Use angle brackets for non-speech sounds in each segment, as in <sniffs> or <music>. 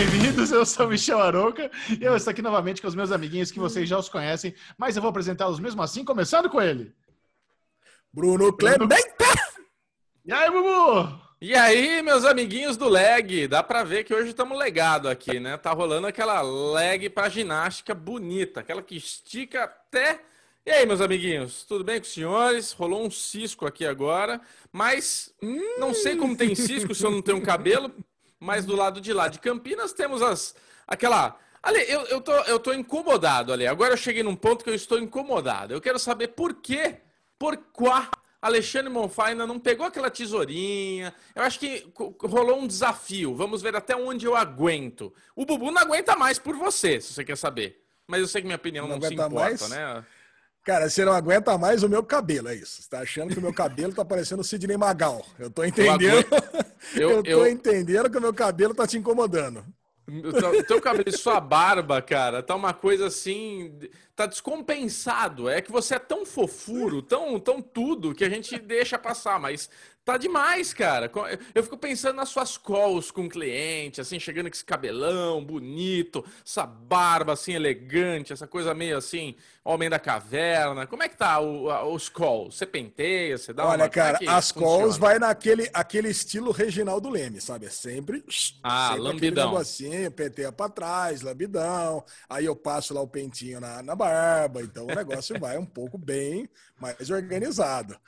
Bem-vindos, eu sou o Michel Aroca e eu estou aqui novamente com os meus amiguinhos que vocês já os conhecem, mas eu vou apresentá-los mesmo assim, começando com ele. Bruno Clemente! E aí, Bubu? E aí, meus amiguinhos do leg, dá pra ver que hoje estamos legado aqui, né? Tá rolando aquela leg pra ginástica bonita, aquela que estica até. E aí, meus amiguinhos, tudo bem com os senhores? Rolou um cisco aqui agora, mas não sei como tem cisco se eu não tenho um cabelo, mas do lado de lá de Campinas temos as aquela Ali, eu, eu, tô, eu tô incomodado ali. Agora eu cheguei num ponto que eu estou incomodado. Eu quero saber por quê, por quá Alexandre Monfá ainda não pegou aquela tesourinha. Eu acho que rolou um desafio. Vamos ver até onde eu aguento. O Bubu não aguenta mais por você, se você quer saber. Mas eu sei que minha opinião não, não se importa, mais? né? Cara, você não aguenta mais o meu cabelo, é isso. Você tá achando que o meu cabelo tá parecendo o Sidney Magal. Eu tô entendendo. Eu, eu, eu tô eu... entendendo que o meu cabelo tá te incomodando. O teu cabelo e sua barba, cara, tá uma coisa assim. Tá descompensado. É que você é tão fofuro, tão, tão tudo, que a gente deixa passar, mas Tá demais, cara. Eu fico pensando nas suas calls com o cliente, assim, chegando com esse cabelão bonito, essa barba assim elegante, essa coisa meio assim, homem da caverna. Como é que tá o, os calls? Você penteia, você dá Olha, uma... cara, é as funciona? calls vai naquele aquele estilo Reginaldo Leme, sabe? É sempre <sniffs> Ah, sempre lambidão. negocinho, penteia pra trás, lambidão. Aí eu passo lá o pentinho na, na barba, então o negócio vai um pouco bem mais organizado.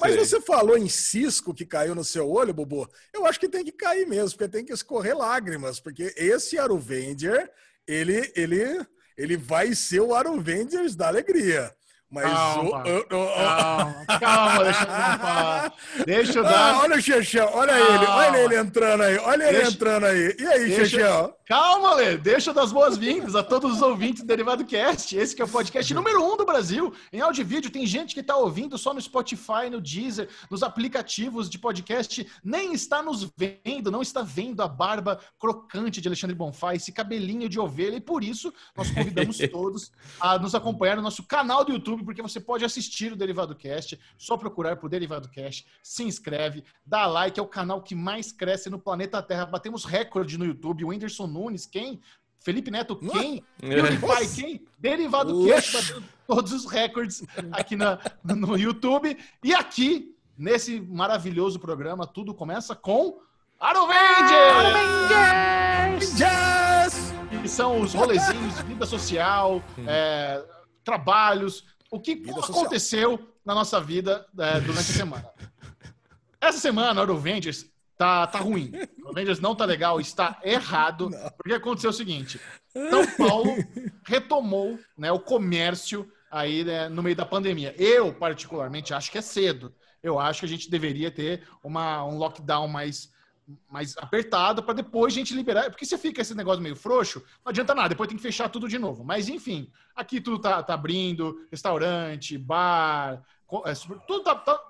Mas Sei. você falou em cisco que caiu no seu olho, Bubu. Eu acho que tem que cair mesmo, porque tem que escorrer lágrimas, porque esse Aruvenger, ele, ele, ele vai ser o Aruvengers da alegria. Mas calma, o, o, o, calma, calma, deixa eu falar. Deixa eu dar. Ah, olha o Xexão, olha calma. ele, olha ele entrando aí, olha deixa, ele entrando aí. E aí, deixa? Calma, Lê, deixa eu dar as boas-vindas a todos os ouvintes do Derivado Cast. Esse que é o podcast número um do Brasil. Em áudio e vídeo, tem gente que está ouvindo só no Spotify, no Deezer, nos aplicativos de podcast, nem está nos vendo, não está vendo a barba crocante de Alexandre Bonfá, esse cabelinho de ovelha, e por isso nós convidamos <laughs> todos a nos acompanhar no nosso canal do YouTube, porque você pode assistir o Derivado Cast, só procurar por Derivado Cast, se inscreve, dá like, é o canal que mais cresce no planeta Terra. Batemos recorde no YouTube, o Whindersson Nunes, quem? Felipe Neto, quem? PewDiePie, quem? Derivado Cast, todos os recordes aqui na, no YouTube. E aqui, nesse maravilhoso programa, tudo começa com! Aruvengers! Que são os rolezinhos de vida social, é, trabalhos, o que vida aconteceu social. na nossa vida é, durante a semana. Essa semana, o Avengers tá, tá ruim. O Avengers não tá legal, está errado. Não. Porque aconteceu o seguinte: São Paulo retomou né, o comércio aí né, no meio da pandemia. Eu, particularmente, acho que é cedo. Eu acho que a gente deveria ter uma, um lockdown mais, mais apertado para depois a gente liberar. Porque se fica esse negócio meio frouxo, não adianta nada, depois tem que fechar tudo de novo. Mas enfim, aqui tudo tá, tá abrindo, restaurante, bar, é, tudo tá, tá,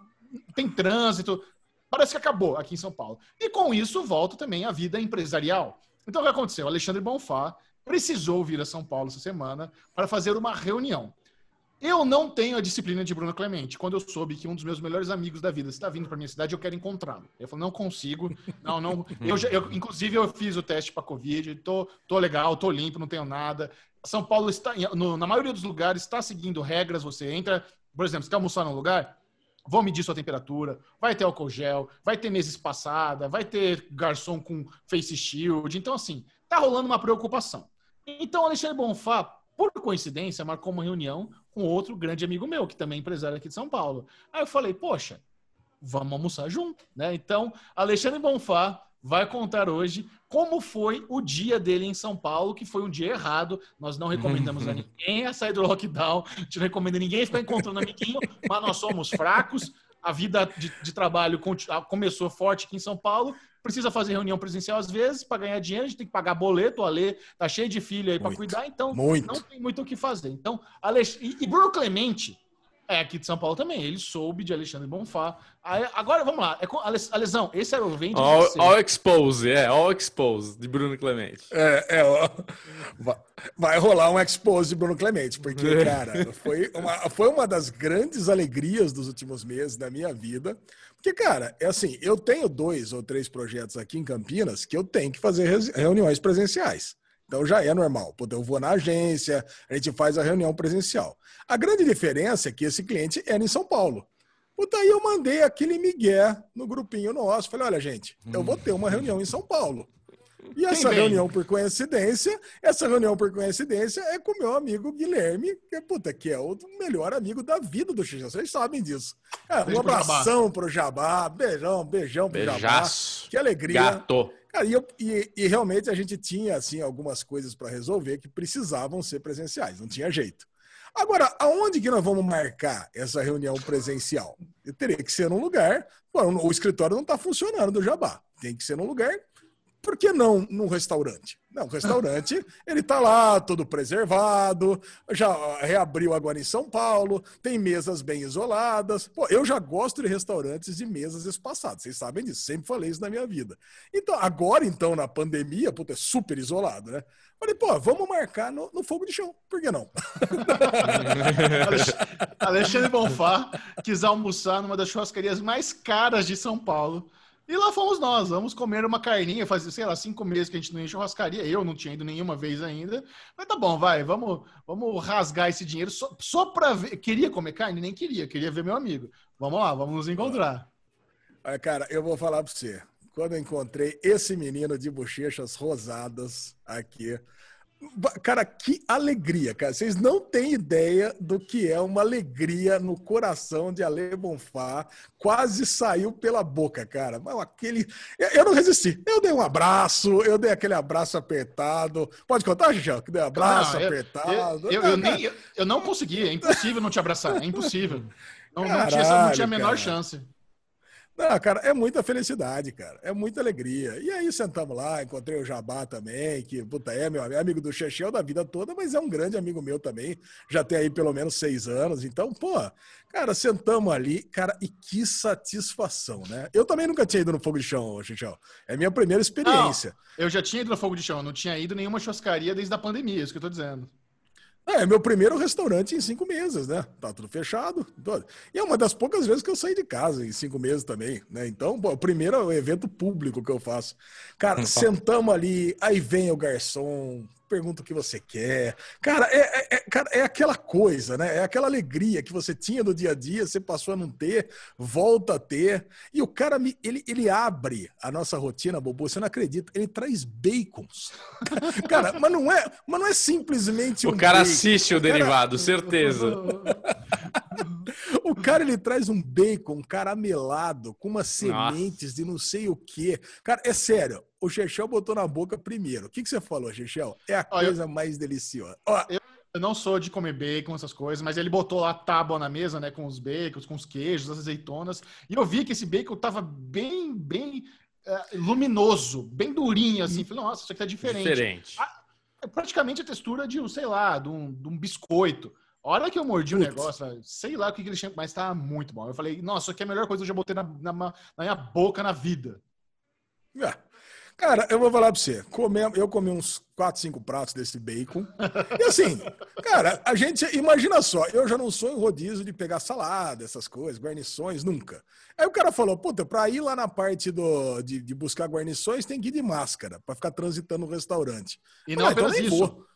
tem trânsito. Parece que acabou aqui em São Paulo. E com isso volta também a vida empresarial. Então o que aconteceu? O Alexandre Bonfá precisou vir a São Paulo essa semana para fazer uma reunião. Eu não tenho a disciplina de Bruno Clemente. Quando eu soube que um dos meus melhores amigos da vida está vindo para minha cidade, eu quero encontrá-lo. Eu falei, não consigo. Não, não. Eu, eu, inclusive, eu fiz o teste para Covid. Tô, tô legal, tô limpo, não tenho nada. São Paulo está, no, na maioria dos lugares, está seguindo regras. Você entra, por exemplo, você quer almoçar num lugar, vão medir sua temperatura, vai ter álcool gel, vai ter mesa espaçada, vai ter garçom com face shield. Então, assim, tá rolando uma preocupação. Então, Alexandre Bonfá, por coincidência, marcou uma reunião com outro grande amigo meu, que também é empresário aqui de São Paulo. Aí eu falei, poxa, vamos almoçar junto, né? Então, Alexandre Bonfá vai contar hoje como foi o dia dele em São Paulo, que foi um dia errado. Nós não recomendamos a <laughs> ninguém a sair do lockdown, a gente não recomenda ninguém ficar encontrando amiguinho, mas nós somos fracos. A vida de, de trabalho começou forte aqui em São Paulo. Precisa fazer reunião presencial às vezes para ganhar dinheiro, a gente tem que pagar boleto, o Ale tá cheio de filho aí para cuidar, então muito. não tem muito o que fazer. Então, Alex... e, e Bruno Clemente É, aqui de São Paulo também. Ele soube de Alexandre Bonfá. Aí, agora, vamos lá. É com, a lesão, esse era o vende all, all Expose, é. All Expose, de Bruno Clemente. É, é ó, vai rolar um Expose de Bruno Clemente, porque, <laughs> cara, foi uma, foi uma das grandes alegrias dos últimos meses da minha vida. Porque, cara, é assim, eu tenho dois ou três projetos aqui em Campinas que eu tenho que fazer reuniões presenciais. Então já é normal. Pô, eu vou na agência, a gente faz a reunião presencial. A grande diferença é que esse cliente era em São Paulo. Puta, aí eu mandei aquele migué no grupinho nosso. Falei, olha, gente, eu vou ter uma reunião em São Paulo. E essa reunião, por coincidência, essa reunião, por coincidência, é com o meu amigo Guilherme, que, puta, que é o melhor amigo da vida do Xixi. Vocês sabem disso. É, um abração pro Jabá. Beijão, beijão pro. Jabá. Que alegria. Gato. Cara, e, eu, e, e, realmente a gente tinha assim algumas coisas para resolver que precisavam ser presenciais, não tinha jeito. Agora, aonde que nós vamos marcar essa reunião presencial? Eu teria que ser num lugar. Bom, o escritório não está funcionando do Jabá. Tem que ser num lugar por que não num restaurante? Não, o restaurante, <laughs> ele tá lá, todo preservado, já reabriu agora em São Paulo, tem mesas bem isoladas. Pô, eu já gosto de restaurantes de mesas espaçadas, vocês sabem disso, sempre falei isso na minha vida. Então, agora, então, na pandemia, puta, é super isolado, né? Falei, pô, vamos marcar no, no fogo de chão, por que não? <laughs> <laughs> Alexandre Bonfá quis almoçar numa das churrascarias mais caras de São Paulo e lá fomos nós, vamos comer uma carninha, fazia, sei lá, cinco meses que a gente não ia churrascaria, eu não tinha ido nenhuma vez ainda. Mas tá bom, vai, vamos, vamos rasgar esse dinheiro só, só pra ver. Queria comer carne? Nem queria, queria ver meu amigo. Vamos lá, vamos nos encontrar. Cara, eu vou falar pra você. Quando eu encontrei esse menino de bochechas rosadas aqui, Cara, que alegria, cara. Vocês não têm ideia do que é uma alegria no coração de Ale Bonfá. Quase saiu pela boca, cara. Mas aquele. Eu não resisti. Eu dei um abraço, eu dei aquele abraço apertado. Pode contar, Xixão? Que dei um abraço não, eu, apertado. Eu, eu, eu, nem, eu, eu não consegui. É impossível não te abraçar. É impossível. Não, Caralho, não, tinha, não tinha a menor cara. chance. Não, cara, é muita felicidade, cara. É muita alegria. E aí sentamos lá, encontrei o Jabá também, que, puta, é meu amigo do Chechel da vida toda, mas é um grande amigo meu também. Já tem aí pelo menos seis anos. Então, pô, cara, sentamos ali, cara, e que satisfação, né? Eu também nunca tinha ido no Fogo de Chão, Chechel. É minha primeira experiência. Não, eu já tinha ido no Fogo de Chão, não tinha ido nenhuma churrascaria desde a pandemia, é isso que eu tô dizendo. É, meu primeiro restaurante em cinco meses, né? Tá tudo fechado. E é uma das poucas vezes que eu saí de casa em cinco meses também, né? Então, pô, o primeiro evento público que eu faço. Cara, sentamos ali, aí vem o garçom, pergunta o que você quer. Cara é, é, é, cara, é aquela coisa, né? É aquela alegria que você tinha no dia a dia, você passou a não ter, volta a ter. E o cara, me, ele, ele abre a nossa rotina, Bobo, você não acredita, ele traz bacons. <laughs> cara, mas não é, mas não é simplesmente um O cara bacon. assiste o, o derivado, cara... certeza. o cara, ele traz um bacon caramelado com umas sementes Nossa. de não sei o quê. Cara, é sério, o Chechel botou na boca primeiro. O que, que você falou, Chechel? É a Ó, coisa eu, mais deliciosa. Ó, eu, eu, não sou de comer bacon, essas coisas, mas ele botou lá a tábua na mesa, né, com os bacons, com os queijos, as azeitonas, e eu vi que esse bacon tava bem, bem é, luminoso, bem durinho, assim. Falei, nossa, isso aqui tá diferente. Diferente. A, é praticamente a textura de, sei lá, de um, de um biscoito. A hora que eu mordi o negócio, sei lá o que, que ele tinha, mas tá muito bom. Eu falei, nossa, isso aqui é a melhor coisa que eu já botei na, na, na minha boca na vida. É. Cara, eu vou falar pra você. Come, eu comi uns 4, 5 pratos desse bacon. E assim, cara, a gente. Imagina só, eu já não sou em rodízio de pegar salada, essas coisas, guarnições, nunca. Aí o cara falou: puta, pra ir lá na parte do, de, de buscar guarnições, tem que ir de máscara, pra ficar transitando no restaurante. E não ah, então apenas isso.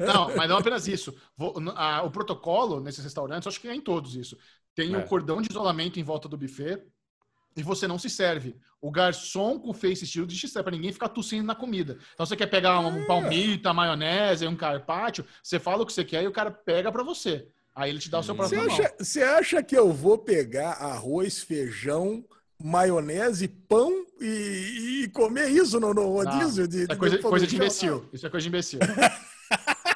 não, mas não apenas isso. O protocolo nesses restaurantes, acho que é em todos isso. Tem o é. um cordão de isolamento em volta do buffet e você não se serve. O garçom com face estilo de serve para ninguém ficar tossindo na comida. Então você quer pegar um é. palmito, maionese, um carpaccio, você fala o que você quer e o cara pega para você. Aí ele te dá o seu próprio você acha, você acha que eu vou pegar arroz, feijão, maionese, pão e, e comer isso no, no rodízio? de, isso é coisa de, coisa de imbecil. Isso é coisa de imbecil. <laughs>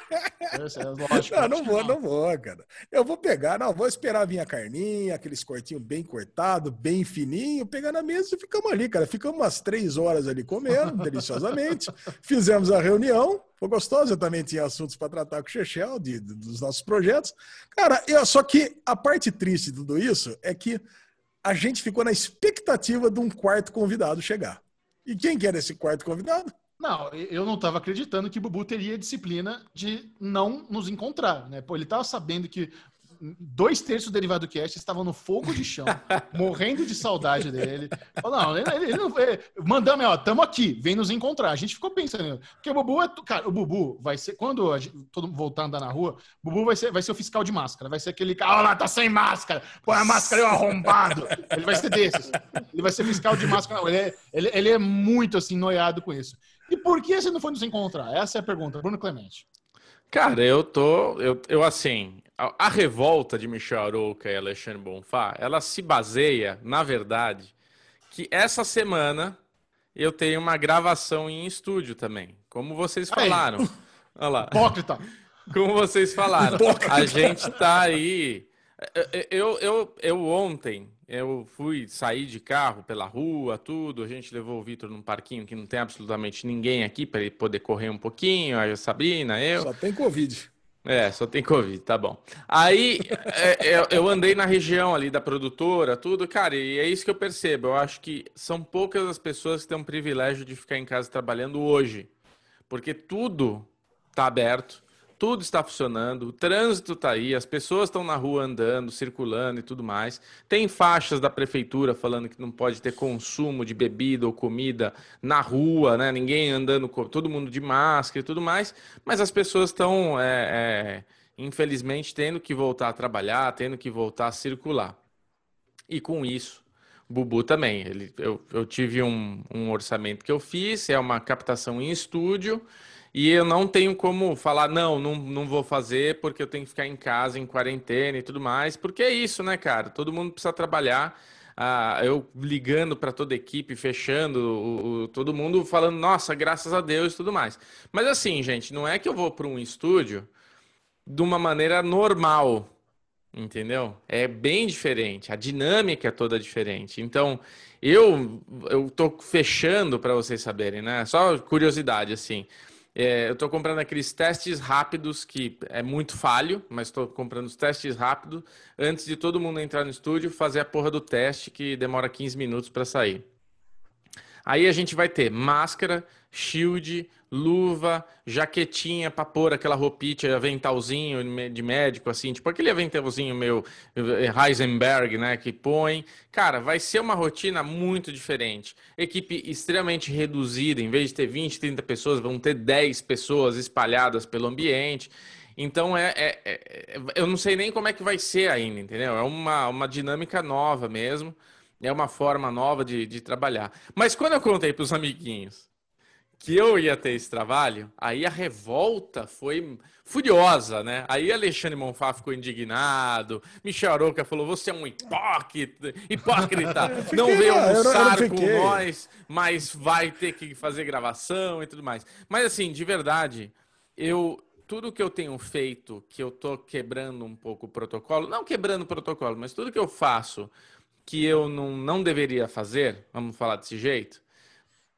É lógico. Não, não vou, não vou, cara. Eu vou pegar, não, vou esperar vir a carninha, aqueles cortinhos bem cortados, bem fininho, pegar na mesa e ficamos ali, cara. Ficamos umas três horas ali comendo, <laughs> deliciosamente. Fizemos a reunião, foi gostoso. Eu também tinha assuntos para tratar com o Chechel, de, de, dos nossos projetos. Cara, eu, só que a parte triste de tudo isso é que a gente ficou na expectativa de um quarto convidado chegar. E quem que era esse quarto convidado? Não, eu não estava acreditando que o Bubu teria disciplina de não nos encontrar, né? Pô, ele estava sabendo que dois terços do Derivado Cast estavam no fogo de chão, <laughs> morrendo de saudade dele. Não, ele, ele não. Ele, mandamos, ó, tamo aqui, vem nos encontrar. A gente ficou pensando, porque o Bubu é. Cara, o Bubu vai ser. Quando gente, todo mundo voltar a andar na rua, o Bubu vai ser, vai ser o fiscal de máscara. Vai ser aquele cara, olha lá, tá sem máscara. Põe a máscara aí, arrombado. Ele vai ser desses. Ele vai ser fiscal de máscara. Não, ele, é, ele, ele é muito assim, noiado com isso. E por que você não foi nos encontrar? Essa é a pergunta, Bruno Clemente. Cara, eu tô. Eu, eu assim, a, a revolta de Michel Arouca e Alexandre Bonfá, ela se baseia, na verdade, que essa semana eu tenho uma gravação em estúdio também. Como vocês falaram. Aí. Olha lá. Hipócrita. Como vocês falaram. A gente tá aí. Eu, eu, eu ontem eu fui sair de carro pela rua, tudo. A gente levou o Vitor num parquinho que não tem absolutamente ninguém aqui para ele poder correr um pouquinho. A Sabrina, eu. Só tem Covid. É, só tem Covid, tá bom. Aí <laughs> é, é, eu andei na região ali da produtora, tudo, cara, e é isso que eu percebo. Eu acho que são poucas as pessoas que têm o privilégio de ficar em casa trabalhando hoje. Porque tudo tá aberto, tudo está funcionando, o trânsito está aí, as pessoas estão na rua andando, circulando e tudo mais. Tem faixas da prefeitura falando que não pode ter consumo de bebida ou comida na rua, né? Ninguém andando, todo mundo de máscara e tudo mais. Mas as pessoas estão, é, é, infelizmente, tendo que voltar a trabalhar, tendo que voltar a circular. E com isso, Bubu também. Ele, eu, eu tive um, um orçamento que eu fiz, é uma captação em estúdio. E eu não tenho como falar, não, não, não vou fazer porque eu tenho que ficar em casa, em quarentena e tudo mais. Porque é isso, né, cara? Todo mundo precisa trabalhar. Ah, eu ligando para toda a equipe, fechando, o, o, todo mundo falando, nossa, graças a Deus e tudo mais. Mas assim, gente, não é que eu vou para um estúdio de uma maneira normal, entendeu? É bem diferente, a dinâmica é toda diferente. Então, eu eu tô fechando para vocês saberem, né? Só curiosidade assim. É, eu estou comprando aqueles testes rápidos, que é muito falho, mas estou comprando os testes rápidos antes de todo mundo entrar no estúdio fazer a porra do teste, que demora 15 minutos para sair. Aí a gente vai ter máscara, shield, luva, jaquetinha para pôr aquela roupinha, aventalzinho de médico, assim, tipo aquele aventalzinho meu Heisenberg, né, que põe. Cara, vai ser uma rotina muito diferente. Equipe extremamente reduzida, em vez de ter 20, 30 pessoas, vão ter 10 pessoas espalhadas pelo ambiente. Então, é, é, é, eu não sei nem como é que vai ser ainda, entendeu? É uma, uma dinâmica nova mesmo, é uma forma nova de, de trabalhar. Mas quando eu contei para os amiguinhos que eu ia ter esse trabalho, aí a revolta foi furiosa, né? Aí Alexandre Monfá ficou indignado, Michel Aroca falou, você é um hipócrita, hipócrita, <laughs> não veio almoçar com nós, mas vai ter que fazer gravação e tudo mais. Mas assim, de verdade, eu tudo que eu tenho feito, que eu tô quebrando um pouco o protocolo, não quebrando o protocolo, mas tudo que eu faço que eu não, não deveria fazer, vamos falar desse jeito,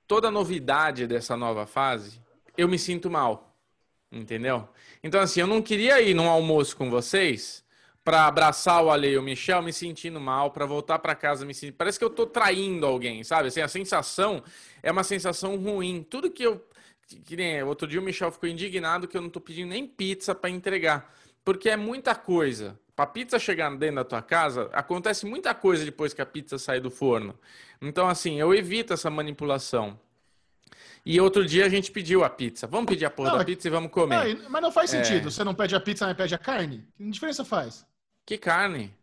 toda novidade dessa nova fase, eu me sinto mal. Entendeu? Então, assim, eu não queria ir num almoço com vocês para abraçar o Ale e o Michel me sentindo mal, para voltar para casa me sentindo. Parece que eu tô traindo alguém, sabe? Assim, a sensação é uma sensação ruim. Tudo que eu. Que nem outro dia o Michel ficou indignado que eu não tô pedindo nem pizza para entregar. Porque é muita coisa. Para a pizza chegar dentro da tua casa, acontece muita coisa depois que a pizza sai do forno. Então, assim, eu evito essa manipulação. E outro dia a gente pediu a pizza. Vamos pedir a porra não, da pizza e vamos comer. Não, mas não faz é. sentido. É... Você não pede a pizza, mas pede a carne? Que diferença faz? Que carne?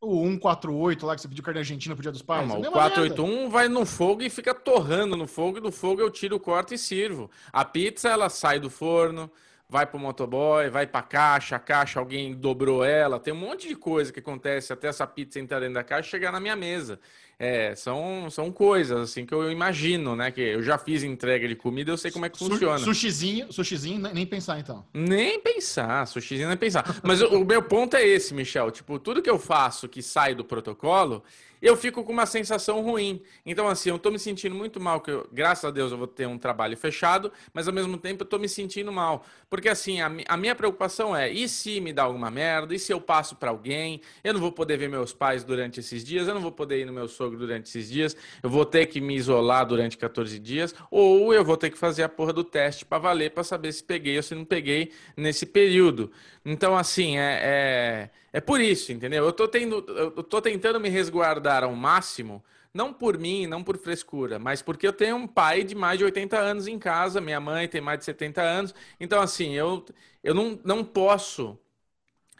O 148 lá que você pediu carne argentina pro dia dos pais. Não, o 481 merda. vai no fogo e fica torrando no fogo, e do fogo eu tiro, corto e sirvo. A pizza, ela sai do forno, vai pro motoboy, vai pra caixa, a caixa alguém dobrou ela, tem um monte de coisa que acontece até essa pizza entrar dentro da caixa e chegar na minha mesa. É, são, são coisas assim que eu imagino, né? Que eu já fiz entrega de comida, eu sei como é que funciona. Sushizinho, sushizinho, nem pensar então. Nem pensar, sushizinho nem pensar. Mas o, o meu ponto é esse, Michel. Tipo, tudo que eu faço que sai do protocolo, eu fico com uma sensação ruim. Então, assim, eu tô me sentindo muito mal, que eu, graças a Deus eu vou ter um trabalho fechado, mas ao mesmo tempo eu tô me sentindo mal. Porque, assim, a, a minha preocupação é, e se me dá alguma merda? E se eu passo para alguém? Eu não vou poder ver meus pais durante esses dias, eu não vou poder ir no meu sogro durante esses dias, eu vou ter que me isolar durante 14 dias, ou eu vou ter que fazer a porra do teste para valer, para saber se peguei ou se não peguei nesse período. Então, assim, é, é, é por isso, entendeu? Eu tô, tendo, eu tô tentando me resguardar ao máximo, não por mim, não por frescura, mas porque eu tenho um pai de mais de 80 anos em casa, minha mãe tem mais de 70 anos, então, assim, eu, eu não, não posso.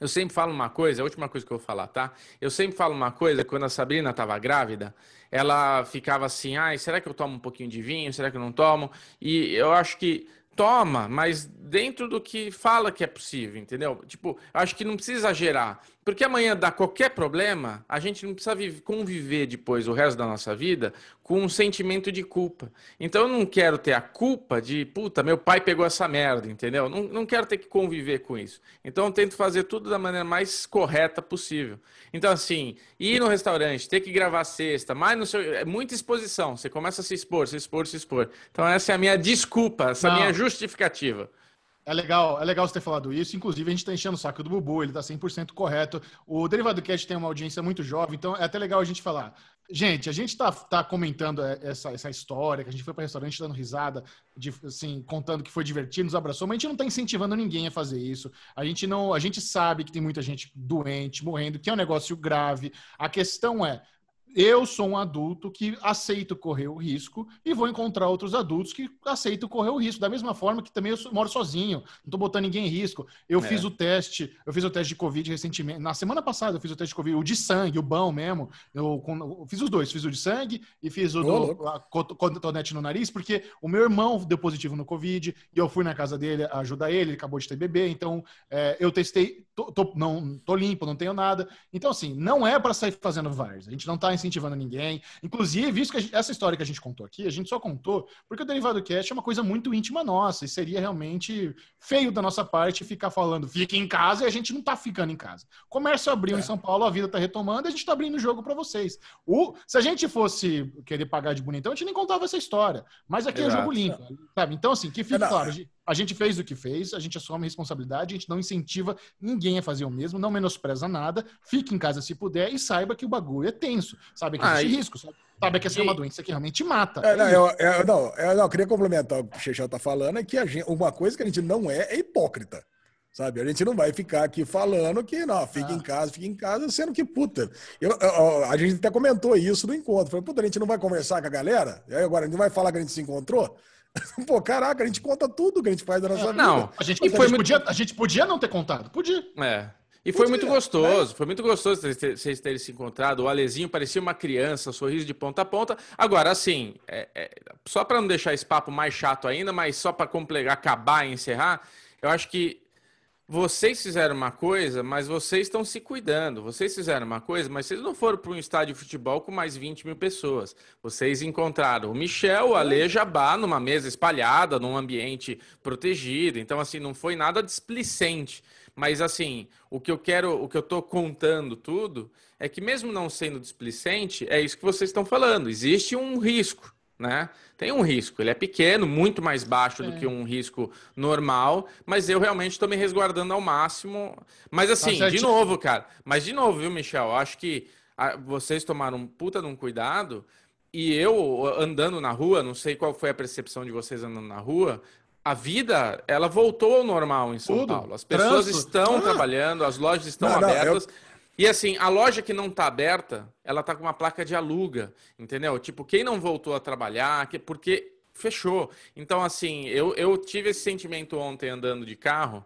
Eu sempre falo uma coisa, a última coisa que eu vou falar, tá? Eu sempre falo uma coisa, quando a Sabrina estava grávida, ela ficava assim, ai, será que eu tomo um pouquinho de vinho? Será que eu não tomo? E eu acho que toma, mas dentro do que fala que é possível, entendeu? Tipo, acho que não precisa exagerar. Porque amanhã dá qualquer problema, a gente não precisa conviver depois o resto da nossa vida com um sentimento de culpa. Então eu não quero ter a culpa de, puta, meu pai pegou essa merda, entendeu? Não, não quero ter que conviver com isso. Então eu tento fazer tudo da maneira mais correta possível. Então, assim, ir no restaurante, ter que gravar sexta, mas no seu, é muita exposição. Você começa a se expor, se expor, se expor. Então essa é a minha desculpa, essa é a minha justificativa. É legal, é legal você ter falado isso. Inclusive, a gente está enchendo o saco do Bubu, ele está 100% correto. O Derivado Cast tem uma audiência muito jovem, então é até legal a gente falar. Gente, a gente está tá comentando essa, essa história, que a gente foi para restaurante dando risada, de, assim, contando que foi divertido, nos abraçou, mas a gente não está incentivando ninguém a fazer isso. A gente não, a gente sabe que tem muita gente doente, morrendo, que é um negócio grave. A questão é, eu sou um adulto que aceito correr o risco e vou encontrar outros adultos que aceitam correr o risco. Da mesma forma que também eu moro sozinho, não estou botando ninguém em risco. Eu é. fiz o teste, eu fiz o teste de Covid recentemente. Na semana passada eu fiz o teste de Covid, o de sangue, o bom mesmo. Eu, eu fiz os dois, fiz o de sangue e fiz o do cotonete no nariz, porque o meu irmão deu positivo no Covid e eu fui na casa dele ajudar ele, ele acabou de ter bebê, então é, eu testei, tô, tô, não tô limpo, não tenho nada. Então, assim, não é para sair fazendo VARs. A gente não está incentivando ninguém. Inclusive, isso que gente, essa história que a gente contou aqui, a gente só contou porque o Derivado Cast é uma coisa muito íntima nossa e seria realmente feio da nossa parte ficar falando fique em casa e a gente não tá ficando em casa. Comércio abriu é. em São Paulo, a vida tá retomando, a gente tá abrindo o jogo para vocês. O, se a gente fosse querer pagar de bonitão, a gente nem contava essa história. Mas aqui Exato. é jogo limpo, sabe? Então, assim, que fique é, claro, a gente fez o que fez, a gente assume a responsabilidade, a gente não incentiva ninguém a fazer o mesmo, não menospreza nada, fique em casa se puder e saiba que o bagulho é tenso, sabe que existe ah, risco, sabe? sabe que essa e... é uma doença que realmente mata. É, não, eu, eu, não, eu, não, eu queria complementar o que o Chechel tá falando, é que a gente, uma coisa que a gente não é é hipócrita. Sabe? A gente não vai ficar aqui falando que, não, fica ah. em casa, fica em casa, sendo que, puta, eu, eu, a gente até comentou isso no encontro. Falei, puta, a gente não vai conversar com a galera? E aí agora a gente não vai falar que a gente se encontrou? <laughs> Pô, caraca, a gente conta tudo que a gente faz da nossa é, vida. Não, a gente, foi a, gente podia, a gente podia não ter contado, podia. É. E foi muito gostoso, né? foi muito gostoso vocês terem se encontrado. O Alezinho parecia uma criança, sorriso de ponta a ponta. Agora, assim, é, é, só para não deixar esse papo mais chato ainda, mas só para acabar e encerrar, eu acho que vocês fizeram uma coisa, mas vocês estão se cuidando. Vocês fizeram uma coisa, mas vocês não foram para um estádio de futebol com mais 20 mil pessoas. Vocês encontraram o Michel, o Ale Jabá numa mesa espalhada, num ambiente protegido. Então, assim, não foi nada displicente. Mas, assim, o que eu quero, o que eu estou contando tudo é que, mesmo não sendo displicente, é isso que vocês estão falando. Existe um risco né? Tem um risco, ele é pequeno, muito mais baixo é. do que um risco normal, mas eu realmente estou me resguardando ao máximo. Mas assim, de novo, cara, mas de novo, viu, Michel? Eu acho que a, vocês tomaram um puta de um cuidado e eu andando na rua, não sei qual foi a percepção de vocês andando na rua, a vida, ela voltou ao normal em São Tudo. Paulo. As pessoas Transo. estão ah. trabalhando, as lojas estão não, abertas. Não, eu... E assim, a loja que não está aberta, ela tá com uma placa de aluga, entendeu? Tipo, quem não voltou a trabalhar, que, porque fechou. Então, assim, eu, eu tive esse sentimento ontem andando de carro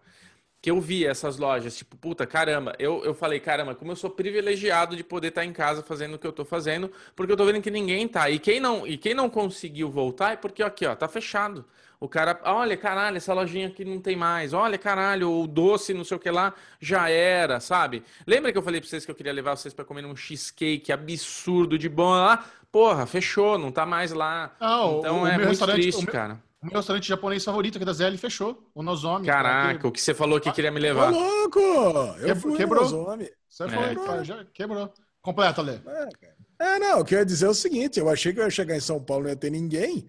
que eu vi essas lojas, tipo, puta, caramba, eu, eu falei, caramba, como eu sou privilegiado de poder estar em casa fazendo o que eu tô fazendo, porque eu tô vendo que ninguém tá. E quem não, e quem não conseguiu voltar é porque aqui, ó, tá fechado. O cara, olha, caralho, essa lojinha aqui não tem mais. Olha, caralho, o doce, não sei o que lá, já era, sabe? Lembra que eu falei pra vocês que eu queria levar vocês para comer um cheesecake absurdo de bom lá? Porra, fechou, não tá mais lá. Não, então o, é muito triste, o cara. O meu restaurante japonês favorito aqui da ZL fechou, o Nozomi. Caraca, o que você falou que queria me levar. Ô, louco! Eu fui quebrou. Nozomi. Você é, foi, cara, já quebrou. Completa, Lê. É, é, não, o que eu ia dizer é o seguinte, eu achei que eu ia chegar em São Paulo e não ia ter ninguém,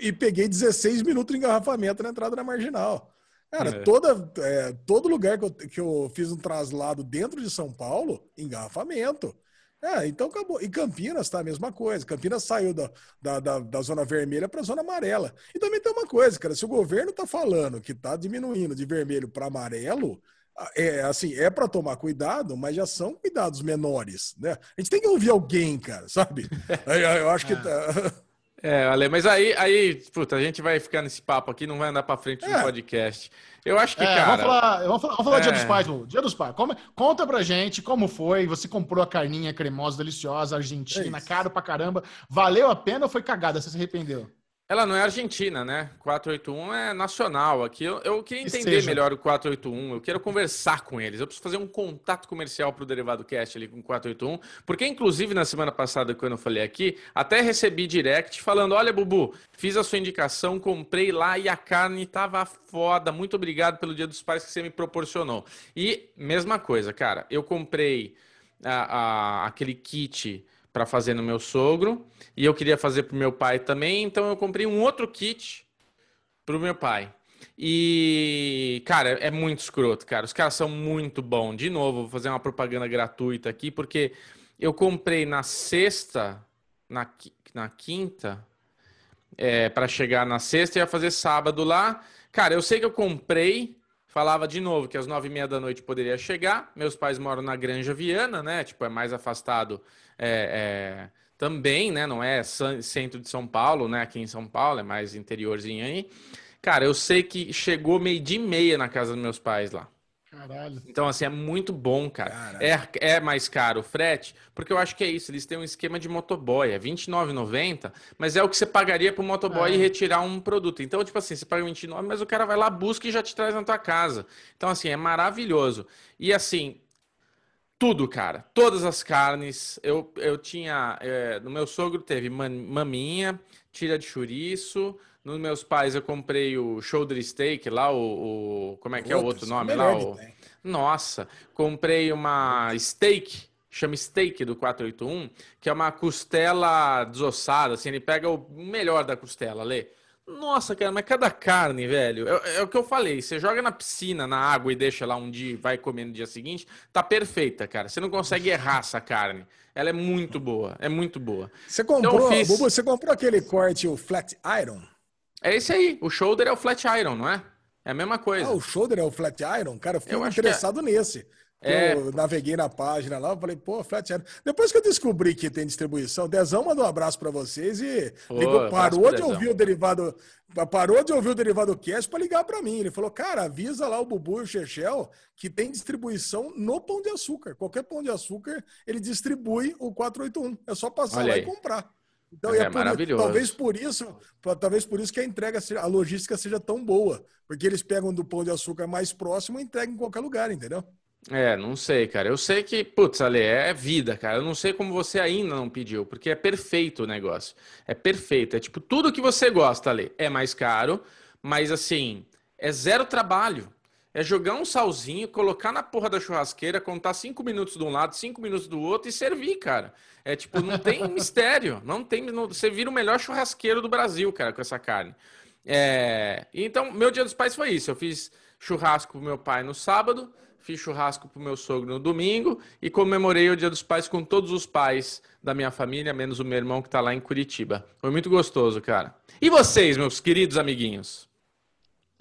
e peguei 16 minutos de engarrafamento na entrada da Marginal. Cara, é. toda, é, todo lugar que eu, que eu fiz um traslado dentro de São Paulo, engarrafamento. É, então acabou. E Campinas tá a mesma coisa. Campinas saiu da, da, da, da zona vermelha para a zona amarela. E também tem uma coisa, cara, se o governo tá falando que tá diminuindo de vermelho para amarelo, é assim, é para tomar cuidado, mas já são cuidados menores, né? A gente tem que ouvir alguém, cara, sabe? <laughs> Eu acho que tá... <laughs> É, Ale, mas aí, aí, puta, a gente vai ficar nesse papo aqui, não vai andar para frente no é. podcast. Eu acho que, é, cara. Vamos falar, vamos falar, vamos falar é. Dia dos Pais, Lu. Dia dos Pais. Como, conta pra gente como foi. Você comprou a carninha cremosa, deliciosa, argentina, é caro pra caramba. Valeu a pena ou foi cagada? Você se arrependeu? Ela não é argentina, né? 481 é nacional aqui. Eu, eu queria entender melhor o 481. Eu quero conversar com eles. Eu preciso fazer um contato comercial para o Derivado Cast ali com o 481. Porque, inclusive, na semana passada, quando eu falei aqui, até recebi direct falando: Olha, Bubu, fiz a sua indicação, comprei lá e a carne tava foda. Muito obrigado pelo Dia dos Pais que você me proporcionou. E, mesma coisa, cara, eu comprei a, a, aquele kit para fazer no meu sogro e eu queria fazer para o meu pai também, então eu comprei um outro kit para o meu pai. E, cara, é muito escroto, cara. Os caras são muito bons. De novo, vou fazer uma propaganda gratuita aqui, porque eu comprei na sexta, na, na quinta, é, para chegar na sexta e ia fazer sábado lá. Cara, eu sei que eu comprei, falava de novo que às nove e meia da noite poderia chegar. Meus pais moram na Granja Viana, né? Tipo, é mais afastado é, é, também, né? Não é centro de São Paulo, né? Aqui em São Paulo, é mais interiorzinho aí. Cara, eu sei que chegou meio de meia na casa dos meus pais lá. Caralho. Então, assim, é muito bom, cara. É, é mais caro o frete, porque eu acho que é isso. Eles têm um esquema de motoboy, é R$29,90, mas é o que você pagaria pro motoboy é. retirar um produto. Então, tipo assim, você paga R$29, mas o cara vai lá, busca e já te traz na tua casa. Então, assim, é maravilhoso. E assim, tudo, cara. Todas as carnes. Eu, eu tinha. É, no meu sogro teve maminha, tira de chouriço. Nos meus pais eu comprei o shoulder steak lá, o. o como é que é o outro nome lá? O... Nossa, comprei uma steak, chama steak do 481, que é uma costela desossada, assim, ele pega o melhor da costela, Lê. Nossa, cara, mas cada carne, velho. É, é, o que eu falei. Você joga na piscina, na água e deixa lá um dia vai comer no dia seguinte, tá perfeita, cara. Você não consegue errar essa carne. Ela é muito boa. É muito boa. Você comprou, então, fiz... Bubu, você comprou aquele corte, o flat iron? É esse aí. O shoulder é o flat iron, não é? É a mesma coisa. Ah, o shoulder é o flat iron? Cara, eu fiquei eu é. interessado é... nesse. É... Eu naveguei na página lá, falei, pô, Flat Iron. Depois que eu descobri que tem distribuição, Dezão mandou um abraço para vocês e pô, ligou, parou de ouvir o derivado, parou de ouvir o derivado cast para ligar para mim. Ele falou, cara, avisa lá o Bubu e o Chechel que tem distribuição no Pão de Açúcar. Qualquer Pão de Açúcar, ele distribui o 481. É só passar Olha lá aí. e comprar. Então, é, é por, maravilhoso. Talvez por isso, talvez por isso que a entrega, a logística seja tão boa, porque eles pegam do Pão de Açúcar mais próximo e entregam em qualquer lugar, entendeu? É, não sei, cara. Eu sei que, putz, Ale, é vida, cara. Eu não sei como você ainda não pediu, porque é perfeito o negócio. É perfeito. É tipo, tudo que você gosta, Ale, é mais caro, mas assim, é zero trabalho. É jogar um salzinho, colocar na porra da churrasqueira, contar cinco minutos de um lado, cinco minutos do outro e servir, cara. É tipo, não tem <laughs> mistério. Não tem. Não, você vira o melhor churrasqueiro do Brasil, cara, com essa carne. É, então, meu dia dos pais foi isso. Eu fiz churrasco pro meu pai no sábado fiz churrasco pro meu sogro no domingo e comemorei o Dia dos Pais com todos os pais da minha família, menos o meu irmão que está lá em Curitiba. Foi muito gostoso, cara. E vocês, meus queridos amiguinhos?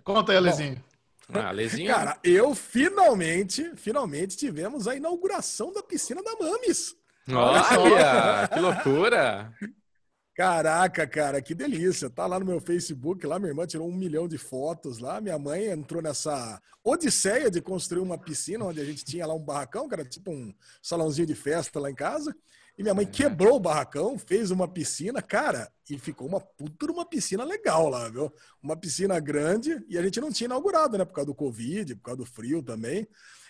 Conta aí, Alezinho. Ah. Cara, eu finalmente, finalmente tivemos a inauguração da piscina da Mames. Olha, que loucura! Caraca, cara, que delícia. Tá lá no meu Facebook, lá minha irmã tirou um milhão de fotos lá. Minha mãe entrou nessa odisseia de construir uma piscina onde a gente tinha lá um barracão, que era tipo um salãozinho de festa lá em casa. E minha mãe é. quebrou o barracão, fez uma piscina, cara, e ficou uma puta uma piscina legal lá, viu? Uma piscina grande, e a gente não tinha inaugurado, né? Por causa do Covid, por causa do frio também.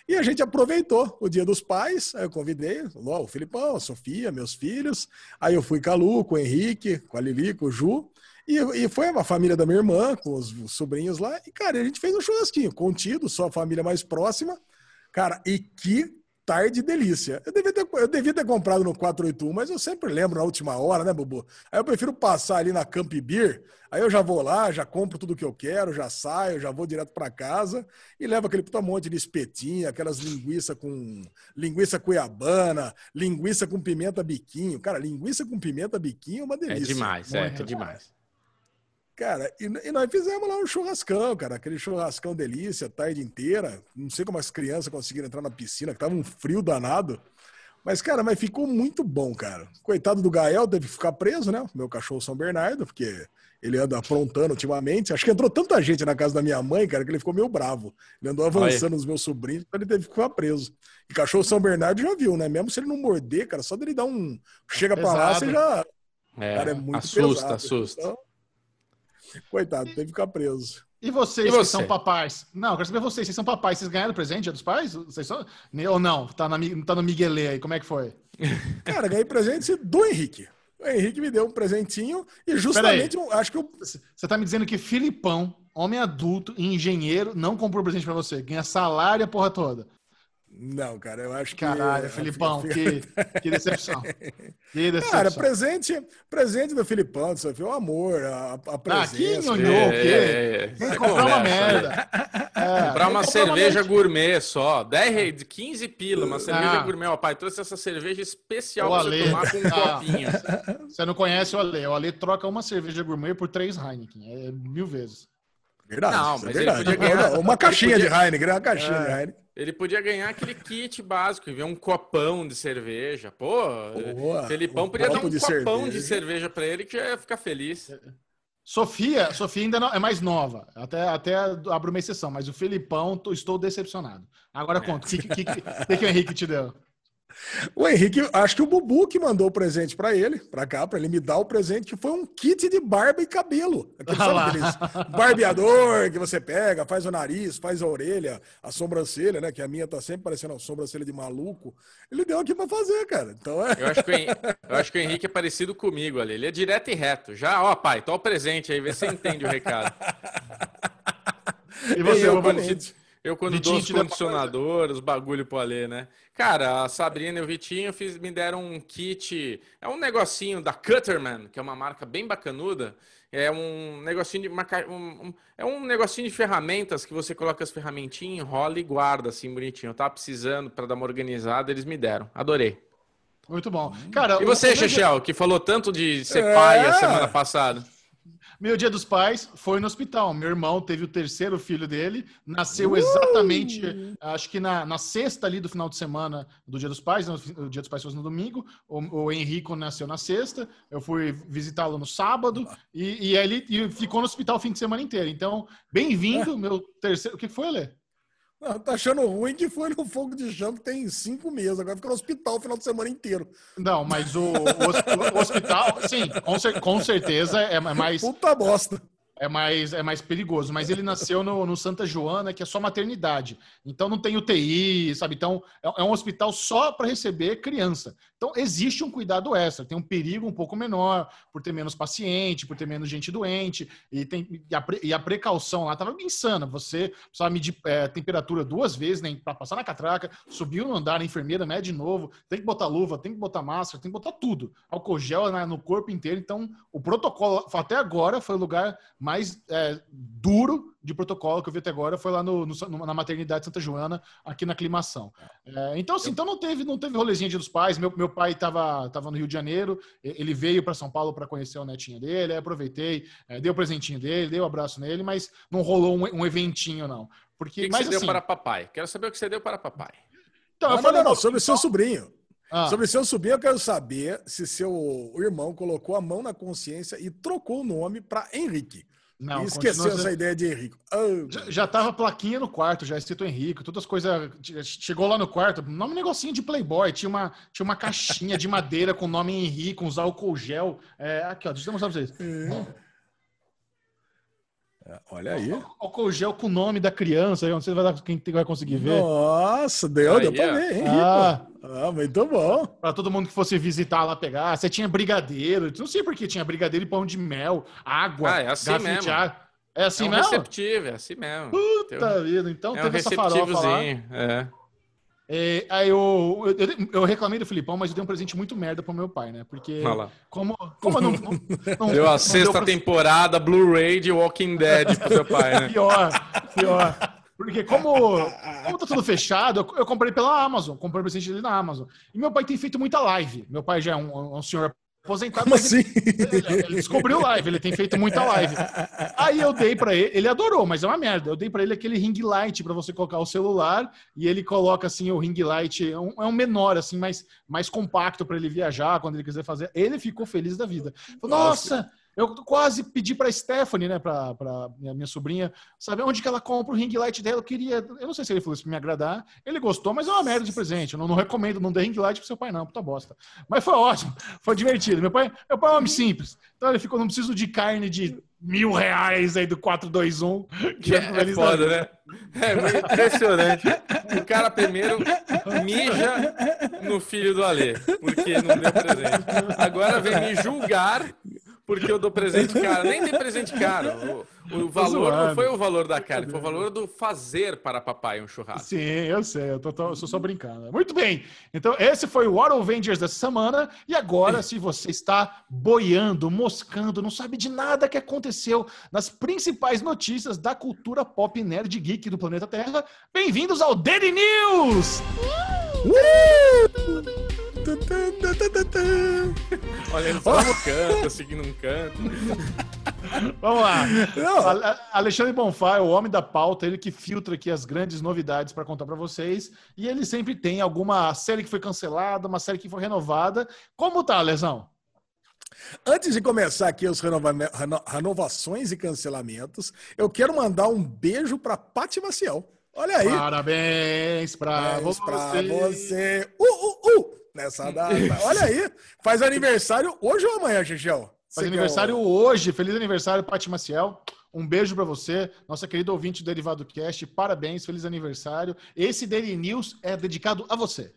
E a gente aproveitou o Dia dos Pais, aí eu convidei o Filipão, a Sofia, meus filhos. Aí eu fui com a Lu, com o Henrique, com a Lili, com o Ju. E, e foi a família da minha irmã, com os, os sobrinhos lá. E, cara, a gente fez um churrasquinho, contido, só a família mais próxima. Cara, e que tarde delícia. Eu devia, ter, eu devia ter comprado no 481, mas eu sempre lembro na última hora, né, Bubu? Aí eu prefiro passar ali na Camp Beer, aí eu já vou lá, já compro tudo que eu quero, já saio, já vou direto para casa e levo aquele puta monte de espetinho, aquelas linguiça com linguiça cuiabana, linguiça com pimenta biquinho. Cara, linguiça com pimenta biquinho é uma é delícia. É demais, é, é demais. Cara, e, e, nós fizemos lá um churrascão, cara, aquele churrascão delícia, tarde inteira. Não sei como as crianças conseguiram entrar na piscina, que tava um frio danado. Mas, cara, mas ficou muito bom, cara. Coitado do Gael, teve que ficar preso, né? Meu cachorro São Bernardo, porque ele anda aprontando ultimamente. Acho que entrou tanta gente na casa da minha mãe, cara, que ele ficou meio bravo. Ele andou avançando nos meus sobrinhos, então ele teve que ficar preso. E cachorro São Bernardo já viu, né? Mesmo se ele não morder, cara, só dele dar um. Chega pra lá, você já. É, cara, é muito assusta, pesado. assusta. Então, Coitado, teve que ficar preso. E vocês e você? que são papais? Não, quero saber vocês. Vocês são papais. Vocês ganharam presente dia dos pais? Vocês são... Ou não? Tá, na, tá no Miguelê aí. Como é que foi? <laughs> Cara, ganhei presente do Henrique. O Henrique me deu um presentinho e justamente eu, acho que eu... Você tá me dizendo que Filipão, homem adulto e engenheiro, não comprou presente para você. Ganha salário e a porra toda. Não, cara, eu acho que. Caralho, Filipão, que, que <laughs> decepção. Que decepção. Cara, presente, presente do Filipão, você viu o amor, a, a presença. Ah, que nhonhô, o quê? É, é, comprar uma merda. É, comprar uma cerveja gourmet só. 10 de 15 pila, uma cerveja ah. gourmet. O pai trouxe essa cerveja especial pra você tomar com um ah. copinho. Você não conhece o Ale. O Ale troca uma cerveja gourmet por três Heineken. É mil vezes. Verdade. Não, mas é verdade. ele podia ganhar. Uma caixinha podia... de Heineken, uma caixinha é. de Heineken. Ele podia ganhar aquele kit básico e ver um copão de cerveja. Pô, Boa, Felipão um podia dar um de copão cerveja. de cerveja para ele que já ia ficar feliz. Sofia, Sofia ainda não, é mais nova. Até, até abro uma exceção, mas o Felipão, estou decepcionado. Agora é. conta, o que, que, que, que o Henrique te deu? O Henrique, acho que o Bubu que mandou o presente para ele, para cá, para ele me dar o presente, que foi um kit de barba e cabelo. <laughs> Aquele, ah barbeador que você pega, faz o nariz, faz a orelha, a sobrancelha, né? Que a minha tá sempre parecendo uma sobrancelha de maluco. Ele deu aqui para fazer, cara. Então é... eu, acho que o Henrique, eu acho que o Henrique é parecido comigo ali. Ele é direto e reto. Já, ó, pai, tô o presente aí, vê se você entende o recado. <laughs> E você, eu, eu, quando Vitinho dou os condicionadores, os bagulho pro Alê, né? Cara, a Sabrina e o Vitinho fiz, me deram um kit. É um negocinho da Cutterman, que é uma marca bem bacanuda. É um negocinho de. Um, um, é um negocinho de ferramentas que você coloca as ferramentinhas, enrola e guarda assim bonitinho. Eu tava precisando para dar uma organizada, eles me deram. Adorei. Muito bom. Cara, e você, Chechel, que falou tanto de ser é... pai a semana passada? Meu dia dos pais foi no hospital. Meu irmão teve o terceiro filho dele, nasceu uh! exatamente, acho que na, na sexta ali do final de semana do dia dos pais, o dia dos pais foi no domingo. O, o Henrico nasceu na sexta, eu fui visitá-lo no sábado e, e ele e ficou no hospital o fim de semana inteiro. Então, bem-vindo, é. meu terceiro. O que foi, Lê? Não, tá achando ruim que foi no fogo de chão que tem cinco meses. Agora fica no hospital o final de semana inteiro. Não, mas o, o, o hospital, sim, com, com certeza é mais. Puta bosta é mais, é mais perigoso. Mas ele nasceu no, no, Santa Joana, que é só maternidade. Então não tem UTI, sabe? Então é, é um hospital só para receber criança. Então existe um cuidado extra, tem um perigo um pouco menor, por ter menos paciente, por ter menos gente doente, e, tem, e, a, e a precaução lá estava insana. Você precisava medir é, temperatura duas vezes né, para passar na catraca, subiu no andar, a enfermeira mede de novo, tem que botar luva, tem que botar máscara, tem que botar tudo. Álcool gel né, no corpo inteiro. Então o protocolo, até agora, foi o lugar mais mais é, duro de protocolo que eu vi até agora foi lá no, no, na maternidade Santa Joana, aqui na aclimação. É, então, assim, então não teve, não teve rolezinha de dos pais. Meu, meu pai estava tava no Rio de Janeiro, ele veio para São Paulo para conhecer o netinho dele, aproveitei, é, dei o presentinho dele, dei o um abraço nele, mas não rolou um, um eventinho, não. Porque, o que, que mas, você assim, deu para papai? Quero saber o que você deu para papai. Então, não, eu falei, não, não, sobre o seu sobrinho. Ah. Sobre seu sobrinho, eu quero saber se seu irmão colocou a mão na consciência e trocou o nome para Henrique. Não, esqueceu essa sendo... ideia de Henrique. Oh. Já, já tava plaquinha no quarto, já escrito Henrique, todas as coisas. Chegou lá no quarto, nome negocinho de Playboy. Tinha uma, tinha uma caixinha de madeira com o nome Henrique, com uns álcool gel. É, aqui, ó, deixa eu mostrar pra vocês. É. Olha aí. Álcool gel com o nome da criança, não sei quem vai conseguir ver. Nossa, deu, aí, deu pra ver, hein? Ah, ah, muito bom. Pra todo mundo que fosse visitar lá pegar. Você tinha brigadeiro, não sei por que tinha brigadeiro e pão de mel, água, ah, é assim mesmo. É assim é um mesmo? receptivo, é assim mesmo. Puta vida, então é teve um essa farofa lá. É. É, aí eu, eu, eu, reclamei do Filipão, mas eu dei um presente muito merda pro meu pai, né? Porque como, como eu não, não, não Deu a não sexta deu temporada Blu-ray de Walking Dead pro seu pai, né? Pior, pior. Porque como, como tá tudo fechado, eu, eu comprei pela Amazon, comprei o presente dele na Amazon. E meu pai tem feito muita live. Meu pai já é um, um senhor aposentado. Como assim? Ele, ele, descobriu live, ele tem feito muita live. Aí eu dei para ele, ele adorou, mas é uma merda. Eu dei para ele aquele ring light para você colocar o celular e ele coloca assim o ring light, é um, é um menor assim, mais mais compacto para ele viajar quando ele quiser fazer. Ele ficou feliz da vida. Falou, Nossa, eu quase pedi para Stephanie, né, para minha, minha sobrinha, saber onde que ela compra o ring light dela. Eu queria, eu não sei se ele falou isso para me agradar. Ele gostou, mas é uma merda de presente. Eu não, não recomendo, não dê ring light pro seu pai não, puta bosta. Mas foi ótimo, foi divertido. Meu pai, meu pai é um homem simples. Então ele ficou, não preciso de carne de mil reais aí do 421. Que <laughs> é, é foda, né? É impressionante. O cara primeiro mija no filho do Alê, porque não deu presente. Agora vem me julgar porque eu dou presente caro. Nem tem presente caro. <laughs> O, o valor não foi o valor da carne, foi o valor do fazer para papai um churrasco. Sim, eu sei, eu, tô, tô, eu sou só brincando. Muito bem, então esse foi o War Avengers dessa semana. E agora, se você está boiando, moscando, não sabe de nada que aconteceu nas principais notícias da cultura pop nerd geek do planeta Terra, bem-vindos ao Daily News! Uh! Olhando só no canto, seguindo um canto. <laughs> Vamos lá. Não. Alexandre Bonfá é o homem da pauta, ele que filtra aqui as grandes novidades para contar para vocês. E ele sempre tem alguma série que foi cancelada, uma série que foi renovada. Como tá, Lesão? Antes de começar aqui os renova renovações e cancelamentos, eu quero mandar um beijo para Paty Maciel. Olha aí. Parabéns para você. Pra você. Uh, uh, uh nessa data. <laughs> Olha aí, faz aniversário hoje ou amanhã, Gigião? Faz aniversário hoje. Feliz aniversário, Paty Maciel. Um beijo para você, nossa querida ouvinte do Derivado Cast. Parabéns, feliz aniversário. Esse Daily News é dedicado a você.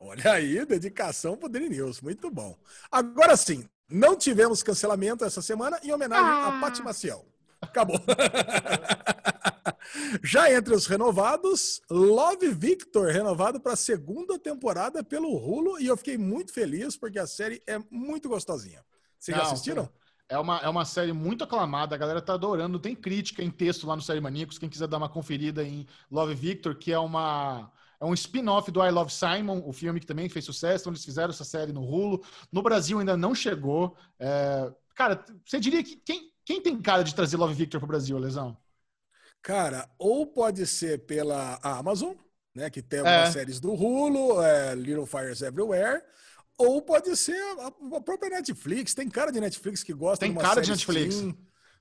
Olha aí, dedicação pro Daily News. Muito bom. Agora sim, não tivemos cancelamento essa semana em homenagem ah. a Paty Maciel. Acabou. <laughs> <laughs> Já entre os renovados, Love Victor, renovado para a segunda temporada pelo Hulu, e eu fiquei muito feliz porque a série é muito gostosinha. Vocês já assistiram? É uma, é uma série muito aclamada, a galera tá adorando. Tem crítica em texto lá no Série Maníacos, quem quiser dar uma conferida em Love Victor, que é uma é um spin-off do I Love Simon, o filme que também fez sucesso, onde eles fizeram essa série no Hulu. No Brasil ainda não chegou. É... Cara, você diria que quem, quem tem cara de trazer Love Victor para o Brasil, Lesão? Cara, ou pode ser pela Amazon, né, que tem algumas é. séries do Hulu, é, Little Fires Everywhere, ou pode ser a, a, própria Netflix. Tem cara de Netflix que gosta Tem cara de Netflix.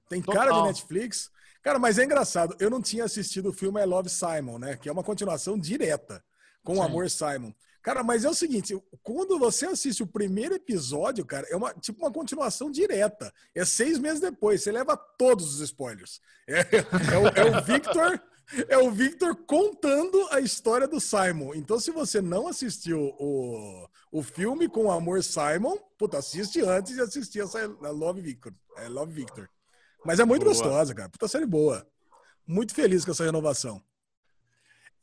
tem Total. cara de Netflix. Cara, mas é engraçado. Eu não tinha assistido o filme I Love Simon, né? Que é uma continuação direta com o Amor Simon. Cara, mas é o seguinte, quando você assiste o primeiro episódio, cara, é uma tipo uma continuação direta. É seis meses depois, você leva todos os spoilers. É, é, o, é o Victor, é o Victor contando a história do Simon. Então, se você não assistiu o, o filme com o Amor Simon, puta, assiste antes de assistir essa Love Victor. É Love Victor. Mas é muito boa. gostosa, cara. Puta série boa. Muito feliz com essa renovação.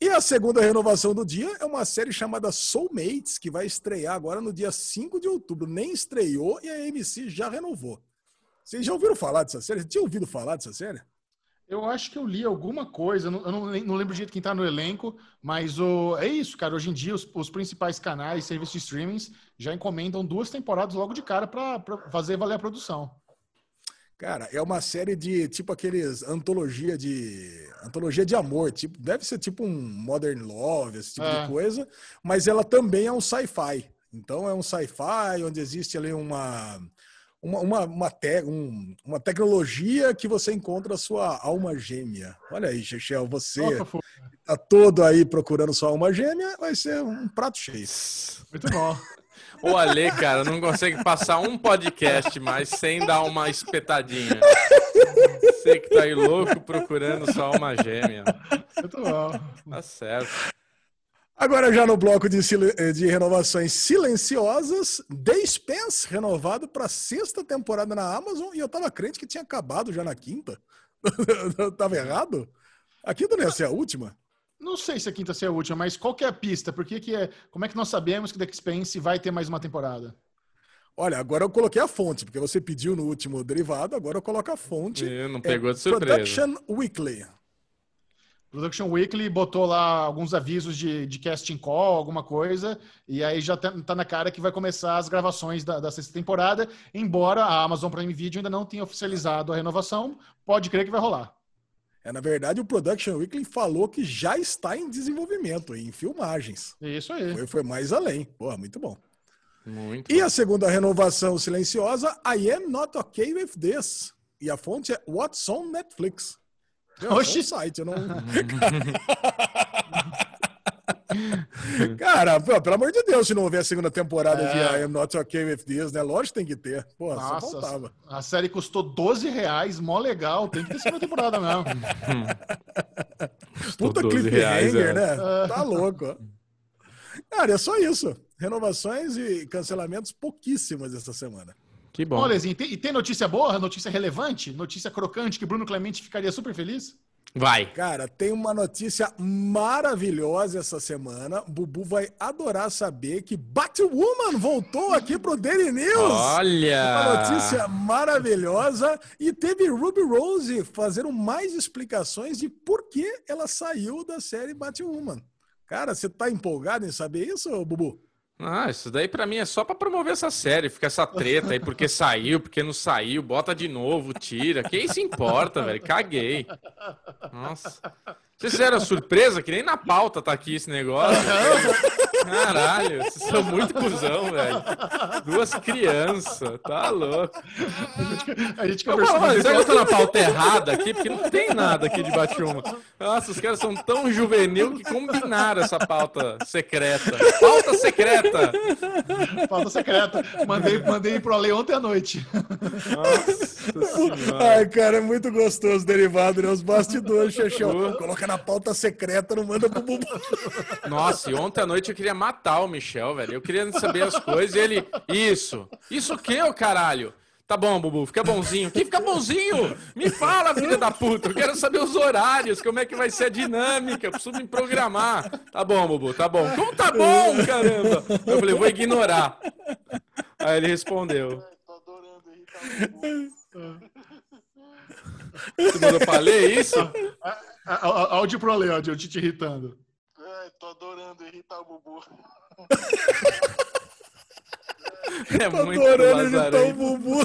E a segunda renovação do dia é uma série chamada Soulmates, que vai estrear agora no dia 5 de outubro. Nem estreou e a MC já renovou. Vocês já ouviram falar dessa série? Você tinha ouvido falar dessa série? Eu acho que eu li alguma coisa, eu não, eu não, lembro de quem está no elenco, mas o, é isso, cara. Hoje em dia, os, os principais canais, serviços de streamings, já encomendam duas temporadas logo de cara para fazer valer a produção. Cara, é uma série de tipo aqueles antologia de antologia de amor, tipo, deve ser tipo um Modern Love, esse tipo é. de coisa, mas ela também é um sci-fi. Então é um sci-fi onde existe ali uma uma, uma, uma, te, um, uma tecnologia que você encontra a sua alma gêmea. Olha aí, Chechel, você está todo aí procurando sua alma gêmea, vai ser um prato cheio. Muito bom. O Ale, cara, não consegue passar um podcast mais sem dar uma espetadinha. Você que tá aí louco procurando sua alma gêmea. Muito bom. Tá certo. Agora, já no bloco de, de renovações silenciosas, The Spence renovado para sexta temporada na Amazon e eu tava crente que tinha acabado já na quinta. <laughs> tava errado? A quinta não ia ser a última? Não sei se a quinta ser a última, mas qual que é a pista? Por que que é, como é que nós sabemos que The Spence vai ter mais uma temporada? Olha, agora eu coloquei a fonte, porque você pediu no último derivado, agora eu coloco a fonte. E não pegou é de surpresa. Production Weekly. Production Weekly botou lá alguns avisos de, de casting call, alguma coisa, e aí já tá, tá na cara que vai começar as gravações da, da, sexta temporada, embora a Amazon Prime Video ainda não tenha oficializado a renovação, pode crer que vai rolar. É, na verdade, o Production Weekly falou que já está em desenvolvimento, em filmagens. Isso aí. Foi, foi mais além. Porra, muito bom. Muito e bom. a segunda renovação silenciosa, I Am Not Okay With This. E a fonte é What's on Netflix. Oxi. É um site, eu não. <laughs> <laughs> Cara, pô, pelo amor de Deus, se não houver a segunda temporada é. de I Am Not Okay With This, né? Lógico que tem que ter. Pô, Nossa, só faltava. A série custou 12 reais, mó legal. Tem que ter segunda temporada mesmo. <laughs> Puta cliffhanger, é. né? É. Tá louco. Cara, é só isso. Renovações e cancelamentos pouquíssimas essa semana. Que bom. Olha, e tem, e tem notícia boa, notícia relevante, notícia crocante que Bruno Clemente ficaria super feliz? Vai. Cara, tem uma notícia maravilhosa essa semana. Bubu vai adorar saber que Batwoman voltou aqui pro Daily News. Olha! Uma notícia maravilhosa. E teve Ruby Rose fazendo mais explicações de por que ela saiu da série Batwoman. Cara, você tá empolgado em saber isso, Bubu? Ah, isso daí para mim é só para promover essa série, fica essa treta aí, porque saiu, porque não saiu, bota de novo, tira. Quem se importa, velho? Caguei. Nossa. Vocês fizeram surpresa que nem na pauta tá aqui esse negócio. Caralho, vocês são muito cuzão, velho. Duas crianças, tá louco. A gente conversou. Mas será que eu tô na pauta errada aqui? Porque não tem nada aqui de Batman. Nossa, os caras são tão juvenil que combinaram essa pauta secreta. Pauta secreta! Pauta secreta. Mandei, mandei pro Ale ontem à noite. Nossa Ai, cara, é muito gostoso derivado, né? Os bastidores, Xexão. Coloca na pauta secreta, não manda pro Bubu. <laughs> Nossa, e ontem à noite eu queria matar o Michel, velho. Eu queria saber as coisas e ele. Isso. Isso o quê, ô caralho? Tá bom, Bubu, fica bonzinho. Que fica bonzinho? Me fala, filha da puta. Eu quero saber os horários, como é que vai ser a dinâmica. Eu preciso me programar. Tá bom, Bubu, tá bom. Como tá bom, caramba? Eu falei, vou ignorar. Aí ele respondeu. Tô adorando Você mandou pra ler isso? Áudio pro Leo, eu te irritando. É, tô adorando irritar o Bubu. É tô muito adorando irritar o Bubu.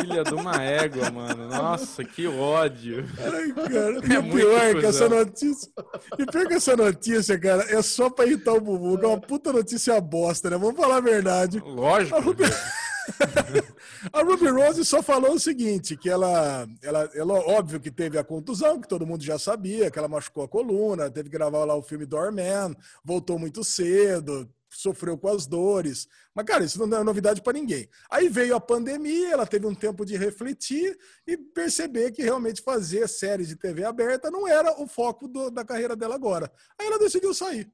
Filha de uma égua, mano. Nossa, que ódio. Ai, cara. É e pior é que essa notícia. E pior que essa notícia, cara, é só pra irritar o Bubu, que é uma puta notícia bosta, né? Vamos falar a verdade. Lógico. A. <laughs> a Ruby Rose só falou o seguinte, que ela, ela, ela, óbvio que teve a contusão, que todo mundo já sabia, que ela machucou a coluna, teve que gravar lá o filme Doorman, voltou muito cedo, sofreu com as dores. Mas, cara, isso não é novidade para ninguém. Aí veio a pandemia, ela teve um tempo de refletir e perceber que realmente fazer séries de TV aberta não era o foco do, da carreira dela agora. Aí ela decidiu sair.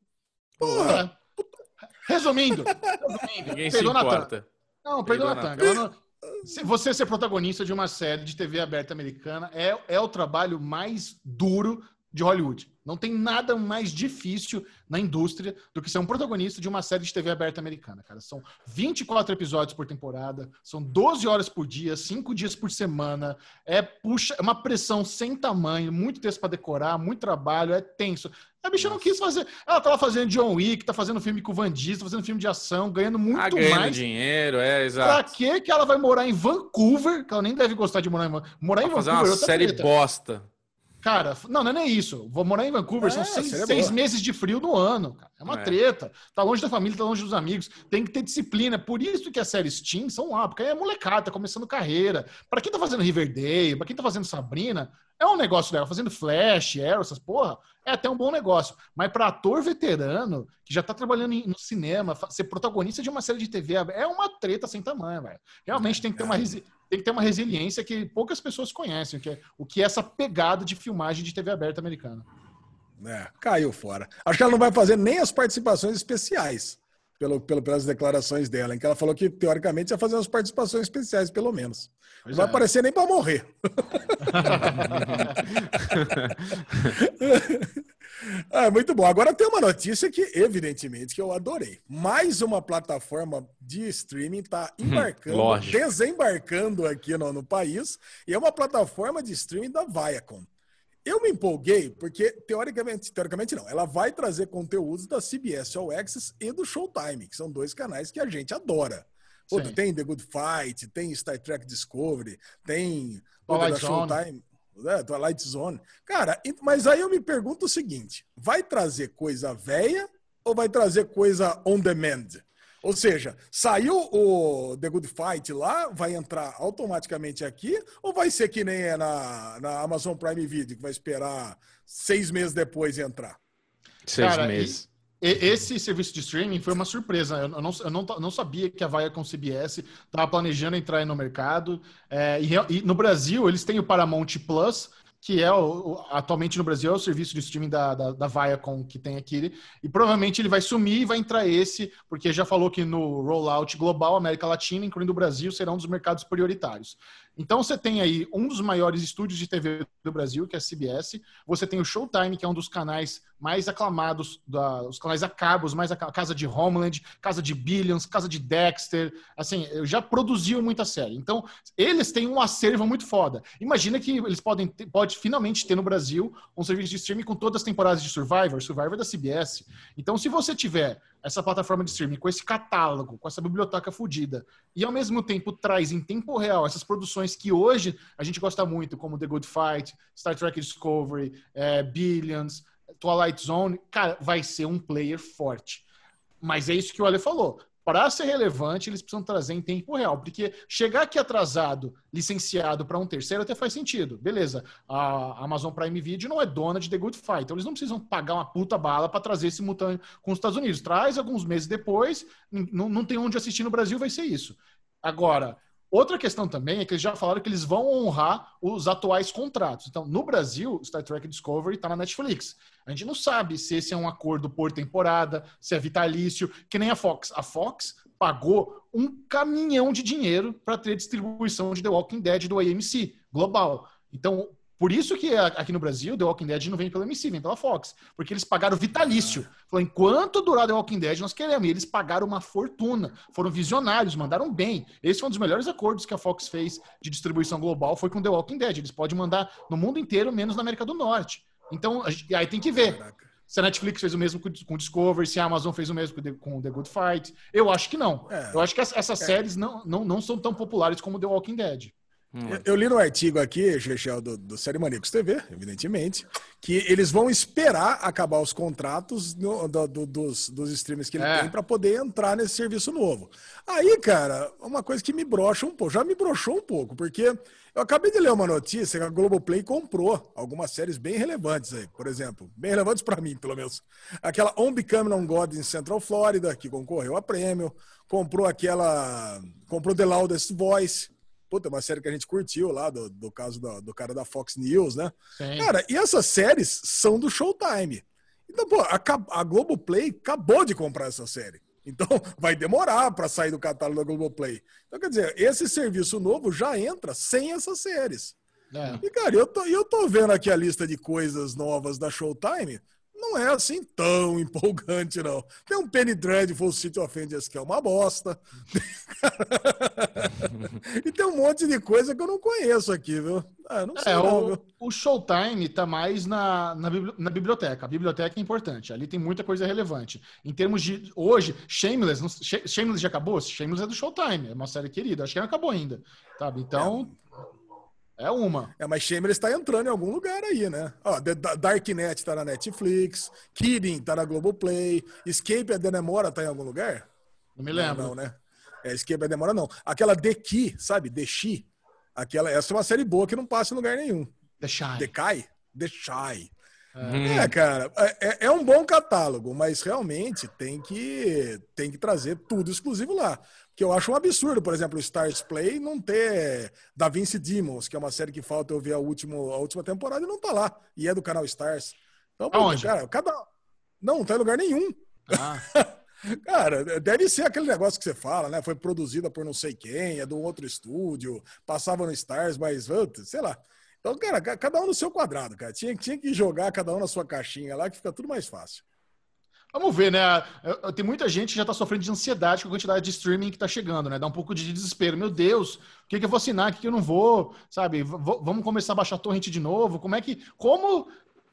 Porra! Resumindo, resumindo <laughs> ninguém se importa. Não, perdoa, Tanga. Não... Você ser protagonista de uma série de TV aberta americana é, é o trabalho mais duro de Hollywood. Não tem nada mais difícil na indústria do que ser um protagonista de uma série de TV aberta americana, cara. São 24 episódios por temporada, são 12 horas por dia, 5 dias por semana. É puxa, é uma pressão sem tamanho, muito texto para decorar, muito trabalho, é tenso. A bicha não quis fazer. Ela tava fazendo John Wick, tá fazendo filme com o Van Diesel, tá fazendo filme de ação, ganhando muito ah, ganhando mais. dinheiro, é, exato. Pra que que ela vai morar em Vancouver? Que ela nem deve gostar de morar em Vancouver. Morar pra em Vancouver. Fazer uma série bosta. Cara, não, não é nem isso. Vou morar em Vancouver, é, são seis, é seis meses de frio no ano. Cara. É uma é. treta. Tá longe da família, tá longe dos amigos. Tem que ter disciplina. Por isso que as séries Steam são lá, porque aí é molecada, tá começando carreira. Para quem tá fazendo Riverdale, para quem tá fazendo Sabrina, é um negócio legal. Fazendo Flash, Arrow, essas porra, é até um bom negócio. Mas para ator veterano, que já tá trabalhando no cinema, ser protagonista de uma série de TV, é uma treta sem tamanho, velho. Realmente tem que ter uma tem que ter uma resiliência que poucas pessoas conhecem, que é, o que é essa pegada de filmagem de TV aberta americana. É, caiu fora. Acho que ela não vai fazer nem as participações especiais, pelo, pelo, pelas declarações dela, em que ela falou que, teoricamente, ia fazer as participações especiais, pelo menos. Pois não é. vai aparecer nem para morrer. Ah, <laughs> muito bom. Agora tem uma notícia que, evidentemente, que eu adorei. Mais uma plataforma de streaming está hum, embarcando, hum, desembarcando aqui no, no país, e é uma plataforma de streaming da Viacom. Eu me empolguei porque, teoricamente, teoricamente não, ela vai trazer conteúdos da CBS All Access e do Showtime, que são dois canais que a gente adora. Pô, tem The Good Fight, tem Star Trek Discovery, tem o da Showtime né? Twilight Zone. Cara, mas aí eu me pergunto o seguinte: vai trazer coisa velha ou vai trazer coisa on demand? Ou seja, saiu o The Good Fight lá, vai entrar automaticamente aqui, ou vai ser que nem é na, na Amazon Prime Video, que vai esperar seis meses depois entrar? Seis Cara, meses. Esse serviço de streaming foi uma surpresa. Eu não, eu não, não sabia que a Viacom CBS estava planejando entrar no mercado. É, e, e, no Brasil, eles têm o Paramount Plus, que é o, atualmente no Brasil é o serviço de streaming da, da, da, Viacom que tem aqui, e provavelmente ele vai sumir e vai entrar esse, porque já falou que no rollout global, América Latina, incluindo o Brasil, será um dos mercados prioritários. Então você tem aí um dos maiores estúdios de TV do Brasil, que é a CBS. Você tem o Showtime, que é um dos canais mais aclamados, da, os canais a cabos, mais a casa de Homeland, casa de Billions, casa de Dexter. Assim, já produziu muita série. Então, eles têm um acervo muito foda. Imagina que eles podem ter, pode finalmente ter no Brasil um serviço de streaming com todas as temporadas de Survivor, Survivor da CBS. Então, se você tiver essa plataforma de streaming com esse catálogo, com essa biblioteca fodida, e ao mesmo tempo traz em tempo real essas produções que hoje a gente gosta muito, como The Good Fight, Star Trek Discovery, é, Billions, Twilight Zone, cara, vai ser um player forte. Mas é isso que o Ale falou para ser relevante, eles precisam trazer em tempo real, porque chegar aqui atrasado, licenciado para um terceiro, até faz sentido. Beleza, a Amazon Prime Video não é dona de The Good Fight, então eles não precisam pagar uma puta bala para trazer simultâneo com os Estados Unidos. Traz alguns meses depois, não, não tem onde assistir no Brasil, vai ser isso. Agora, Outra questão também é que eles já falaram que eles vão honrar os atuais contratos. Então, no Brasil, Star Trek Discovery está na Netflix. A gente não sabe se esse é um acordo por temporada, se é vitalício, que nem a Fox. A Fox pagou um caminhão de dinheiro para ter distribuição de The Walking Dead do AMC global. Então, por isso que aqui no Brasil, The Walking Dead não vem pela MC, vem pela Fox. Porque eles pagaram vitalício. Falou, enquanto durar The Walking Dead, nós queremos. E eles pagaram uma fortuna. Foram visionários, mandaram bem. Esse foi um dos melhores acordos que a Fox fez de distribuição global, foi com The Walking Dead. Eles podem mandar no mundo inteiro, menos na América do Norte. Então, aí tem que ver. Caraca. Se a Netflix fez o mesmo com Discovery, se a Amazon fez o mesmo com The Good Fight. Eu acho que não. É. Eu acho que essas é. séries não, não, não são tão populares como The Walking Dead. Hum. Eu, eu, li no artigo aqui, Chechel, do, do Série Maníacos TV, evidentemente, que eles vão esperar acabar os contratos no, do, do, dos, dos streams que ele é. tem para poder entrar nesse serviço novo. Aí, cara, uma coisa que me brocha um pouco, já me broxou um pouco, porque eu acabei de ler uma notícia que a Globoplay comprou algumas séries bem relevantes aí, por exemplo, bem relevantes para mim, pelo menos. Aquela On Becoming on God em Central Florida, que concorreu a prêmio, comprou aquela, comprou The Loudest Voice, Puta, uma série que a gente curtiu lá, do, do caso do, do cara da Fox News, né? Sim. Cara, e essas séries são do Showtime. Então, pô, a, a Globoplay acabou de comprar essa série. Então, <laughs> vai demorar para sair do catálogo da Globoplay. Então, quer dizer, esse serviço novo já entra sem essas séries. É. E, cara, eu tô, eu tô vendo aqui a lista de coisas novas da Showtime não é assim tão <laughs> empolgante, não. Tem um Penny Dreadful City of Angels que é uma bosta. <laughs> e tem um monte de coisa que eu não conheço aqui, viu? Ah, não sei é, não, o, viu? o Showtime tá mais na, na, na, biblioteca. A biblioteca é importante. Ali tem muita coisa relevante. Em termos de... Hoje, Shameless... Não, Shameless já acabou? Shameless é do Showtime. É uma série querida. Acho que não acabou ainda. Sabe? Então... É É uma. É, mas Shameless está entrando em algum lugar aí, né? Ó, The Darknet tá na Netflix, Kidding tá na Globoplay, Escape a Demora tá em algum lugar? Não me lembro. Não, não né? É, Escape a Demora não. Aquela The Key, sabe? The She. Aquela, essa é uma série boa que não passa em lugar nenhum. The Shy. The Kai? The Shy. É, é cara, é, é, um bom catálogo, mas realmente tem que, tem que trazer tudo exclusivo lá. Que eu acho um absurdo, por exemplo, o Stars Play não ter Da Vinci Demons, que é uma série que falta eu ver a, último, a última temporada e não tá lá. E é do canal Stars. Então, Aonde? cara, cada. Não, não tá em lugar nenhum. Ah. <laughs> Cara, deve ser aquele negócio que você fala, né? Foi produzida por não sei quem, é de um outro estúdio, passava no Stars, mas, sei lá. Então, cara, cada um no seu quadrado, cara. Tinha, tinha que jogar cada um na sua caixinha lá, que fica tudo mais fácil. Vamos ver, né? Tem muita gente que já está sofrendo de ansiedade com a quantidade de streaming que está chegando, né? Dá um pouco de desespero. Meu Deus, o que, que eu vou assinar? O que, que eu não vou? Sabe? V vamos começar a baixar a torrent de novo? Como é que. Como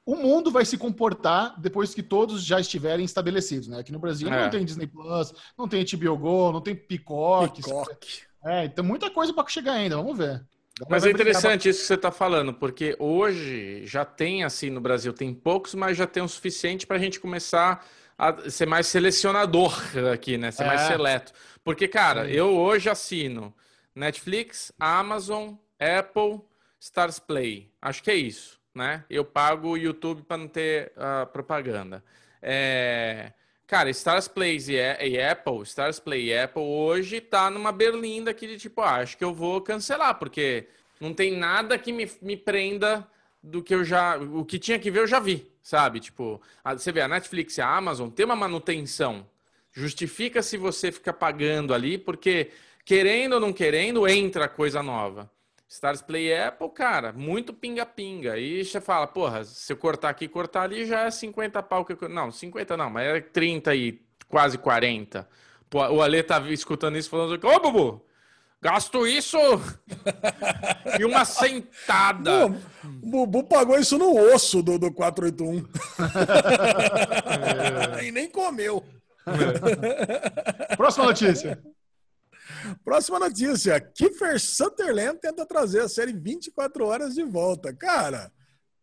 o mundo vai se comportar depois que todos já estiverem estabelecidos, né? Aqui no Brasil é. não tem Disney Plus, não tem HBO Go, não tem Peacock. Peacock. É, tem muita coisa para chegar ainda, vamos ver. Mas é interessante isso que você está falando, porque hoje já tem assim no Brasil, tem poucos, mas já tem o suficiente para a gente começar a ser mais selecionador aqui, né? Ser é. mais seleto. Porque, cara, eu hoje assino Netflix, Amazon, Apple, Stars Play. Acho que é isso, né? Eu pago o YouTube para não ter uh, propaganda. É... Cara, Stars Play e, Apple, Stars Play e Apple hoje tá numa berlinda aqui de tipo, ah, acho que eu vou cancelar, porque não tem nada que me, me prenda do que eu já. O que tinha que ver, eu já vi sabe? Tipo, a, você vê, a Netflix e a Amazon tem uma manutenção. Justifica se você fica pagando ali, porque querendo ou não querendo, entra coisa nova. Stars Play Apple, cara, muito pinga-pinga. E você fala, porra, se eu cortar aqui cortar ali, já é 50 pau que eu... Não, 50 não, mas é 30 e quase 40. Pô, o Ale tá escutando isso falando, ô, Bubu, Gasto isso <laughs> e uma sentada. o Bubu pagou isso no osso do, do 481. É. <laughs> e nem comeu. É. Próxima notícia. Próxima notícia. Kiefer Sutherland tenta trazer a série 24 horas de volta. Cara,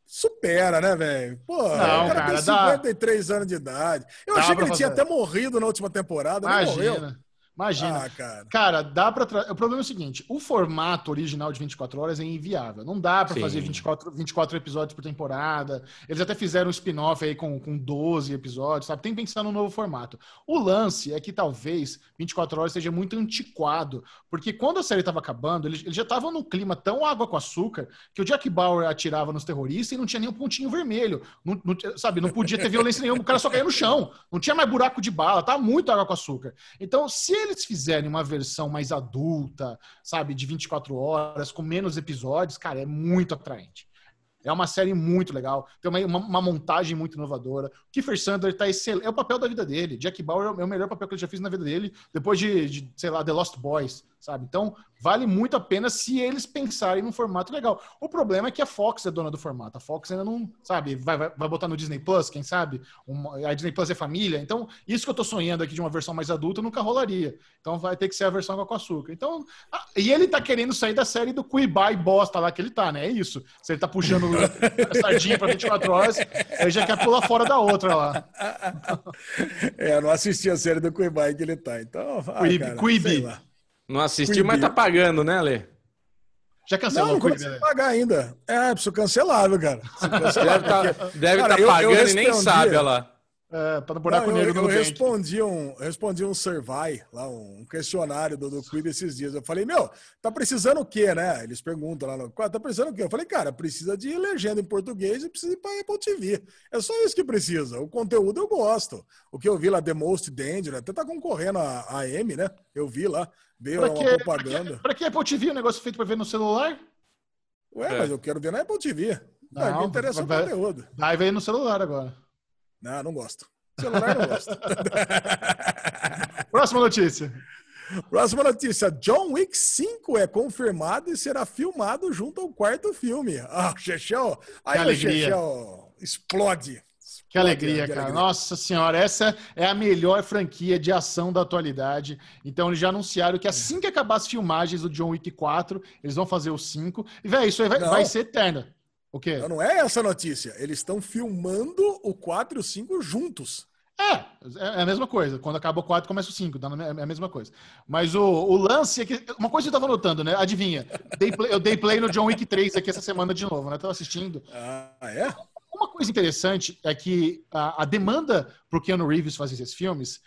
supera, né, velho? Pô, Não, o cara, cara tem 53 dá... anos de idade. Eu dá achei que ele fazer. tinha até morrido na última temporada. Imagina. Imagina. Ah, cara. cara. dá para. Tra... O problema é o seguinte: o formato original de 24 horas é inviável. Não dá para fazer 24, 24 episódios por temporada. Eles até fizeram um spin-off aí com, com 12 episódios, sabe? Tem que pensar no novo formato. O lance é que talvez 24 horas seja muito antiquado, porque quando a série estava acabando, eles, eles já estavam num clima tão água com açúcar que o Jack Bauer atirava nos terroristas e não tinha nenhum pontinho vermelho. Não, não, sabe? Não podia ter violência nenhuma, o cara só caía no chão. Não tinha mais buraco de bala, tava muito água com açúcar. Então, se eles fizerem uma versão mais adulta, sabe, de 24 horas, com menos episódios, cara, é muito atraente. É uma série muito legal, tem uma, uma, montagem muito inovadora. O Kiefer Sandler tá excelente, é o papel da vida dele. Jack Bauer é o melhor papel que ele já fez na vida dele, depois de, de sei lá, The Lost Boys sabe? Então, vale muito a pena se eles pensarem num formato legal. O problema é que a Fox é dona do formato. A Fox ainda não, sabe, vai, vai, vai botar no Disney Plus, quem sabe? Uma, a Disney Plus é família. Então, isso que eu tô sonhando aqui de uma versão mais adulta nunca rolaria. Então, vai ter que ser a versão com açúcar. Então, ah, e ele tá querendo sair da série do Cuibai bosta lá que ele tá, né? É isso. Se ele tá puxando a <laughs> sardinha pra 24 horas, ele já quer pular fora da outra lá. É, eu não assisti a série do Cuibai que ele tá. Então, ah, Cuibi. Não assistiu, mas tá pagando, né, Ale? Já cancelou não, não né? pagar ainda. É, preciso cancelar, cara. Cancelar, <laughs> deve estar tá, tá pagando eu, eu e nem sabe, olha lá. É, tá no buraco não, negro eu, eu respondi um, eu respondi um survey, lá, um questionário do, do Quibi esses dias. Eu falei, meu, tá precisando o quê, né? Eles perguntam lá, no, tá precisando o quê? Eu falei, cara, precisa de legenda em português e precisa ir pra Apple TV. É só isso que precisa. O conteúdo eu gosto. O que eu vi lá, The Most Danger, até tá concorrendo a, a M, né? Eu vi lá, veio pra uma que, propaganda. Pra que, pra que Apple TV? Um negócio feito pra ver no celular? Ué, é. mas eu quero ver na Apple TV. Não, não me interessa vai, o conteúdo. Vai ver no celular agora. Não, não gosto. Celular não gosto. <laughs> Próxima notícia. Próxima notícia. John Wick 5 é confirmado e será filmado junto ao quarto filme. Ah, o Chechel. Aí o Chechel explode. Que alegria, cara. Alegria. Nossa senhora, essa é a melhor franquia de ação da atualidade. Então, eles já anunciaram que assim que acabar as filmagens do John Wick 4, eles vão fazer o 5. E, velho, isso aí vai, vai, ser eterno. O quê? Não, não é essa notícia. Eles estão filmando o 4 e o 5 juntos. É, é a mesma coisa. Quando acaba o 4, começa o 5. É a mesma coisa. Mas o, o lance é que. Uma coisa que eu tava notando, né? Adivinha? Dei play, eu dei play no John Wick 3 aqui essa semana de novo, né? Tava assistindo. Ah, é? Uma coisa interessante é que a, a demanda pro Keanu Reeves fazer esses filmes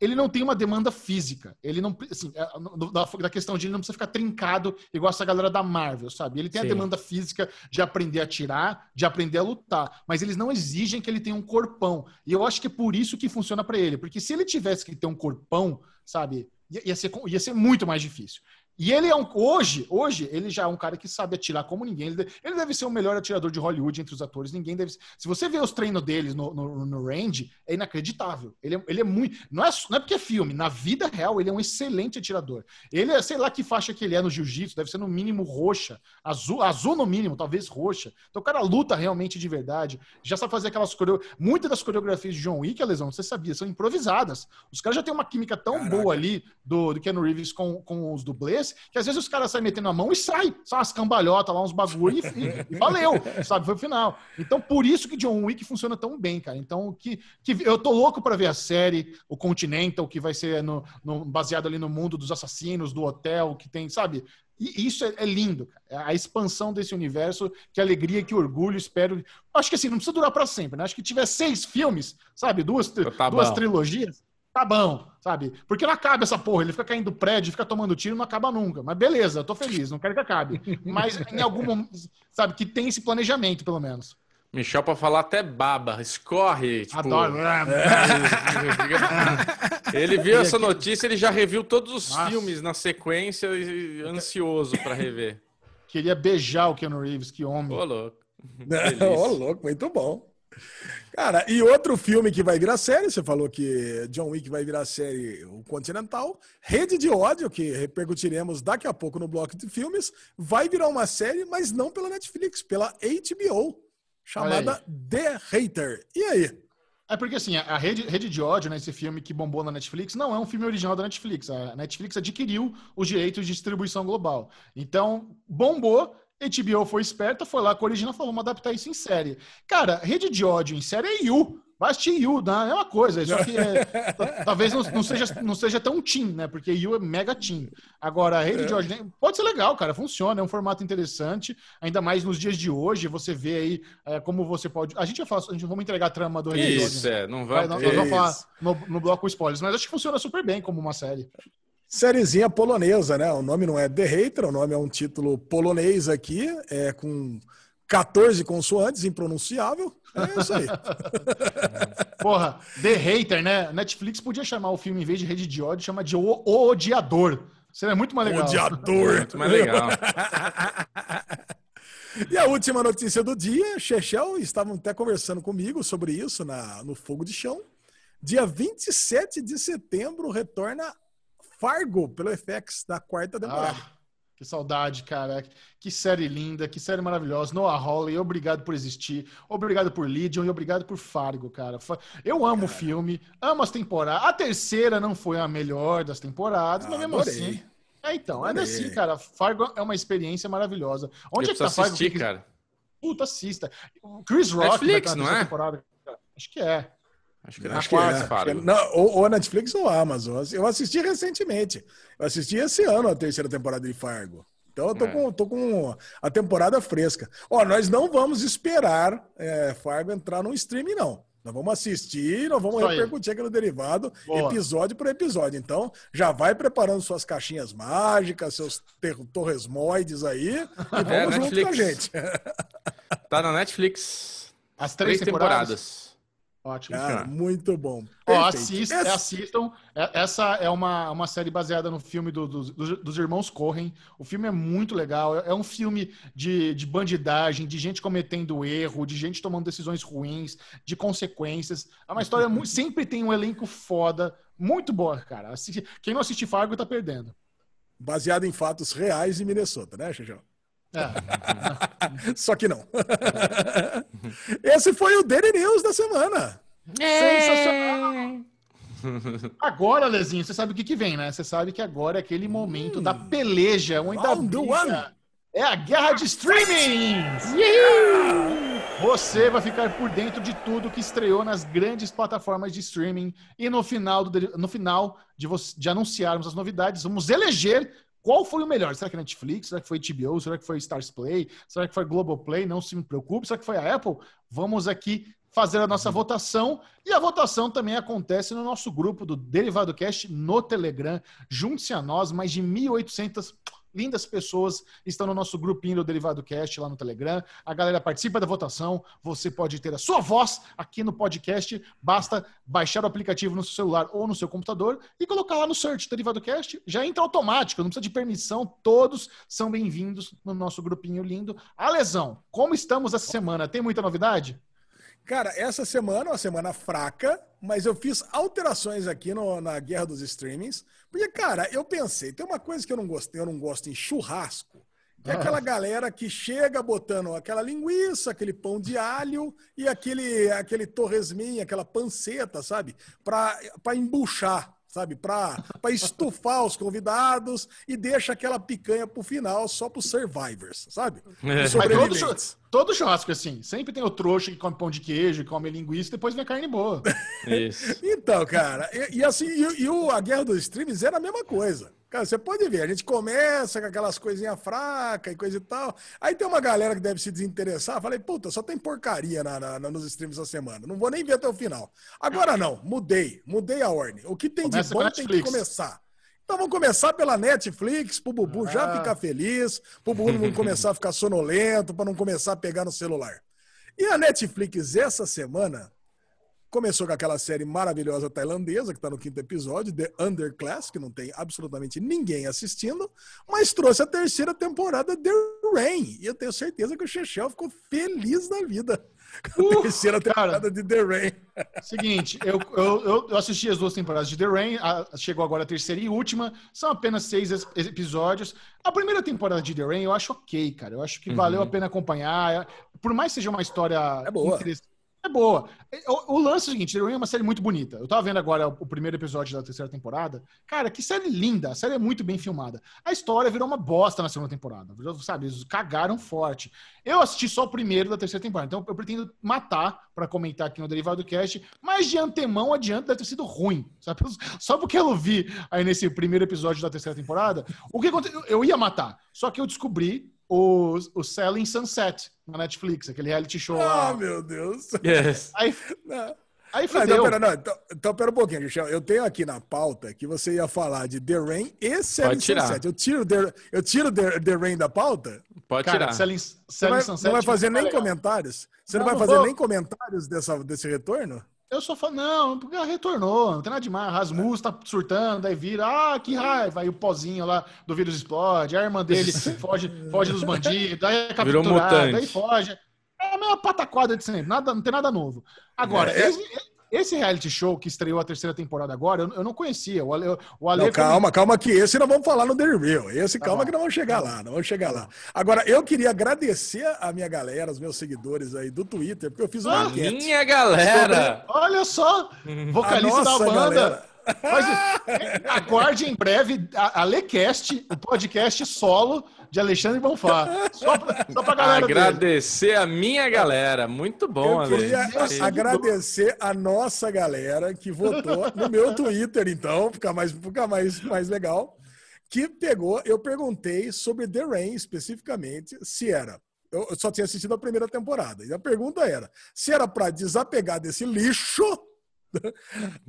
ele não tem uma demanda física. Ele não, assim, é, da, da, questão de ele não precisa ficar trincado igual essa galera da Marvel, sabe? Ele tem Sim. a demanda física de aprender a tirar, de aprender a lutar, mas eles não exigem que ele tenha um corpão. E eu acho que é por isso que funciona para ele, porque se ele tivesse que ter um corpão, sabe? Ia, ia, ser, ia ser muito mais difícil. E ele é um. Hoje, hoje, ele já é um cara que sabe atirar como ninguém. Ele deve, ele deve ser o melhor atirador de Hollywood entre os atores. Ninguém deve. Se você vê os treinos deles no, no, no range, é inacreditável. Ele é, ele é muito. Não é, não é porque é filme, na vida real, ele é um excelente atirador. Ele é, sei lá que faixa que ele é no jiu-jitsu, deve ser no mínimo roxa, azul, azul no mínimo, talvez roxa. Então o cara luta realmente de verdade. Já sabe fazer aquelas coreografias. Muitas das coreografias de John Wick, lesão, você sabia, são improvisadas. Os caras já têm uma química tão Caraca. boa ali do, do Keanu Reeves com, com os dublês que às vezes os caras saem metendo a mão e sai, só umas cambalhotas lá, uns bagulho e, e, valeu, sabe? Foi o final. Então, por isso que John Wick funciona tão bem, cara. Então, que, que eu tô louco para ver a série, o Continental, que vai ser no, no, baseado ali no mundo dos assassinos, do hotel, que tem, sabe? E isso é, é lindo, cara. É a expansão desse universo, que alegria, que orgulho, espero. Acho que assim, não precisa durar para sempre, né? Acho que tiver seis filmes, sabe? Duas, tá duas trilogias tá bom, sabe? Porque não acaba essa porra, ele fica caindo do prédio, fica tomando tiro, não acaba nunca. Mas beleza, eu tô feliz, não quero que acabe. Mas em algum momento, sabe, que tem esse planejamento, pelo menos. Michel para falar até baba, escorre. Tipo... Adoro. <laughs> ele viu essa notícia, ele já reviu todos os Nossa. filmes na sequência e ansioso para rever. Queria beijar o Keanu Reeves, que homem. Ô, louco. <laughs> Ô, louco, muito bom. Cara, e outro filme que vai virar série, você falou que John Wick vai virar série o Continental, Rede de Ódio, que repercutiremos daqui a pouco no bloco de filmes, vai virar uma série, mas não pela Netflix, pela HBO, chamada The Hater. E aí? É porque assim, a rede, rede de ódio, né, esse filme que bombou na Netflix, não é um filme original da Netflix. A Netflix adquiriu os direitos de distribuição global. Então, bombou HBO foi esperta, foi lá com a original falou, vamos adaptar isso em série. Cara, rede de ódio em série é You. Vai assistir You, né? é uma coisa, só que é, <laughs> talvez não, não, seja, não seja tão teen, né? Porque You é mega teen. Agora, a rede é. de ódio pode ser legal, cara, funciona, é um formato interessante, ainda mais nos dias de hoje, você vê aí é, como você pode. A gente vai falar, a gente vamos entregar a trama do Rede Isso, de ódio, é, não vai. Nós, nós vamos falar no, no bloco spoilers, mas acho que funciona super bem como uma série. Sériezinha polonesa, né? O nome não é The Hater, o nome é um título polonês aqui, é com 14 consoantes, impronunciável. É isso aí. <laughs> Porra, The Hater, né? Netflix podia chamar o filme, em vez de Rede de Ódio, chama de O, o Odiador. Seria muito mais legal. Odiador. Muito mais legal. <laughs> E a última notícia do dia, Chechel, estavam até conversando comigo sobre isso na, no Fogo de Chão. Dia 27 de setembro retorna Fargo pelo FX da quarta temporada. Ah, que saudade, cara. Que série linda, que série maravilhosa. Noah Hawley, obrigado por existir. Obrigado por Legion e obrigado por Fargo, cara. Eu amo o filme, amo as temporadas. A terceira não foi a melhor das temporadas, ah, mas mesmo adorei. assim. É, então, ainda assim, cara, Fargo é uma experiência maravilhosa. Onde Eu é que tá Fargo? Assistir, cara. Puta, assista. Chris Rock Netflix, não é? Temporada. Acho que é. Acho que, acho que é. Fargo. Não, ou, ou Netflix ou Amazon. Eu assisti recentemente. Eu assisti esse ano a terceira temporada de Fargo. Então eu tô, é. com, tô com a temporada fresca. Ó, nós não vamos esperar é, Fargo entrar no streaming, não. Nós vamos assistir, nós vamos Só repercutir aqui no derivado, Boa. episódio por episódio. Então, já vai preparando suas caixinhas mágicas, seus torresmoides aí, e <laughs> vamos é, junto Netflix. com a gente. Tá na Netflix. As três, três temporadas. temporadas. Ótimo. Ah, muito bom. Ó, assist, assistam. É, essa é uma, uma série baseada no filme do, do, dos irmãos Corren. O filme é muito legal. É, é um filme de, de bandidagem, de gente cometendo erro, de gente tomando decisões ruins, de consequências. É uma história muito. Sempre tem um elenco foda. Muito boa, cara. Quem não assiste Fargo tá perdendo. Baseado em fatos reais em Minnesota, né, Xixão? É. <laughs> Só que não. <laughs> Esse foi o Daily News da semana. É. Sensacional. Agora, Lezinho, você sabe o que, que vem, né? Você sabe que agora é aquele momento hum. da peleja, onde a briga é a guerra de streamings! Você vai ficar por dentro de tudo que estreou nas grandes plataformas de streaming e no final, do, no final de, de anunciarmos as novidades, vamos eleger qual foi o melhor? Será que é Netflix? Será que foi HBO? Será que foi Stars Play? Será que foi Globoplay? Não se me preocupe. Será que foi a Apple? Vamos aqui fazer a nossa votação. E a votação também acontece no nosso grupo do Derivado Cast no Telegram. Junte-se a nós, mais de 1.800 lindas pessoas estão no nosso grupinho do Derivado Cast lá no Telegram. A galera participa da votação. Você pode ter a sua voz aqui no podcast. Basta baixar o aplicativo no seu celular ou no seu computador e colocar lá no search Derivado Cast. Já entra automático, não precisa de permissão. Todos são bem-vindos no nosso grupinho lindo. Alesão, como estamos essa semana? Tem muita novidade? Cara, essa semana é uma semana fraca, mas eu fiz alterações aqui no, na Guerra dos Streamings. Porque, cara, eu pensei, tem uma coisa que eu não gosto, eu não gosto em churrasco, que é aquela galera que chega botando aquela linguiça, aquele pão de alho e aquele, aquele torresminho, aquela panceta, sabe? Pra embuchar sabe? Para estufar os convidados e deixa aquela picanha pro final só pros survivors, sabe? É. Mas todo, todo churrasco assim. Sempre tem o trouxa que come pão de queijo, que come linguiça e depois vem carne boa. <laughs> Isso. então, cara, e, e assim, e, e o, a Guerra dos Streams era a mesma coisa. Cara, você pode ver, a gente começa com aquelas coisinhas fracas e coisa e tal. Aí tem uma galera que deve se desinteressar. Falei, puta, só tem porcaria na, na, na nos streams essa semana. Não vou nem ver até o final. Agora não, mudei, mudei a ordem. O que tem Começa de bom tem que começar. Então vamos começar pela Netflix, pro Bubu ah. já ficar feliz, pro Bubu não começar a ficar sonolento, para não começar a pegar no celular. E a Netflix essa semana Começou com aquela série maravilhosa tailandesa, que está no quinto episódio, The Underclass, que não tem absolutamente ninguém assistindo, mas trouxe a terceira temporada The Rain. E eu tenho certeza que o Chechel ficou feliz da vida com a uh, terceira temporada cara, de The Rain. Seguinte, eu, eu, eu, assisti as duas temporadas de The Rain, a, chegou agora a terceira e última, são apenas seis episódios. A primeira temporada de The Rain eu acho ok, cara. Eu acho que uhum. valeu a pena acompanhar. Por mais que seja uma história é boa. interessante é boa. O, o, lance é o seguinte: The é uma série muito bonita. Eu tava vendo agora o primeiro episódio da terceira temporada. Cara, que série linda. A série é muito bem filmada. A história virou uma bosta na segunda temporada. Sabe, eles cagaram forte. Eu assisti só o primeiro da terceira temporada. Então eu pretendo matar para comentar aqui no Derivado Cast. Mas de antemão adianta deve ter sido ruim. Sabe? <laughs> Só porque eu vi aí nesse primeiro episódio da terceira temporada. O que aconteceu? Eu ia matar. Só que eu descobri o, o Selling Sunset na Netflix, aquele reality show lá. Ah, meu Deus. Yes. <laughs> Aí, não. aí fudeu. Não, pera, não, então, então pera um pouquinho, Michel. Eu tenho aqui na pauta que você ia falar de The Rain e Selling Sunset. Eu tiro, The, eu tiro The, The Rain da pauta? Pode Cara, tirar. Selling, Selling não vai, Sunset. Não vai fazer nem comentários? Você não, não vai fazer vou. nem comentários dessa, desse retorno? Eu só falo, não, porque retornou, não tem nada demais. Rasmus tá surtando, daí vira, ah, que raiva. Aí o pozinho lá do vírus explode, a irmã dele <laughs> foge, foge dos bandidos, aí é capturada, aí foge. É a mesma pataquada de sempre, nada, não tem nada novo. Agora, é, esse, esse reality show que estreou a terceira temporada agora, eu, eu não conhecia. O Ale, o Ale não, calma, calma, que esse nós vamos falar no The Real. Esse, tá calma, bom. que nós vamos chegar lá, nós vamos chegar lá. Agora, eu queria agradecer a minha galera, os meus seguidores aí do Twitter, porque eu fiz uma ah. Minha galera! Sobre... Olha só, vocalista da banda. Galera. Mas, aguarde em breve a, a Lecast, o podcast solo de Alexandre Bonfá. Só pra, só pra galera Agradecer dele. a minha galera. Muito bom, Eu queria Ale. agradecer a nossa galera que votou no meu Twitter, então, fica mais, fica mais, mais legal. Que pegou, eu perguntei sobre The Rain especificamente, se era eu só tinha assistido a primeira temporada. E a pergunta era: se era para desapegar desse lixo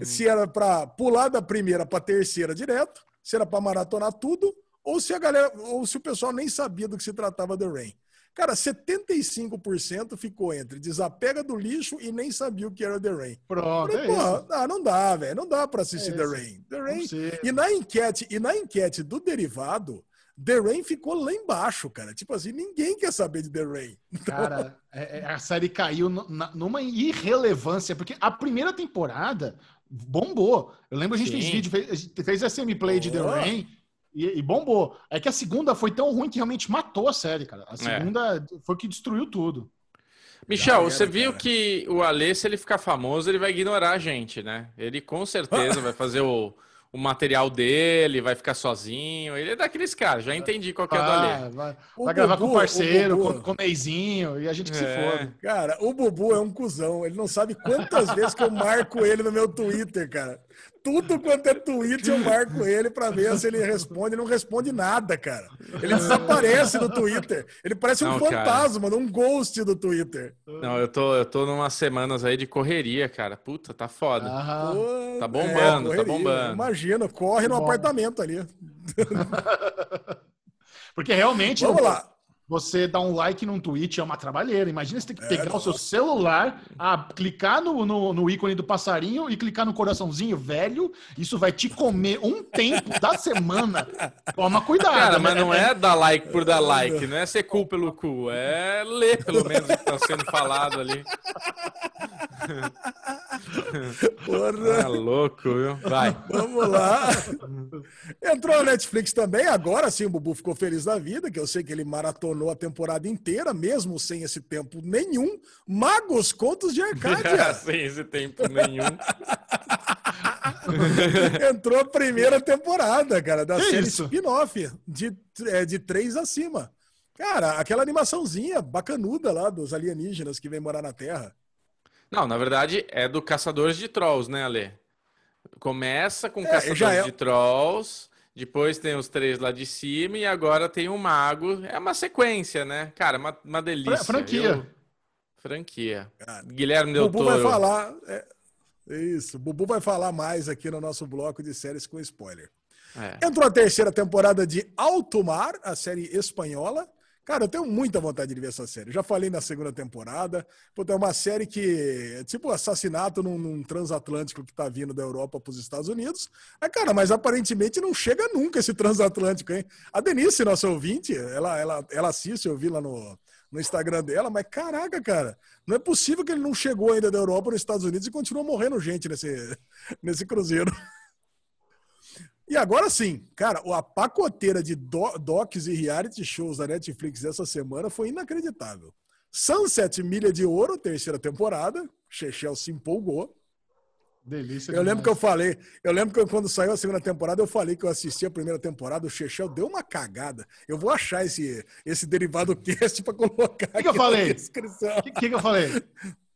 se era para pular da primeira para terceira direto, se era para maratonar tudo, ou se a galera, ou se o pessoal nem sabia do que se tratava The Rain. Cara, 75% ficou entre desapega do lixo e nem sabia o que era The Rain. Pronto, Falei, é porra, ah, não dá, velho, não dá para assistir é The Rain. The Rain. E na enquete, e na enquete do derivado, The Rain ficou lá embaixo, cara. Tipo assim, ninguém quer saber de The Rain. <laughs> Então... Cara, é, é, a série caiu numa irrelevância, porque a primeira temporada bombou. Eu lembro a gente Sim. fez vídeo, fez, fez a semi-play de The Rain e, e, bombou. É que a segunda foi tão ruim que realmente matou a série, cara. A é. segunda é. foi que destruiu tudo. Michel, você viu cara. que o Alê, se ele ficar famoso, ele vai ignorar a gente, né? Ele com certeza <laughs> vai fazer o, o material dele, vai ficar sozinho. Ele é daqueles caras, já entendi qual que é o do Alê. Vai, vai gravar com o parceiro, o com, com o Meizinho, e a gente que é. se foda. Cara, o Bubu é um cuzão. Ele não sabe quantas <laughs> vezes que eu marco ele no meu Twitter, cara tudo quanto é tweet, eu marco ele para ver se ele responde. Ele não responde nada, cara. Ele desaparece no Twitter. Ele parece um não, fantasma, um ghost do Twitter. Não, eu tô, eu tô numas semanas aí de correria, cara. Puta, tá foda. Pô, tá bombando, é, tá bombando. Imagina, corre no Bom. apartamento ali. <laughs> Porque realmente. Vamos lá você dar um like num tweet é uma trabalheira. Imagina você ter que é, pegar é, o seu celular, a, clicar no, no, no, ícone do passarinho e clicar no coraçãozinho, velho. Isso vai te comer um tempo da semana. <laughs> Toma cuidado. Cara, mas né? não é dar like por dar like, não é ser cu pelo cu, é ler pelo menos o que está sendo falado ali. Porra. Ah, louco, viu? Vai. Vamos lá. Entrou na Netflix também, agora sim o Bubu ficou feliz da vida, que eu sei que ele maratonou a temporada inteira, mesmo sem esse tempo nenhum. Magos Contos de Arcádia. <laughs> sem esse tempo nenhum. <laughs> Entrou a primeira temporada, cara, da que série spin-off, de, é, de três acima. Cara, aquela animaçãozinha bacanuda lá dos alienígenas que vem morar na Terra. Não, na verdade é do Caçadores de Trolls, né, Ale? Começa com é, Caçadores é... de Trolls, depois tem os três lá de cima e agora tem o um Mago. É uma sequência, né? Cara, uma, uma delícia. Franquia. Eu... Franquia. Cara, Guilherme Del Bubu vai falar. É... Isso, Bubu vai falar mais aqui no nosso bloco de séries com spoiler. É. Entrou a terceira temporada de Alto Mar, a série espanhola. Cara, eu tenho muita vontade de ver essa série. Já falei na segunda temporada. Puta, é uma série que é tipo assassinato num, num transatlântico que tá vindo da Europa para os Estados Unidos. Ah, cara, mas aparentemente não chega nunca esse transatlântico, hein? A Denise, nossa ouvinte, ela, ela, ela assiste, eu vi lá no, no Instagram dela, mas caraca, cara, não é possível que ele não chegou ainda da Europa para os Estados Unidos e continua morrendo gente nesse, <laughs> nesse cruzeiro. E agora sim, cara, a pacoteira de do, docs e reality shows da Netflix essa semana foi inacreditável. Sunset Milha de Ouro, terceira temporada. Chechel se empolgou. Delícia. Eu lembro que eu falei, eu lembro que quando saiu a segunda temporada, eu falei que eu assisti a primeira temporada, o Chechel deu uma cagada. Eu vou achar esse, esse derivado cast para colocar. O que, que, eu falei? O que, que, eu falei?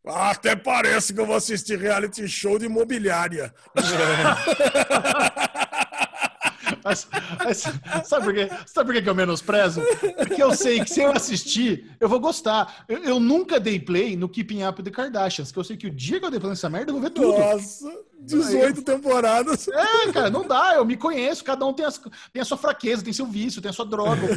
Ah, até parece que eu vou assistir reality show de imobiliária. <laughs> Mas, mas, sabe, por quê? sabe por que eu menosprezo? Porque eu sei que se eu assistir, eu vou gostar. Eu, eu nunca dei play no Keeping Up the Kardashians, que eu sei que o dia que eu dei play nessa merda, eu vou ver tudo. Nossa, 18 Aí, temporadas. É, cara, não dá. Eu me conheço. Cada um tem, as, tem a sua fraqueza, tem seu vício, tem a sua droga. <laughs>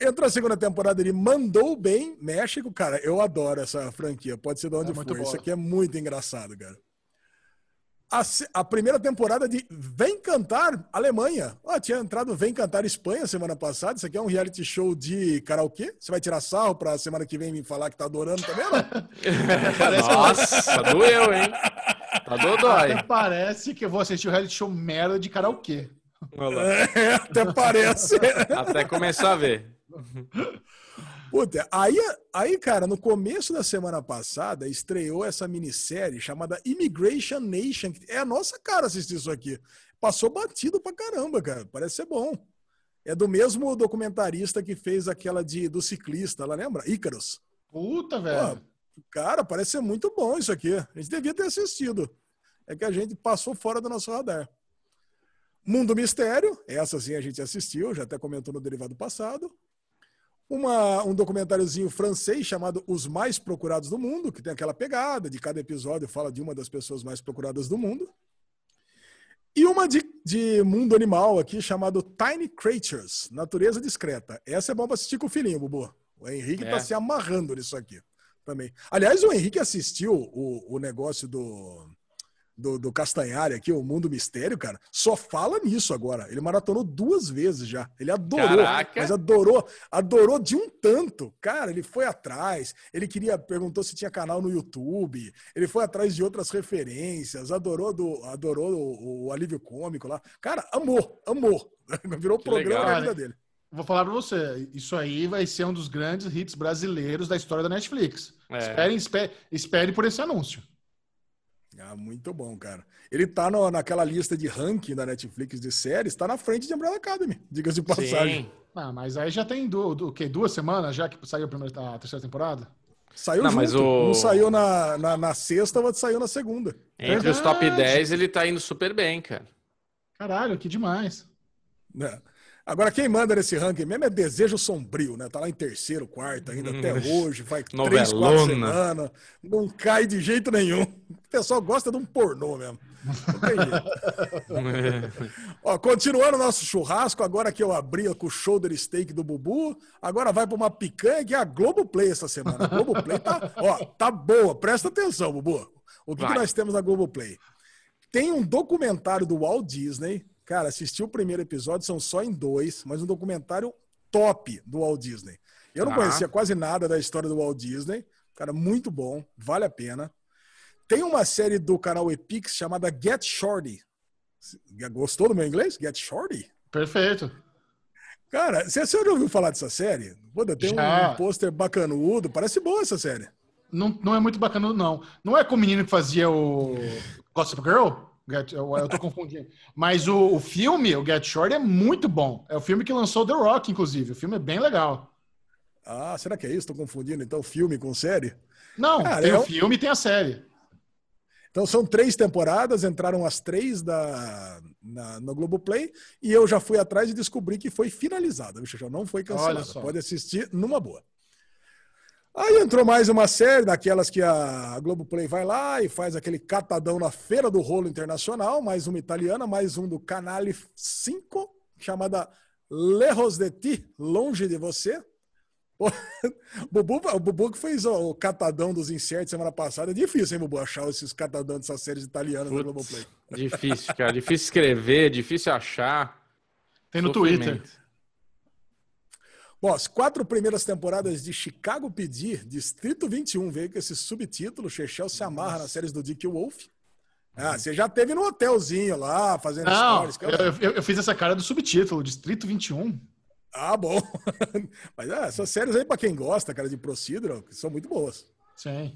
Entrou a segunda temporada de Mandou Bem, México. Cara, eu adoro essa franquia. Pode ser de onde é for. Isso aqui é muito engraçado, cara a, a, primeira temporada de Vem Cantar Alemanha. Oh, tinha entrado Vem Cantar Espanha semana passada. Isso aqui é um reality show de karaokê. Você vai tirar sarro pra semana que vem me falar que tá adorando também, não? <laughs> Nossa, doeu, hein? Tá dodói. Até parece que eu vou assistir o reality show merda de karaokê. É, até parece. Até começar a ver. <laughs> Puta, aí, aí, cara, no começo da semana passada, estreou essa minissérie chamada Immigration Nation. É a nossa cara assistir isso aqui. Passou batido pra caramba, cara. Parece ser bom. É do mesmo documentarista que fez aquela de, do ciclista, ela lembra? Ícaros. Puta, velho. Pô, cara, parece ser muito bom isso aqui. A gente devia ter assistido. É que a gente passou fora do nosso radar. Mundo Mistério, essa sim a gente assistiu, já até comentou no derivado passado uma, um documentáriozinho francês chamado Os Mais Procurados do Mundo, que tem aquela pegada, de cada episódio fala de uma das pessoas mais procuradas do mundo. E uma de, de mundo animal aqui, chamado Tiny Creatures, Natureza Discreta. Essa é bom para assistir com o filhinho, Bubu. O Henrique está é. se amarrando nisso aqui também. Aliás, o Henrique assistiu o, o negócio do do, do Castanhari aqui, o Mundo Mistério, cara, só fala nisso agora. Ele maratonou duas vezes já. Ele adorou, Caraca. mas adorou, adorou de um tanto. Cara, ele foi atrás, ele queria, perguntou se tinha canal no YouTube, ele foi atrás de outras referências, adorou do, adorou o, o alívio cômico lá. Cara, amor, amor. <laughs> Virou que programa legal, da vida dele. vou falar pra você, isso aí vai ser um dos grandes hits brasileiros da história da Netflix. É. Espere, espere, espere por esse anúncio. Ah, muito bom, cara. Ele tá no, naquela lista de ranking da Netflix de séries, tá na frente de Umbrella Academy, diga-se de passagem. Sim. Ah, mas aí já tem do, do, que, duas semanas já que saiu a, primeira, a terceira temporada? Saiu não, junto. Mas o... Um saiu na, na, na sexta, outro saiu na segunda. Entre Verdade. os top 10, ele tá indo super bem, cara. Caralho, que demais. É. Agora, quem manda nesse ranking mesmo é Desejo Sombrio, né? Tá lá em terceiro, quarto ainda, até hoje, faz <laughs> três, quatro semanas. Não cai de jeito nenhum. O pessoal gosta de um pornô mesmo. <laughs> Ó, continuando o nosso churrasco, agora que eu abri com o shoulder steak do Bubu, agora vai para uma picanha que é a Globoplay essa semana. A Globoplay tá, ó, tá boa. Presta atenção, Bubu. O que, que nós temos na Globoplay? Tem um documentário do Walt Disney Cara, assisti o primeiro episódio, são só em dois, mas um documentário top do Walt Disney. Eu não ah. conhecia quase nada da história do Walt Disney. Cara, muito bom, vale a pena. Tem uma série do canal Epix chamada Get Shorty. Gostou do meu inglês? Get Shorty? Perfeito. Cara, você, você já ouviu falar dessa série? Pô, tem já. um pôster bacanudo. Parece boa essa série. Não, não é muito bacanudo, não. Não é com o menino que fazia o Gossip Girl? Get, eu, eu tô confundindo. Mas o, o, filme, o Get Short, é muito bom. É o filme que lançou The Rock, inclusive. O filme é bem legal. Ah, será que é isso? Tô confundindo então filme com série? Não, Cara, tem é o filme e tem a série. Então são três temporadas, entraram as três da, na, no Globoplay e eu já fui atrás e descobri que foi finalizada, já não foi cancelada. Pode assistir numa boa. Aí entrou mais uma série daquelas que a Globoplay vai lá e faz aquele catadão na Feira do Rolo Internacional, mais uma italiana, mais um do Canale 5, chamada Lerros de Ti, Longe de Você. O <laughs> Bubu, o Bubu que fez o catadão dos insertos semana passada. É difícil, hein, Bubu, achar esses catadão dessas séries italianas Putz, Globoplay. Difícil, cara. difícil escrever, difícil achar. Tem no Twitter. Bom, as quatro primeiras temporadas de Chicago PD, Distrito 21, veio com esse subtítulo. Chechel se amarra nas séries do Dick Wolf. Ah, você já teve no hotelzinho lá, fazendo Não, stories. Eu, eu, eu, fiz essa cara do subtítulo, Distrito 21. Ah, bom. <laughs> Mas é, essas séries aí, para quem gosta, cara, de Procedural, são muito boas. Sim.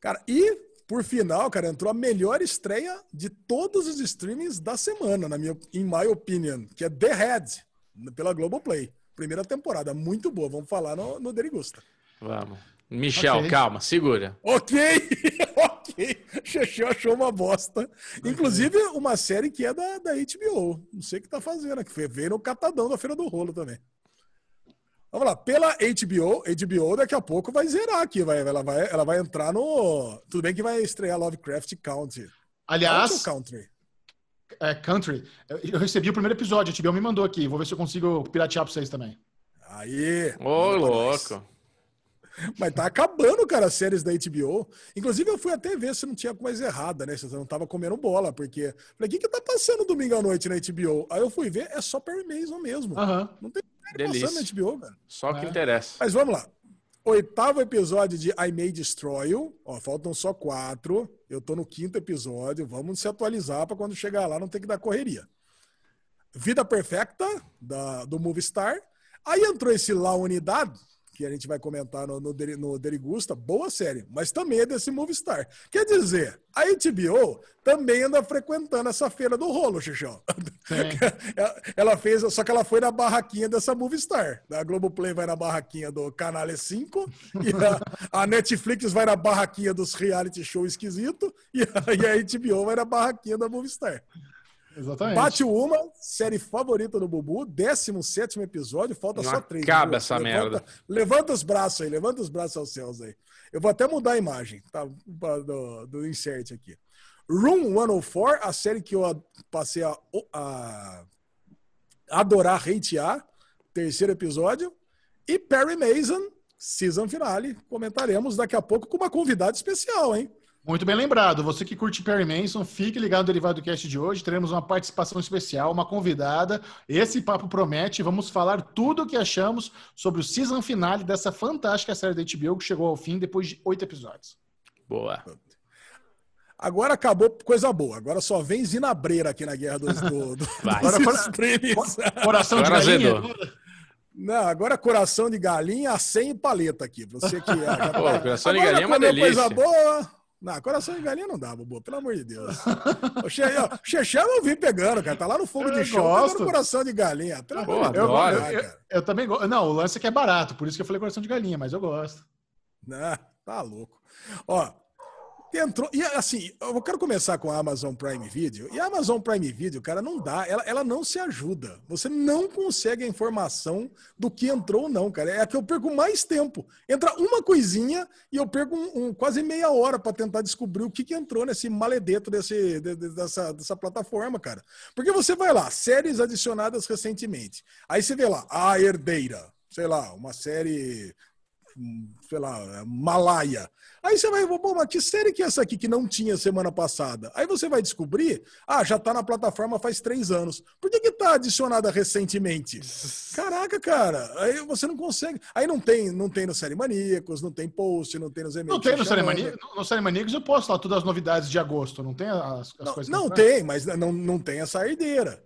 Cara, e por final, cara, entrou a melhor estreia de todos os streamings da semana, na minha, in my opinion, que é The Head, pela Globoplay. Primeira temporada, muito boa. Vamos falar no, no Derigusta. Vamos. Michel, okay. calma, segura. Ok, <laughs> ok. Xexé achou uma bosta. Inclusive, uma série que é da, da HBO. Não sei o que tá fazendo, que veio no catadão da Feira do Rolo também. Vamos lá, pela HBO, HBO daqui a pouco vai zerar aqui, vai, ela, vai, ela vai entrar no. Tudo bem que vai estrear Lovecraft Country. Aliás, Country é, Country. Eu recebi o primeiro episódio, a HBO me mandou aqui. Vou ver se eu consigo piratear pra vocês também. Aí! Ô, louco! Mas tá acabando, cara, as séries da HBO. Inclusive, eu fui até ver se não tinha coisa errada, né? Se eu não tava comendo bola, porque. Falei, o que que tá passando domingo à noite na HBO? Aí eu fui ver, é só Perry Mason mesmo. Uhum. Não tem série passando na HBO, cara. Só que é. interessa. Mas vamos lá. Oitavo episódio de I May Destroy You. Ó, faltam só quatro. Eu tô no quinto episódio. Vamos se atualizar para quando chegar lá não ter que dar correria. Vida Perfecta, da, do Movistar. Aí entrou esse La Unidade, que a gente vai comentar no, no, no Derigusta, boa série, mas também é desse Movistar. Quer dizer, a HBO também anda frequentando essa feira do rolo, Xixão. <laughs> ela fez, só que ela foi na barraquinha dessa Movistar. A Globoplay vai na barraquinha do Canal 5 e a, a, Netflix vai na barraquinha dos reality show esquisito e a, e a HBO vai na barraquinha da Movistar. Exatamente. Bate uma, série favorita do Bubu, 17 episódio, falta Não só três. Acaba essa levanta, merda. Levanta os braços aí, levanta os braços aos céus aí. Eu vou até mudar a imagem tá, do, do insert aqui. Room 104, a série que eu passei a, a adorar, hatear, terceiro episódio. E Perry Mason, season finale. Comentaremos daqui a pouco com uma convidada especial, hein? Muito bem lembrado. Você que curte Perry Manson, fique ligado no Derivado do Cast de hoje. Teremos uma participação especial, uma convidada. Esse papo promete. Vamos falar tudo o que achamos sobre o season finale dessa fantástica série da HBO que chegou ao fim depois de oito episódios. Boa. Agora acabou coisa boa. Agora só vem zinabreira aqui na guerra dos, do, do, <laughs> Agora, dos Coração Agora de galinha. Não, agora coração de galinha, 100 e paleta aqui. Você que é. <laughs> Pô, coração de galinha é uma delícia. coisa boa. Não, coração de galinha não dá, Bubu, pelo amor de Deus. o Xexé eu vi pegando, cara. Tá lá no fogo eu de chão gosto. coração de galinha. Pelo Pô, amor de Deus. Eu, eu, eu, também gosto. Não, o lance é que é barato, por isso que eu falei coração de galinha, mas eu gosto. Não, tá louco. Ó, entrou. E assim, eu quero começar com a Amazon Prime Video. E a Amazon Prime Video, cara, não dá, ela, ela não se ajuda. Você não consegue a informação do que entrou ou não, cara. É a que eu perco mais tempo. Entra uma coisinha e eu perco um, um quase meia hora para tentar descobrir o que, que entrou nesse maledeto desse, de, de, dessa, dessa plataforma, cara. Porque você vai lá, séries adicionadas recentemente. Aí você vê lá, A Herdeira. Sei lá, uma série sei lá, Malaya. Aí você vai, pô, mas que série que é essa aqui que não tinha semana passada? Aí você vai descobrir, ah, já tá na plataforma faz três anos. Por que que tá adicionada recentemente? Caraca, cara, aí você não consegue. Aí não tem, não tem no Série Maníacos, não tem post, não tem nos e-mails. Não tem no Série Maníacos? No Série Maníacos eu posto lá todas as novidades de agosto, não tem as, as não, coisas Não tem, mas não, não tem essa herdeira.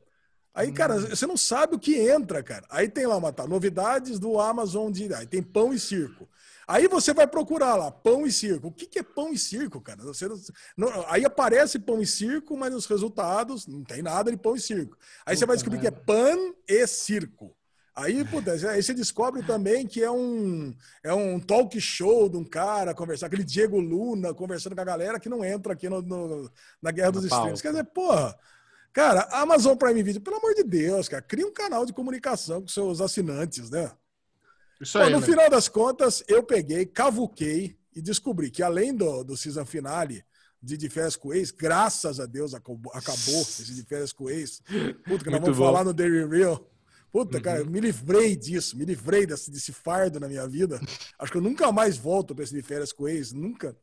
Aí, cara, hum. você não sabe o que entra, cara. Aí tem lá uma tá, novidades do Amazon de. Aí tem pão e circo. Aí você vai procurar lá, pão e circo. O que, que é pão e circo, cara? Você não, aí aparece pão e circo, mas nos resultados não tem nada de pão e circo. Aí você vai descobrir que é pan e circo. Aí, puta, aí você descobre também que é um, é um talk show de um cara conversar, aquele Diego Luna conversando com a galera que não entra aqui no, no na Guerra dos Streams. Quer dizer, porra, cara, Amazon Prime Video, pelo amor de Deus, cara, cria um canal de comunicação com seus assinantes, né? Isso aí, no né? final das contas, eu peguei, cavuquei e descobri que além do, do season finale de De Férias com Ex, graças a Deus acabou, acabou <laughs> esse De Férias com Ex. Puta, que nós vamos bom. falar no Daily Real. Puta, uhum. cara, me livrei disso, me livrei desse, desse fardo na minha vida. Acho que eu nunca mais volto para esse De Férias com Ex, nunca.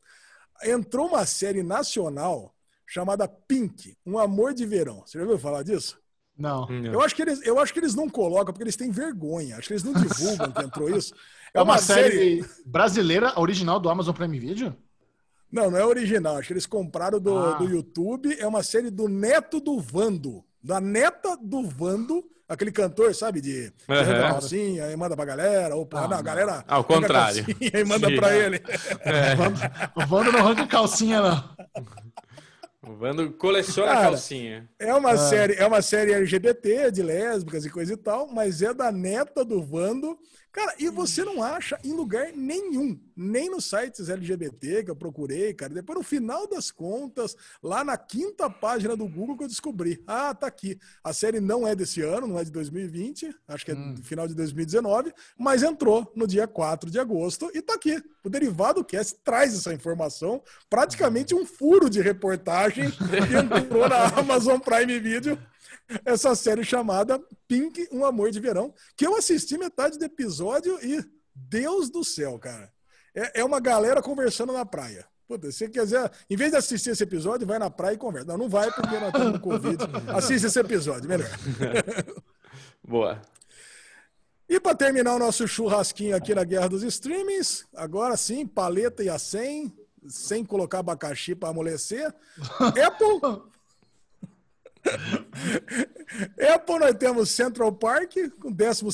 Entrou uma série nacional chamada Pink, Um Amor de Verão. Você já ouviu falar disso? Não. Eu acho, que eles, eu acho que eles não colocam porque eles têm vergonha. Acho que eles não divulgam que entrou isso. É, <laughs> é uma, uma série, série, brasileira, original do Amazon Prime Video? Não, não é original. Acho que eles compraram do, ah. do YouTube. É uma série do neto do Vando. Da neta do Vando, aquele cantor, sabe? De uhum. calcinha e manda pra galera. Ou pra, ah, não, a galera. Ao contrário. E <laughs> manda Sim. pra ele. É. <laughs> O Vando não arranca calcinha, não. O Vando coleciona Cara, calcinha. É uma, ah. série, é uma série LGBT, de lésbicas e coisa e tal, mas é da neta do Vando Cara, e você não acha em lugar nenhum, nem nos sites LGBT que eu procurei, cara. Depois, no final das contas, lá na quinta página do Google que eu descobri. Ah, tá aqui. A série não é desse ano, não é de 2020, acho que é hum. final de 2019, mas entrou no dia 4 de agosto e tá aqui. O Derivado Cast traz essa informação, praticamente um furo de reportagem <laughs> que entrou na Amazon Prime Video essa série chamada Pink, Um Amor de Verão, que eu assisti metade do episódio e, Deus do céu, cara. É, é uma galera conversando na praia. Puta, se você quiser, em vez de assistir esse episódio, vai na praia e conversa. Não, não vai porque nós estamos no Covid. <laughs> Assiste esse episódio, melhor. <laughs> Boa. E para terminar o nosso churrasquinho aqui na Guerra dos Streamings, agora sim, paleta e a 100, sem colocar abacaxi para amolecer. <laughs> Apple <laughs> Apple, nós temos Central Park, com o 12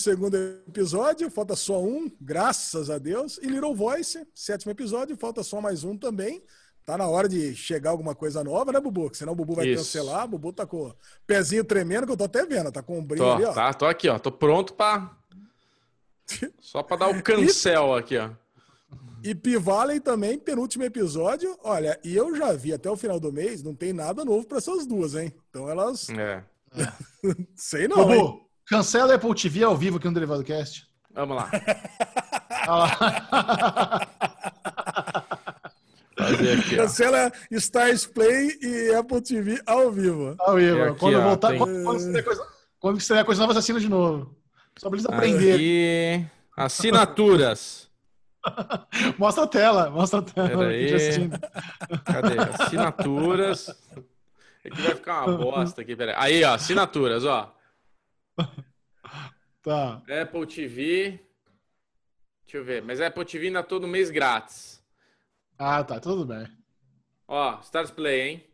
episódio, falta só um, graças a Deus. E Little Voice, sétimo episódio, falta só mais um também. Tá na hora de chegar alguma coisa nova, né, Bubu? Que senão o Bubu vai Isso. cancelar. O Bubu tá com o pezinho tremendo, que eu tô até vendo, tá com um brilho tô, ali, ó. Tá, tô aqui, ó. Tô pronto pra. <laughs> Só pra dar o cancel aqui, ó. E P-Valley também, penúltimo episódio. Olha, e eu já vi até o final do mês, não tem nada novo para essas duas, hein? Então elas. É. <laughs> Sei não. Bobo, cancela a Apple TV ao vivo aqui no Derivado Cast. Vamos lá. <laughs> <laughs> Aqui, Cancela Stars Play e Apple TV ao vivo. Ao vivo. Aqui, quando ó, voltar, tem... quando, quando, você coisa, quando você coisa nova, assina de novo. Só pra eles aprenderem. Assinaturas. <laughs> mostra a tela, mostra a tela. Aí. Cadê? Assinaturas. <laughs> É que vai ficar uma bosta aqui, peraí. Aí, ó, assinaturas, ó. Tá. Apple TV. Deixa eu ver. Mas Apple TV ainda todo mês grátis. Ah, tá, tudo bem. Ó, Stars Play, hein?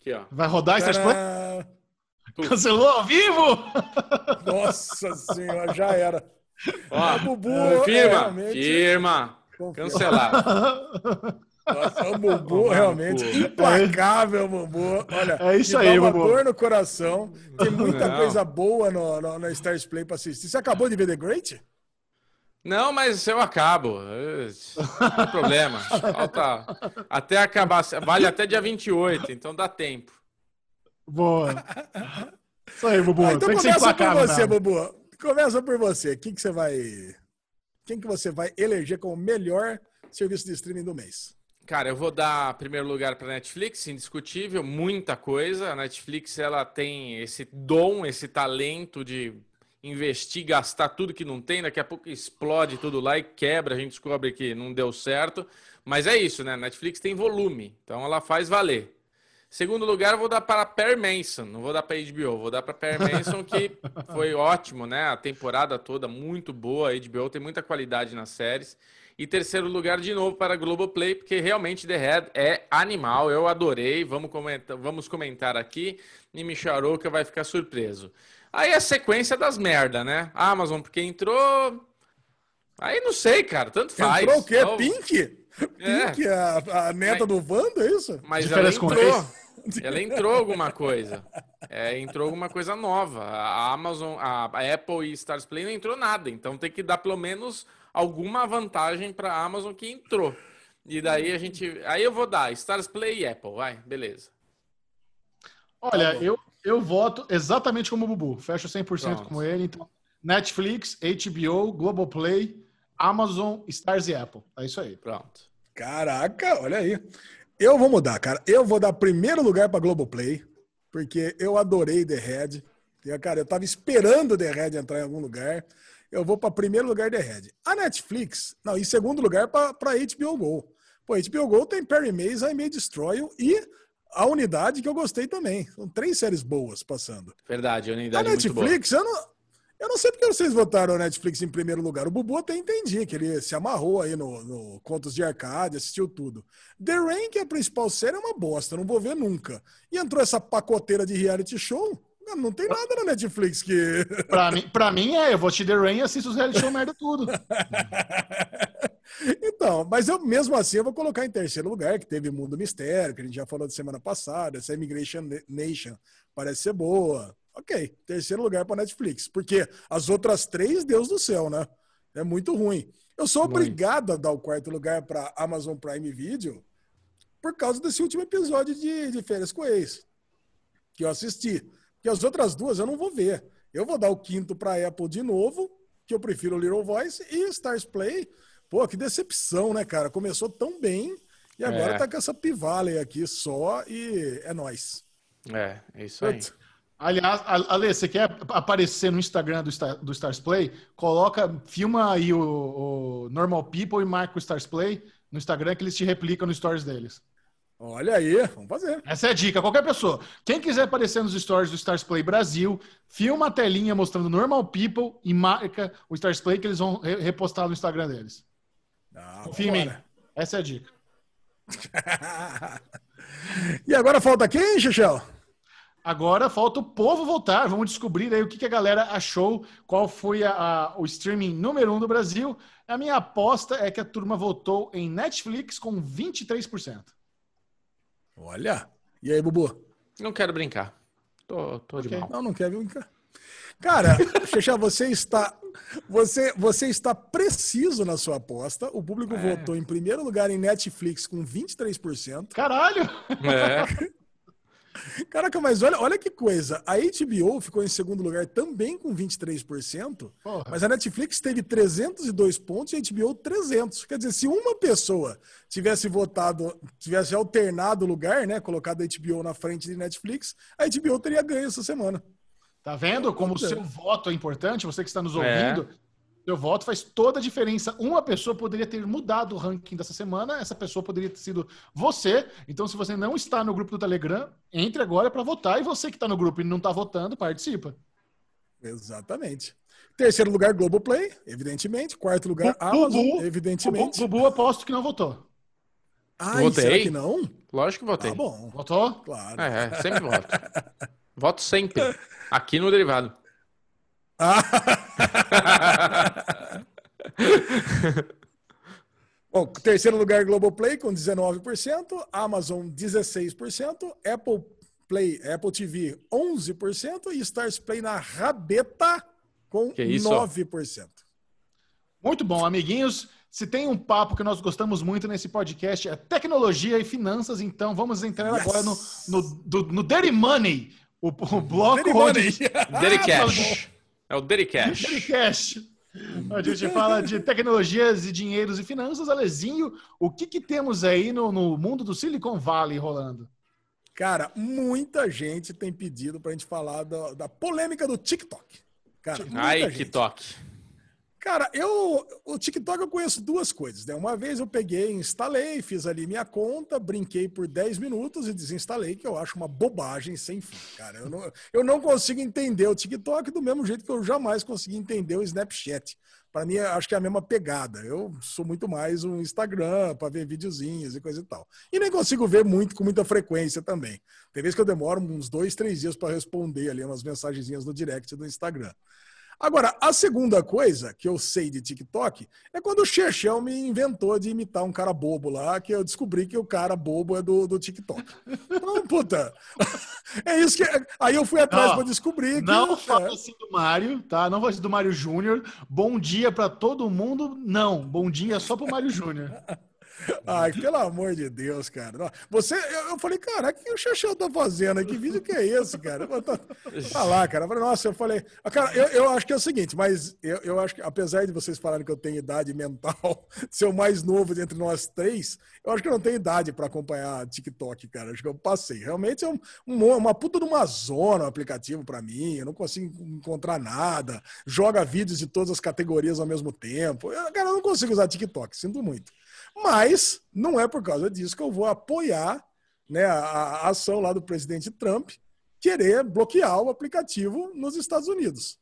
Aqui, ó. Vai rodar Stars Play? Cancelou ao vivo? Nossa senhora, já era. Ó, Bubu, é, firma, firma. Cancelar. Nossa, o Bubu realmente implacável, Bubu. Olha, é isso aí, Bubu. dor no coração. Tem muita Não. coisa boa no, no, no Stars Play para assistir. Você acabou de ver The Great? Não, mas eu acabo. Não tem problema. Falta até acabar. Vale até dia 28, então dá tempo. Boa. Isso aí, Bubu. Ah, então Tem começa por você, Bubu. Começa por você. Quem que você vai. Quem que você vai eleger como melhor serviço de streaming do mês? Cara, eu vou dar primeiro lugar para Netflix, indiscutível, muita coisa. A Netflix ela tem esse dom, esse talento de investir, gastar tudo que não tem, daqui a pouco explode tudo lá e quebra, a gente descobre que não deu certo. Mas é isso, né? Netflix tem volume, então ela faz valer. Segundo lugar, eu vou dar para Perry Manson, não vou dar para HBO, vou dar para Perry Manson, que <laughs> foi ótimo, né? A temporada toda muito boa, a HBO tem muita qualidade nas séries. E terceiro lugar, de novo, para Globoplay, porque realmente The Head é animal. Eu adorei. Vamos comentar, vamos comentar aqui. E Micharouca vai ficar surpreso. Aí a sequência das merda, né? Amazon, porque entrou. Aí não sei, cara. Tanto faz. Entrou o quê? Oh. Pink? É. Pink, a, a neta Mas... do Wanda, é isso? Mas ela entrou. Ela entrou alguma coisa. É, entrou alguma coisa nova. A Amazon, a Apple e Stars Play não entrou nada. Então tem que dar pelo menos alguma vantagem para a Amazon que entrou. E daí a gente. Aí eu vou dar Stars Play e Apple, vai, beleza. Olha, tá eu, eu voto exatamente como o Bubu. Fecho 100% Pronto. como ele. Então, Netflix, HBO, Globoplay, Amazon, Stars e Apple. É isso aí. Pronto. Caraca, olha aí. Eu vou mudar, cara. Eu vou dar primeiro lugar para Globoplay, porque eu adorei The Red. Cara, eu tava esperando The Red entrar em algum lugar eu vou para primeiro lugar de Red. A Netflix, não, em segundo lugar para HBO Go. Pô, HBO Go tem Perry Mays, I May Destroy You e a Unidade que eu gostei também. São três séries boas passando. Verdade, a Unidade a Netflix, eu não, eu não sei porque vocês votaram a Netflix em primeiro lugar. O Bubu até entendi que ele se amarrou aí no, no Contos de Arcade, assistiu tudo. The Rain, que é a principal série, é uma bosta, não vou ver nunca. E entrou essa pacoteira de reality show. Não tem nada na Netflix que. <laughs> pra, mim, pra mim é, eu vou te The Rain e assisto os reality show merda tudo. <laughs> então, mas eu mesmo assim eu vou colocar em terceiro lugar, que teve Mundo Mistério, que a gente já falou de semana passada, essa Immigration Nation parece ser boa. Ok, terceiro lugar para Netflix, porque as outras três, Deus do céu, né? É muito ruim. Eu sou obrigado a dar o quarto lugar para Amazon Prime Video por causa desse último episódio de, de Férias com Ex, que eu assisti. Que as outras duas eu não vou ver. Eu vou dar o quinto para Apple de novo, que eu prefiro o Little Voice, e Stars Play. Pô, que decepção, né, cara? Começou tão bem e agora é. tá com essa Pivale aqui só e é nós. É, é isso aí. Aliás, Ale, você quer aparecer no Instagram do, Star, do Stars Play? Coloca, filma aí o, o Normal People e marca o Stars Play no Instagram que eles te replicam no stories deles. Olha aí, vamos fazer. Essa é a dica. Qualquer pessoa. Quem quiser aparecer nos stories do Stars Play Brasil, filma a telinha mostrando Normal People e marca o Stars Play que eles vão repostar no Instagram deles. Ah, Confia em mim. Essa é a dica. <laughs> e agora falta quem, Xixel? Agora falta o povo voltar. Vamos descobrir aí o que, que a galera achou, qual foi a, a, o streaming número um do Brasil. A minha aposta é que a turma votou em Netflix com 23%. Olha. E aí, Bubu? Não quero brincar. Tô, tô okay. de mal. Não, não quero brincar. Cara, Xexá, você está, você, você está preciso na sua aposta. O público é. votou em primeiro lugar em Netflix com 23%. Caralho! É. <laughs> <laughs> Caraca, mas olha, olha que coisa. A HBO ficou em segundo lugar também com 23%, Porra. mas a Netflix teve 302 pontos e a HBO 300. Quer dizer, se uma pessoa tivesse votado, tivesse alternado o lugar, né, colocado a HBO na frente de Netflix, a HBO teria ganho essa semana. Tá vendo como o seu voto é importante? Você que está nos é. ouvindo, é. Seu voto faz toda a diferença. Uma pessoa poderia ter mudado o ranking dessa semana, essa pessoa poderia ter sido você. Então, se você não está no grupo do Telegram, entre agora para votar. E você que está no grupo e não está votando, participa. Exatamente. Terceiro lugar, Globoplay, evidentemente. Quarto lugar, Amazon, evidentemente. Bubu, aposto que não votou. Ah, Votei. será que não? Lógico que votei. Ah, bom. Votou? Claro. É, sempre <laughs> voto. voto sempre. Aqui no Derivado. <laughs> Bom, terceiro lugar Globoplay com 19%, Amazon 16%, Apple Play, Apple TV 11% e Stars Play na rabeta com 9%. Muito bom, amiguinhos. Se tem um papo que nós gostamos muito nesse podcast é tecnologia e finanças, então vamos entrar yes. agora no, no, do, no Dirty Money, o, o bloco Dirty Money. Dirty <laughs> Cash. É o. Dirty Cash. <laughs> A gente fala de tecnologias e dinheiros e finanças. Alezinho, o que, que temos aí no, no mundo do Silicon Valley rolando? Cara, muita gente tem pedido para a gente falar da, da, polêmica do TikTok. Cara, Ai. TikTok. Cara, eu o TikTok eu conheço duas coisas, né? Uma vez eu peguei, instalei, fiz ali minha conta, brinquei por 10 minutos e desinstalei, que eu acho uma bobagem sem fim, cara. Eu não, eu não consigo entender o TikTok do mesmo jeito que eu jamais consegui entender o Snapchat. Para mim, acho que é a mesma pegada. Eu sou muito mais um Instagram para ver videozinhos e coisa e tal. E nem consigo ver muito com muita frequência também. Tem vezes que eu demoro uns dois, três dias para responder ali umas mensagenzinhas no direct do Instagram. Agora, a segunda coisa que eu sei de TikTok é quando o Chechão me inventou de imitar um cara bobo lá, que eu descobri que o cara bobo é do, do TikTok. Então, puta, <laughs> é isso que. Aí eu fui atrás para descobrir que. Não fala assim do Mário, tá? Não vou assim do Mário Júnior. Bom dia para todo mundo. Não, bom dia só pro Mário Júnior. Ai, pelo amor de Deus, cara. Você, eu, eu falei, cara, o que o Xaxão tá fazendo? Que vídeo que é esse, cara? Tá, tá lá, cara. Eu falei, nossa, eu falei, ah, cara, eu, eu acho que é o seguinte, mas eu, eu acho que, apesar de vocês falarem que eu tenho idade mental, <laughs> ser o mais novo entre nós três, eu acho que eu não tenho idade para acompanhar TikTok, cara. Acho que eu passei. Realmente é um, um, uma puta de uma zona um aplicativo para mim. Eu não consigo encontrar nada. Joga vídeos de todas as categorias ao mesmo tempo. Eu, cara, eu não consigo usar TikTok, sinto muito. Mas não é por causa disso que eu vou apoiar né, a, ação lá do presidente Trump querer bloquear o aplicativo nos Estados Unidos.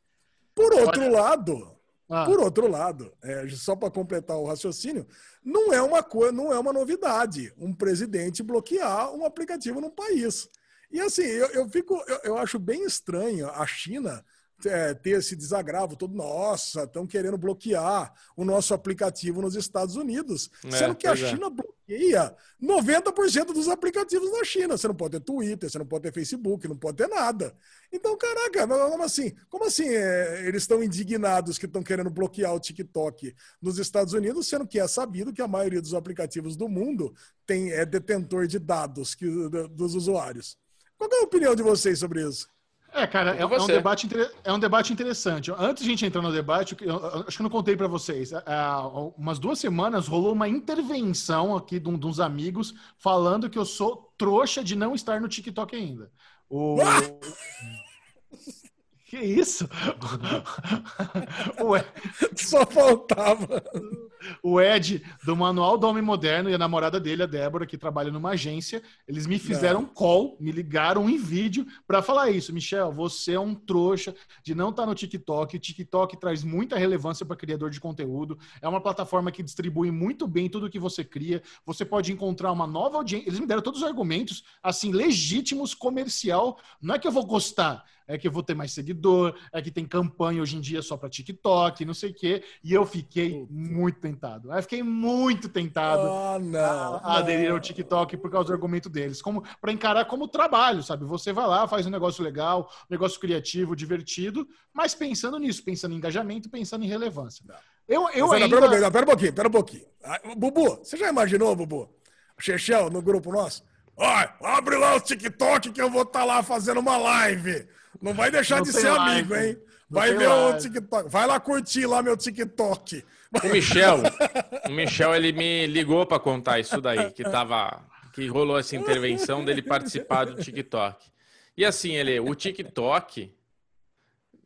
Por outro Olha. lado, ah. por outro lado, é, só para completar o raciocínio, não é uma coisa, não é uma novidade um presidente bloquear um aplicativo num país. E assim, eu, eu fico, eu, eu acho bem estranho a China é, ter esse desagravo todo. Nossa, estão querendo bloquear o nosso aplicativo nos Estados Unidos. É, sendo que a é. China é. bloqueia 90% dos aplicativos na China. Você não pode ter Twitter, você não pode ter Facebook, não pode ter nada. Então, caraca, como assim? Como assim é, eles estão indignados que estão querendo bloquear o TikTok nos Estados Unidos, sendo que é sabido que a maioria dos aplicativos do mundo tem, é detentor de dados que, dos usuários? Qual é a opinião de vocês sobre isso? É, cara, é, é, um debate, é um debate interessante. Antes de a gente entrar no debate, eu, acho que eu não contei para vocês. É, umas duas semanas rolou uma intervenção aqui de, um, de uns amigos falando que eu sou trouxa de não estar no TikTok ainda. O... <laughs> que isso? <laughs> <laughs> Só faltava o Ed, do Manual do Homem Moderno, e a namorada dele, a Débora, que trabalha numa agência, eles me fizeram um call, me ligaram em vídeo para falar isso. Michel, você é um trouxa de não estar tá no TikTok. O TikTok traz muita relevância para criador de conteúdo. É uma plataforma que distribui muito bem tudo que você cria. Você pode encontrar uma nova audiência. Eles me deram todos os argumentos, assim, legítimos, comercial. Não é que eu vou gostar, é que eu vou ter mais seguidor, é que tem campanha hoje em dia só para TikTok, não sei o quê. E eu fiquei muito tentado. Eu fiquei muito tentado oh, não, a, aderir ao TikTok por causa do argumento deles. Como para encarar como trabalho, sabe? Você vai lá, faz um negócio legal, um negócio criativo, divertido, mas pensando nisso, pensando em engajamento, pensando em relevância. Eu, eu ainda... pera, pera, pera um pouquinho, pera um pouquinho. Ah, Bubu, você já imaginou, Bubu? Chechel no grupo nosso? Olha, abre lá o TikTok que eu vou estar tá lá fazendo uma live. Não vai deixar não de ser live. amigo, hein? Vai ver live. o TikTok. Vai lá curtir lá meu TikTok. O Michel, o Michel, ele me ligou para contar isso daí, que tava, que rolou essa intervenção dele participar do TikTok. E assim, ele, o TikTok,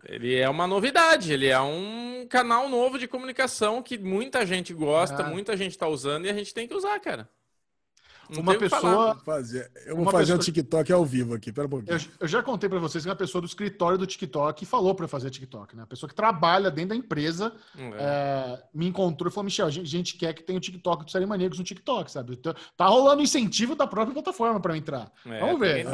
ele é uma novidade, ele é um canal novo de comunicação que muita gente gosta, ah. muita gente está usando e a gente tem que usar, cara. Não uma pessoa. Fazer. Eu vou fazer pessoa... um TikTok ao vivo aqui, pera um pouquinho. Eu, eu já contei para vocês que uma pessoa do escritório do TikTok falou para fazer TikTok, né? A pessoa que trabalha dentro da empresa é. É, me encontrou e falou: Michel, a gente quer que tenha o TikTok do Série Maníacos no TikTok, sabe? Então, tá rolando incentivo da própria plataforma para entrar. É, Vamos ver.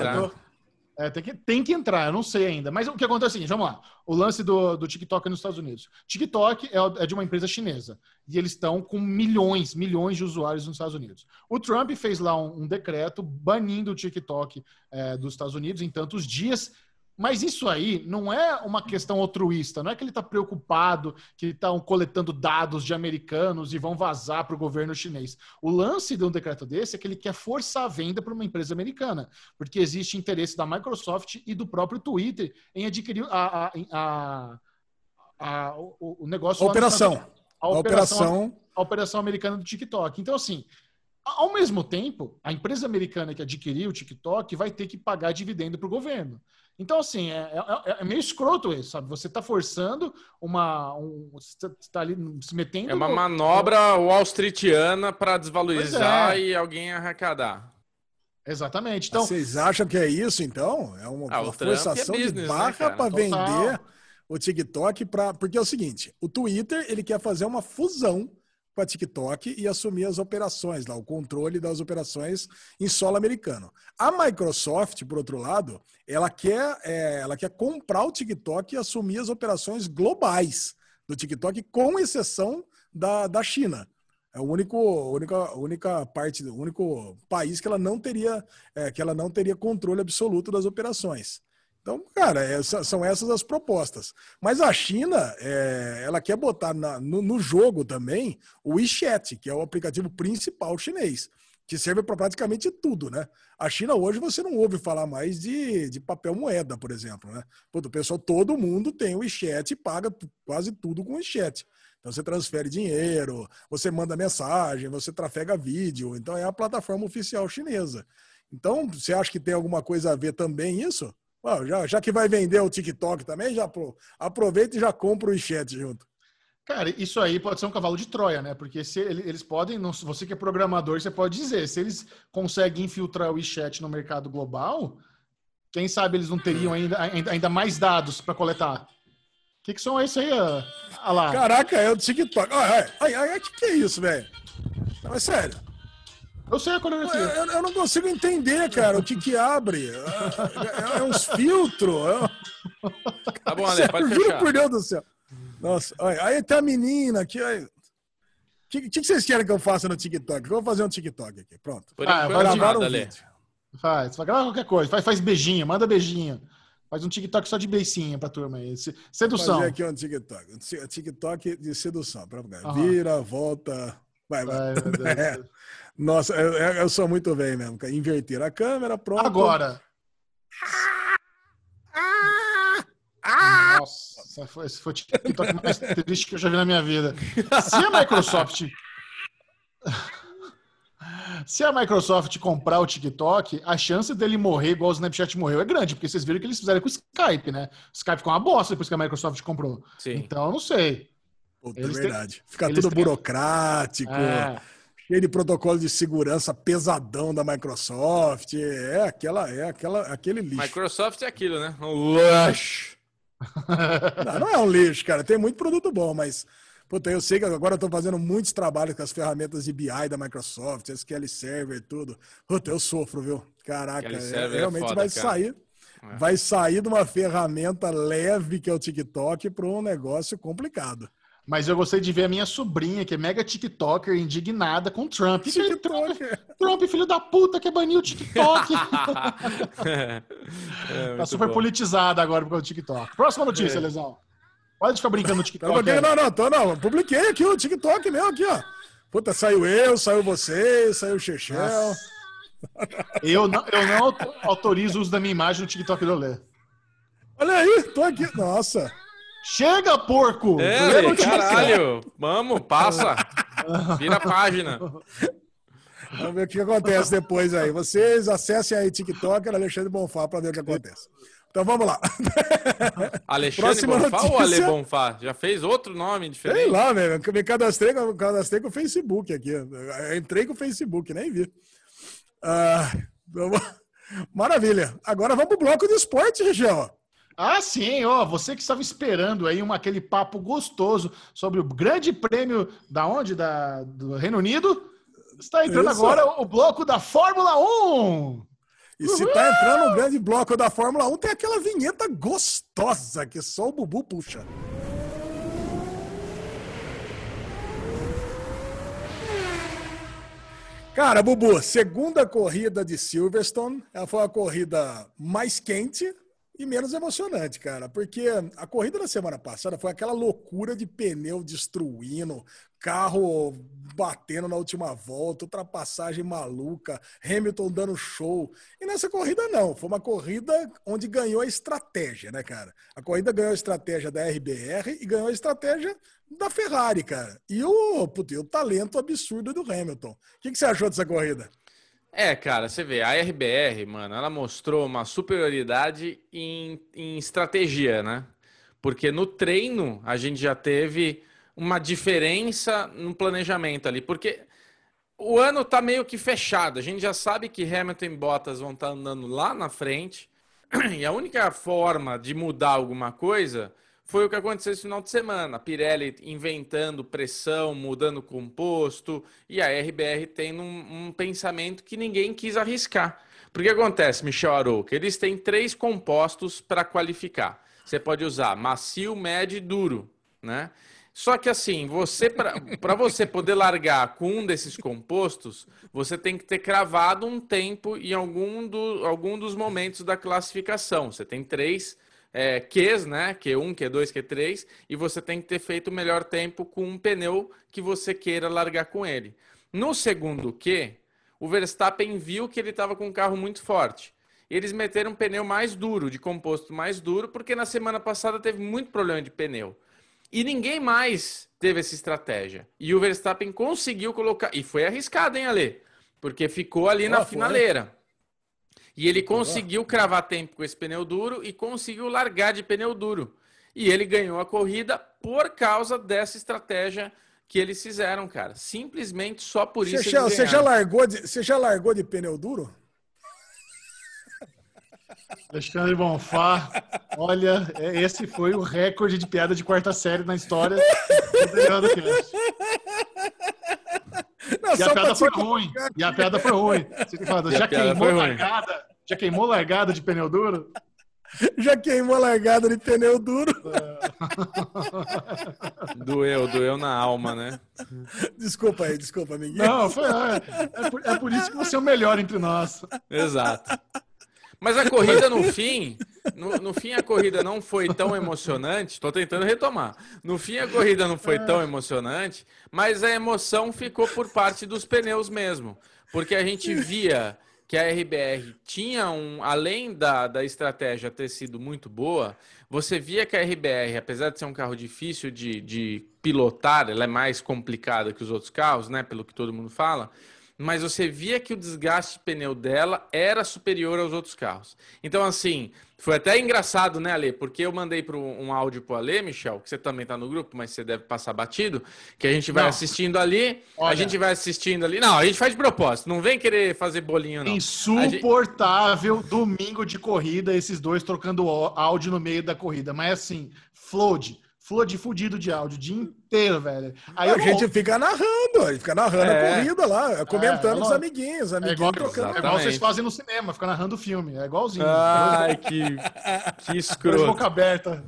É, tem, que, tem que entrar, eu não sei ainda. Mas o que acontece é o seguinte, vamos lá. O lance do, do TikTok nos Estados Unidos. TikTok é, é de uma empresa chinesa. E eles estão com milhões, milhões de usuários nos Estados Unidos. O Trump fez lá um, um decreto banindo o TikTok é, dos Estados Unidos em tantos dias mas isso aí não é uma questão altruísta, não é que ele está preocupado que estão coletando dados de americanos e vão vazar para o governo chinês. O lance de um decreto desse é que ele quer forçar a venda para uma empresa americana, porque existe interesse da Microsoft e do próprio Twitter em adquirir a, a, a, a o, o, negócio. A operação. A operação, a operação americana do TikTok. Então, assim, ao mesmo tempo, a empresa americana que adquiriu o TikTok vai ter que pagar dividendo para o governo. Então, assim, é, é, é, é, meio escroto isso, sabe? Você está forçando uma. Um, você está ali se metendo. É uma no... manobra Wall Streetiana para desvalorizar é. e alguém arrecadar. Exatamente. Então, Vocês acham que é isso, então? É uma, ah, uma é forçação business, de né, barra né, para vender o TikTok para. Porque é o seguinte: o Twitter ele quer fazer uma fusão com a TikTok e assumir as operações, lá, o controle das operações em solo americano. A Microsoft, por outro lado, ela quer, é, ela quer comprar o TikTok e assumir as operações globais do TikTok, com exceção da, da China. É o único, única, única parte, o único país que ela não teria, é, que ela não teria controle absoluto das operações. Então, cara, é, são essas as propostas. Mas a China, é, ela quer botar na, no, no, jogo também o WeChat, que é o aplicativo principal chinês, que serve para praticamente tudo, né? A China hoje você não ouve falar mais de, de papel moeda, por exemplo, né? o pessoal, todo mundo tem o WeChat e paga quase tudo com o WeChat. Então você transfere dinheiro, você manda mensagem, você trafega vídeo. Então é a plataforma oficial chinesa. Então, você acha que tem alguma coisa a ver também isso? Já, já que vai vender o TikTok também, já aproveita e já compra o chat junto. Cara, isso aí pode ser um cavalo de Troia, né? Porque se eles podem, você que é programador, você pode dizer, se eles conseguem infiltrar o WeChat no mercado global, quem sabe eles não teriam ainda, ainda mais dados para coletar. O que, que são isso aí? Ah, lá. Caraca, é o TikTok. Ai, ai, ai, que, que é isso, velho? Não, é sério. Eu sei a coreografia. Eu, eu, não consigo entender, cara, o que que abre. É, é, é uns filtros. É... Tá bom, Ale, pode fechar. por Deus do céu. Nossa, olha, aí tem a menina aqui. O que, que, vocês querem que eu faça no TikTok? Eu vou fazer um TikTok aqui, pronto. Por ah, vai gravar um vídeo. Faz, vai gravar qualquer coisa. Faz, faz beijinho, manda beijinho. Faz um TikTok só de beicinho pra turma aí. Sedução. Vou fazer aqui um TikTok. Um TikTok de sedução. Pra... Vira, volta. Vai, vai. Ai, <laughs> é. Nossa, eu, eu, sou muito bem mesmo. Inverter a câmera, pronto. Agora. Nossa, foi, esse foi o TikTok mais triste que eu já vi na minha vida. Se a Microsoft. Se a Microsoft comprar o TikTok, a chance dele morrer igual o Snapchat morreu é grande, porque vocês viram que eles fizeram com o Skype, né? O Skype ficou uma bosta depois que a Microsoft comprou. Sim. Então, eu não sei. Puta, é verdade. Têm... Fica tudo têm... burocrático. É cheio de protocolo de segurança pesadão da Microsoft. É aquela, é aquela, aquele lixo. Microsoft é aquilo, né? Um lixo. Não, não é um lixo, cara. Tem muito produto bom, mas puta, eu sei que agora eu tô fazendo muitos trabalhos com as ferramentas de BI da Microsoft, SQL Server, tudo. Puta, eu sofro, viu? Caraca, é, é, realmente é foda, vai cara. sair. É. Vai sair de uma ferramenta leve que é o TikTok para um negócio complicado. Mas eu gostei de ver a minha sobrinha, que é mega TikToker, indignada com Trump. Que Trump, Trump, filho da puta, que baniu o TikTok. <laughs> é, tá super bom. politizada agora por causa do TikTok. Próxima notícia, é. Lesão. Pode ficar brincando no TikTok. Não, não, tô, não. Publiquei aqui o TikTok mesmo, aqui, ó. Puta, saiu eu, saiu você, saiu o Chechel. Eu não, eu não autorizo o uso da minha imagem no TikTok do Lê. Olha aí, tô aqui. Nossa. Chega, porco! É, caralho! Vamos, passa! <laughs> Vira a página. Vamos ver o que acontece depois aí. Vocês acessem aí TikTok, Alexandre Bonfá, para ver o que acontece. Então vamos lá. <laughs> Alexandre Próxima Bonfá notícia... ou Ale Bonfá? Já fez outro nome diferente? Sei lá, né? Me cadastrei, me cadastrei com o Facebook aqui. Eu entrei com o Facebook, nem vi. Ah, Maravilha. Agora vamos pro bloco de esporte, Região. Ah, sim, ó, você que estava esperando aí uma, aquele papo gostoso sobre o grande prêmio da onde? Da, do Reino Unido, está entrando Isso. agora o bloco da Fórmula 1. E Uhul! se tá entrando um grande bloco da Fórmula 1, tem aquela vinheta gostosa que só o Bubu puxa. Cara, Bubu, segunda corrida de Silverstone, ela foi a corrida mais quente e menos emocionante, cara, porque a corrida da semana passada foi aquela loucura de pneu destruindo, carro batendo na última volta, ultrapassagem maluca, Hamilton dando show. E nessa corrida não, foi uma corrida onde ganhou a estratégia, né, cara? A corrida ganhou a estratégia da RBR e ganhou a estratégia da Ferrari, cara. E o, putz, o talento absurdo do Hamilton. O que, que você achou dessa corrida? É, cara, você vê, a RBR, mano, ela mostrou uma superioridade em, em estratégia, né? Porque no treino a gente já teve uma diferença no planejamento ali, porque o ano tá meio que fechado. A gente já sabe que Hamilton e Bottas vão estar tá andando lá na frente, <clears throat> e a única forma de mudar alguma coisa foi o que aconteceu esse final de semana. Pirelli inventando pressão, mudando composto, e a RBR tendo um, um pensamento que ninguém quis arriscar. Porque acontece, Michel Arouca? Eles têm três compostos para qualificar. Você pode usar macio, médio e duro, né? Só que assim, você para você poder largar com um desses compostos, você tem que ter cravado um tempo em algum, do, algum dos momentos da classificação. Você tem três é, Qs, né? Q1, Q2, Q3, e você tem que ter feito o melhor tempo com um pneu que você queira largar com ele. No segundo Q, o Verstappen viu que ele estava com um carro muito forte. Eles meteram um pneu mais duro, de composto mais duro, porque na semana passada teve muito problema de pneu. E ninguém mais teve essa estratégia. E o Verstappen conseguiu colocar. E foi arriscado, hein, Ale? Porque ficou ali na finaleira. E ele conseguiu cravar tempo com esse pneu duro e conseguiu largar de pneu duro. E ele ganhou a corrida por causa dessa estratégia que eles fizeram, cara. Simplesmente só por isso. Você já, você já largou de, você já largou de pneu duro? Alexandre Bonfá, olha, é, esse foi o recorde de piada de quarta série na história e a piada foi ruim. E a piada foi ruim. Você falado, já queimou largada? Já queimou largada de pneu duro? Já queimou largada de pneu duro? <laughs> doeu, doeu na alma, né? Desculpa aí, desculpa, amiguinho. Não, foi, é, é, por, é por isso que você é o melhor entre nós. Exato. Mas a corrida no <laughs> fim, no, no, fim a corrida não foi tão emocionante. Estou tentando retomar. No fim a corrida não foi tão emocionante, mas a emoção ficou por parte dos pneus mesmo, porque a gente via que a RBR tinha um, além da, da estratégia ter sido muito boa, você via que a RBR, apesar de ser um carro difícil de, de pilotar, ela é mais complicada que os outros carros, né? Pelo que todo mundo fala mas você via que o desgaste de pneu dela era superior aos outros carros. Então, assim, foi até engraçado, né, Ale? Porque eu mandei para um áudio para o Ale, Michel, que você também está no grupo, mas você deve passar batido, que a gente vai não. assistindo ali, Olha. a gente vai assistindo ali. Não, a gente faz de propósito, não vem querer fazer bolinho, não. Insuportável gente... domingo de corrida, esses dois trocando áudio no meio da corrida. Mas assim, flood de fudido de áudio o dia inteiro, velho. Aí a gente fica narrando, fica narrando é, a corrida lá, comentando é, os amiguinhos, amiguinhos é igual, trocando. É igual vocês fazem no cinema, fica narrando o filme, é igualzinho. Ai, que, que <laughs> escroto. boca aberta.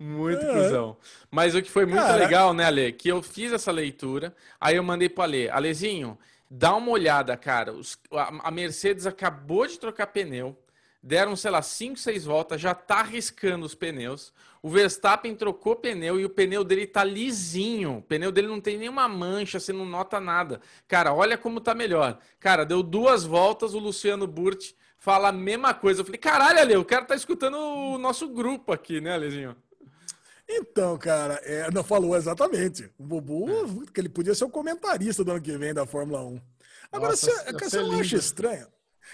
Muito é. cuzão. Mas o que foi muito Cara. legal, né, Ale, que eu fiz essa leitura, aí eu mandei pro Ale, Alezinho, dá uma olhada, cara, os, a, a Mercedes acabou de trocar pneu, deram, sei lá, 5, 6 voltas, já tá arriscando os pneus. O Verstappen trocou pneu e o pneu dele tá lisinho. O pneu dele não tem nenhuma mancha, você não nota nada. Cara, olha como tá melhor. Cara, deu duas voltas, o Luciano Burti fala a mesma coisa. Eu falei, caralho, Ale, o cara tá escutando o nosso grupo aqui, né, Alezinho? Então, cara, é, não falou exatamente. O Bubu, é. que ele podia ser o comentarista do ano que vem da Fórmula 1. Agora, Nossa, você, você não acha estranho?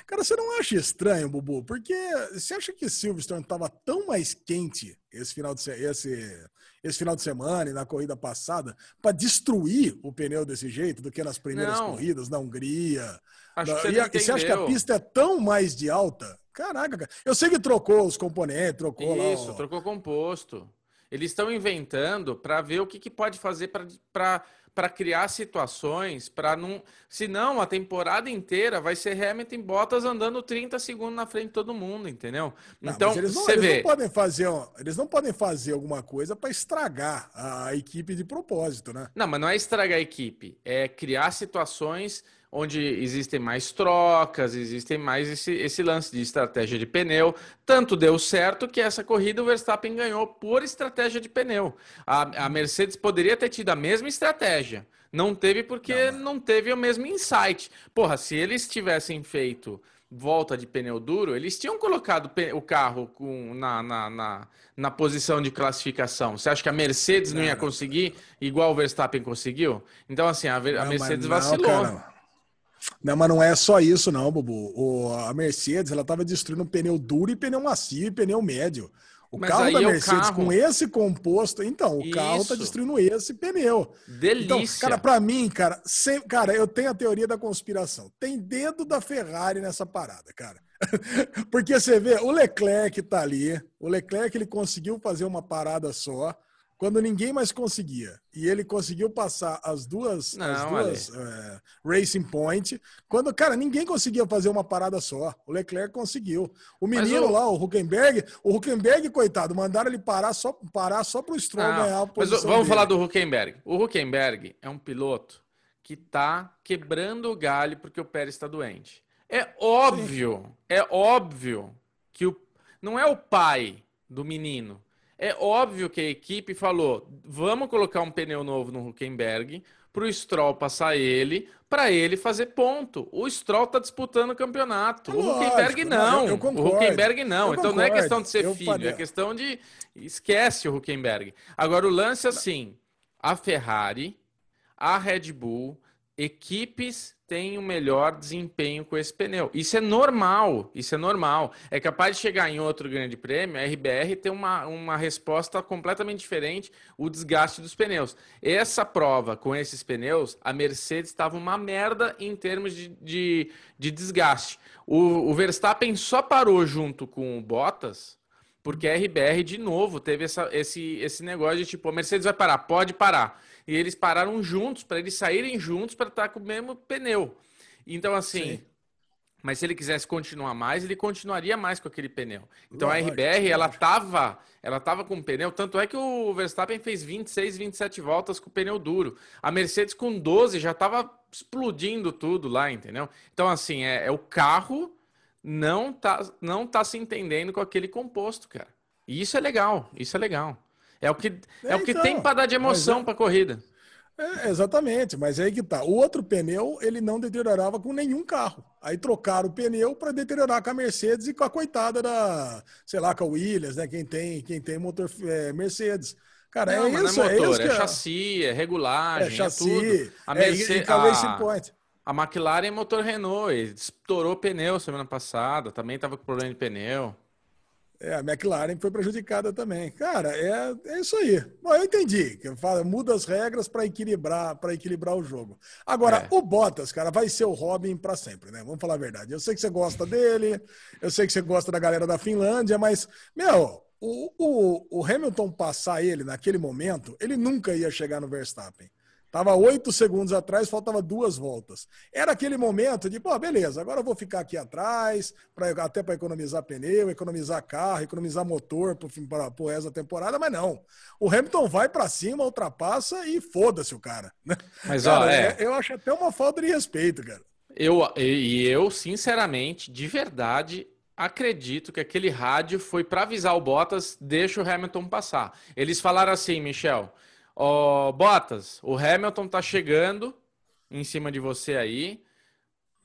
Cara, você não acha estranho, Bubu? Porque você acha que Silverstone estava tão mais quente esse final de, esse, esse final de semana e na corrida passada para destruir o pneu desse jeito do que nas primeiras não. corridas na Hungria? Acho que você, e, e você acha que a pista é tão mais de alta? Caraca, cara. Eu sei que trocou os componentes, trocou Isso, lá. trocou composto. Eles estão inventando para ver o que, que pode fazer para para criar situações, para não. Senão, a temporada inteira vai ser Hamilton Bottas andando 30 segundos na frente de todo mundo, entendeu? Não, então, eles não, eles vê. Não podem fazer, eles não podem fazer alguma coisa para estragar a equipe de propósito, né? Não, mas não é estragar a equipe, é criar situações onde existem mais trocas, existem mais esse, esse lance de estratégia de pneu. Tanto deu certo que essa corrida o Verstappen ganhou por estratégia de pneu. A, a Mercedes poderia ter tido a mesma estratégia. Não teve porque não, não teve o mesmo insight. Porra, se eles tivessem feito volta de pneu duro, eles tinham colocado o carro com, na, na, na, na, posição de classificação. Você acha que a Mercedes não, não ia conseguir igual o Verstappen conseguiu? Então, assim, a, a Mercedes vacilou. Cara. Não, mas não é só isso, não, Bubu. O, a Mercedes ela estava destruindo pneu duro e pneu macio e pneu médio. O mas carro da Mercedes é carro... com esse composto, então, o Isso. carro tá destruindo esse pneu. Delícia. Então, cara, para mim, cara, sempre, cara, eu tenho a teoria da conspiração. Tem dedo da Ferrari nessa parada, cara. <laughs> Porque você vê, o Leclerc tá ali, o Leclerc ele conseguiu fazer uma parada só quando ninguém mais conseguia. E ele conseguiu passar as duas, Não, as duas é, Racing Point. Quando, cara, ninguém conseguia fazer uma parada só. O Leclerc conseguiu. O menino o... lá, o Huckenberg, o Huckenberg, coitado, mandaram ele parar só, parar só pro Stroll Não, ganhar a posição. Mas vamos dele. falar do Huckenberg. O Huckenberg é um piloto que tá quebrando o galho porque o Pérez está doente. É óbvio, Sim. é óbvio que o, não é o pai do menino é óbvio que a equipe falou: vamos colocar um pneu novo no Huckenberg para o Stroll passar ele, para ele fazer ponto. O Stroll está disputando o campeonato. É o Huckenberg não. Eu, eu o Huckenberg não. Eu então concordo. não é questão de ser eu filho, falei. é questão de esquece o Huckenberg. Agora o lance é assim: a Ferrari, a Red Bull, equipes têm o um melhor desempenho com esse pneu. Isso é normal, isso é normal. É capaz de chegar em outro grande prêmio, a RBR ter uma, uma resposta completamente diferente, o desgaste dos pneus. Essa prova com esses pneus, a Mercedes estava uma merda em termos de, de, de desgaste. O, o Verstappen só parou junto com o Bottas porque a RBR, de novo, teve essa, esse, esse negócio de tipo, a Mercedes vai parar, pode parar. E eles pararam juntos, para eles saírem juntos para estar com o mesmo pneu. Então, assim. Sim. Mas se ele quisesse continuar mais, ele continuaria mais com aquele pneu. Então lógico, a RBR, ela tava, ela tava com o pneu, tanto é que o Verstappen fez 26, 27 voltas com o pneu duro. A Mercedes com 12 já tava explodindo tudo lá, entendeu? Então assim, é, é o carro não tá não tá se entendendo com aquele composto, cara. E isso é legal, isso é legal. É o que, é, é o que então, tem para dar de emoção é, para a corrida. É, exatamente, mas é aí que tá. O outro pneu ele não deteriorava com nenhum carro. Aí trocaram o pneu para deteriorar com a Mercedes e com a coitada da, sei lá, com a Williams, né? Quem tem, quem tem motor é, Mercedes. Cara, não, é isso, não é, motor, é, é chassi, é regulagem, é, chassi, é tudo. A Mercedes, a, a McLaren é motor Renault, estourou pneu semana passada, também estava com problema de pneu. É, a McLaren foi prejudicada também. Cara, é, é isso aí. Bom, eu entendi. Que fala, muda as regras para equilibrar, para equilibrar o jogo. Agora, é. o Bottas, cara, vai ser o Robin para sempre, né? Vamos falar a verdade. Eu sei que você gosta dele, eu sei que você gosta da galera da Finlândia, mas, meu, o, o, o Hamilton passar ele naquele momento, ele nunca ia chegar no Verstappen. Tava oito segundos atrás, faltava duas voltas. Era aquele momento de, pô, beleza, agora eu vou ficar aqui atrás, pra, até para economizar pneu, economizar carro, economizar motor para o resto da temporada, mas não. O Hamilton vai para cima, ultrapassa e foda-se o cara. Né? Mas, cara, ó, é... eu acho até uma falta de respeito, cara. Eu, e eu, sinceramente, de verdade, acredito que aquele rádio foi para avisar o Bottas, deixa o Hamilton passar. Eles falaram assim, Michel. Ó, oh, Botas, o Hamilton tá chegando em cima de você aí.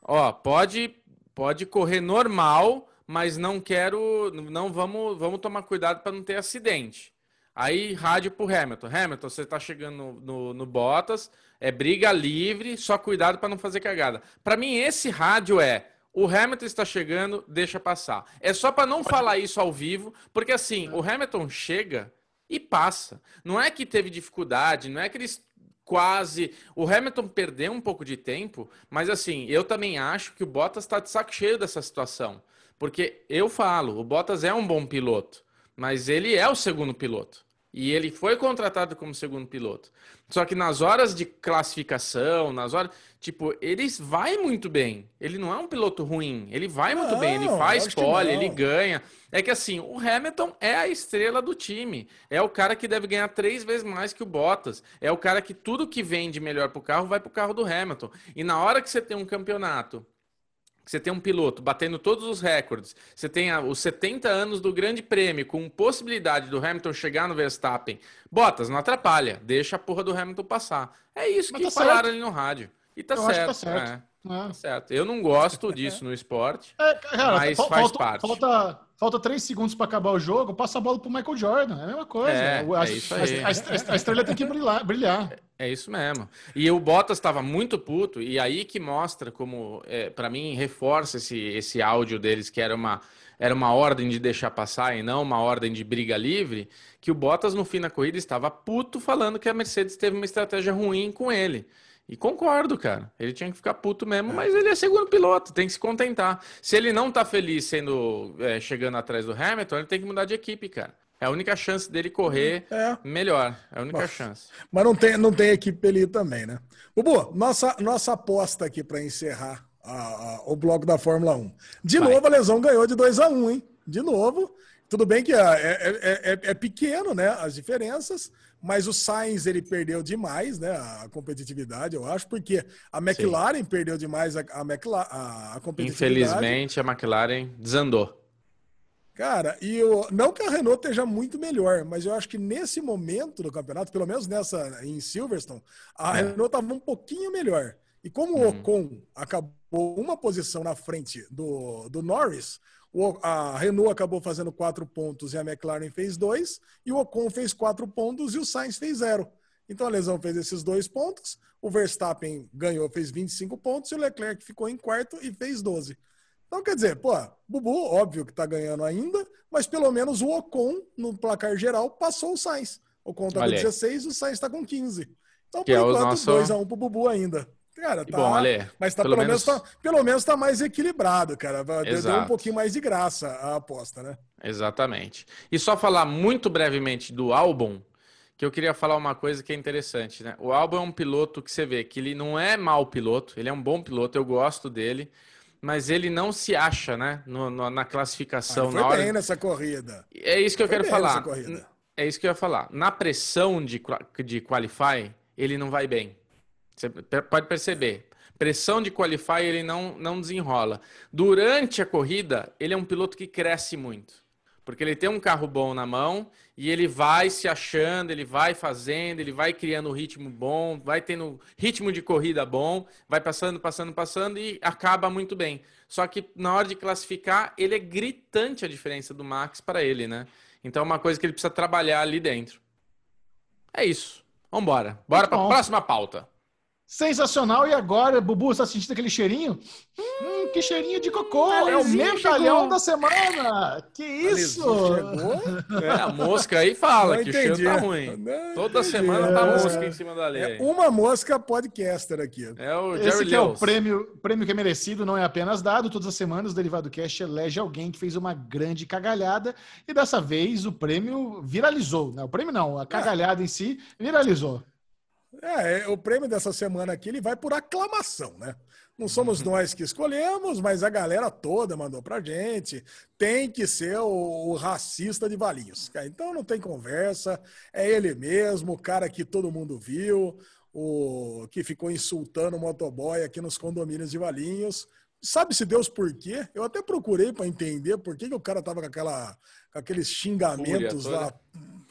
Ó, pode pode correr normal, mas não quero, não vamos, vamos tomar cuidado para não ter acidente. Aí rádio pro Hamilton. Hamilton, você tá chegando no, no, no Bottas, é briga livre, só cuidado para não fazer cagada. Para mim esse rádio é o Hamilton está chegando, deixa passar. É só para não falar isso ao vivo, porque assim, o Hamilton chega e passa. Não é que teve dificuldade, não é que eles quase. O Hamilton perdeu um pouco de tempo, mas assim, eu também acho que o Bottas está de saco cheio dessa situação. Porque eu falo, o Bottas é um bom piloto, mas ele é o segundo piloto. E ele foi contratado como segundo piloto. Só que nas horas de classificação, nas horas. Tipo, ele vai muito bem. Ele não é um piloto ruim. Ele vai muito Não, bem. Ele faz pole, ele ganha. É que assim, o Hamilton é a estrela do time. É o cara que deve ganhar três vezes mais que o Bottas. É o cara que tudo que vem de melhor pro carro vai pro carro do Hamilton. E na hora que você tem um campeonato você tem um piloto batendo todos os recordes, você tem os 70 anos do Grande Prêmio, com possibilidade do Hamilton chegar no Verstappen. Bottas, não atrapalha, deixa a porra do Hamilton passar. É isso Mas que tá falaram ali no rádio. E tá Eu acho que certo. tá certo. é, É. tá certo. Eu não gosto disso no esporte. É, cara, Mas faz falta, parte. Falta, falta três segundos para acabar o jogo, passa a bola pro Michael Jordan. É a mesma coisa. É, a, é isso aí. a- a- a estrela tem que brilhar. brilhar. É isso mesmo. E o Bottas estava muito puto, e aí que mostra como, é, para mim, reforça esse, esse áudio deles, que era uma, era uma ordem de deixar passar e não uma ordem de briga livre, que o Bottas, no fim da corrida, estava puto falando que a Mercedes teve uma estratégia ruim com ele. E concordo, cara. Ele tinha que ficar puto mesmo, mas ele é segundo piloto, tem que se contentar. Se ele não tá feliz sendo é, chegando atrás do Hamilton, ele tem que mudar de equipe, cara. É a única chance dele correr É. melhor. É a única Bom. chance. Mas não tem, não tem equipe ir também, né? Bubu, nossa, nossa aposta aqui para encerrar a- a- o bloco da Fórmula 1. De Vai. novo, a lesão ganhou de 2 a 1 hein? De novo. Tudo bem que é, é- é- é pequeno, né? As diferenças, mas o Sainz ele perdeu demais, né? A competitividade, eu acho, porque a McLaren perdeu demais a, a, McLaren, a, a competitividade. Infelizmente, a McLaren desandou. Cara, e eu, não que a Renault esteja muito melhor, mas eu acho que nesse momento do campeonato, pelo menos nessa em Silverstone, a É. Renault estava um pouquinho melhor. E como o Ocon acabou uma posição na frente do, do Norris, o- a Renault acabou fazendo quatro pontos e a McLaren fez dois, e o Ocon fez quatro pontos e o Sainz fez zero. Então a lesão fez esses dois pontos, o Verstappen ganhou, fez 25 pontos, e o Leclerc ficou em quarto e fez 12. Então, quer dizer, pô, Bubu, óbvio que tá ganhando ainda, mas pelo menos o Ocon, no placar geral, passou o Sainz. O Ocon tá com Olha aí. 16, o Sainz tá com 15. Então, Que por é o enquanto, nosso- 2x1 pro Bubu ainda. Cara, tá. bom, Ale. Mas tá, Pelo pelo, menos... menos- tá, pelo menos tá mais equilibrado, cara. Deu- Deu um Exato. pouquinho mais de graça a aposta, né? Exatamente. E só falar muito brevemente do álbum, que eu queria falar uma coisa que é interessante, né? O álbum é um piloto que você vê que ele não é mau piloto, ele é um bom piloto, eu gosto dele, mas ele não se acha, né? No- no- na Ah, classificação, ele foi na hora. bem nessa corrida. É isso que eu Foi quero falar. É isso que eu ia falar. Na pressão de, de qualify, ele não vai bem. Você pode perceber. Pressão de qualify, ele não, não desenrola. Durante a corrida, ele é um piloto que cresce muito. Porque ele tem um carro bom na mão e ele vai se achando, ele vai fazendo, ele vai criando um ritmo bom, vai tendo ritmo de corrida bom, vai passando, passando, passando e acaba muito bem. Só que na hora de classificar, ele é gritante a diferença do Max para ele, né? Então é uma coisa que ele precisa trabalhar ali dentro. É isso. Vambora. Bora Muito para a próxima pauta. Sensacional. E agora, Bubu, você tá sentindo aquele cheirinho? Hum, que cheirinho de cocô. É o medalhão da semana. Que isso? Chegou? É, a mosca aí fala Não que o cheiro entendi. tá ruim. Não Toda entendi. semana tá É. mosca em cima da lei. É uma mosca podcaster aqui. É o Esse Jerry que é o prêmio, prêmio que é merecido, não é apenas dado. Todas as semanas o Derivado Cast elege alguém que fez uma grande cagalhada e dessa vez o prêmio viralizou. Né? O prêmio não, a cagalhada em si viralizou. É, o prêmio dessa semana aqui ele vai por aclamação, né? Não somos nós que escolhemos, mas a galera toda mandou pra gente. Tem que ser o, o racista de Valinhos. cara. Então não tem conversa. É ele mesmo, o cara que todo mundo viu, o que ficou insultando o motoboy aqui nos condomínios de Valinhos. Sabe-se Deus por quê? Eu até procurei para entender por que, que o cara tava com, aquela, com aqueles xingamentos Fúria lá,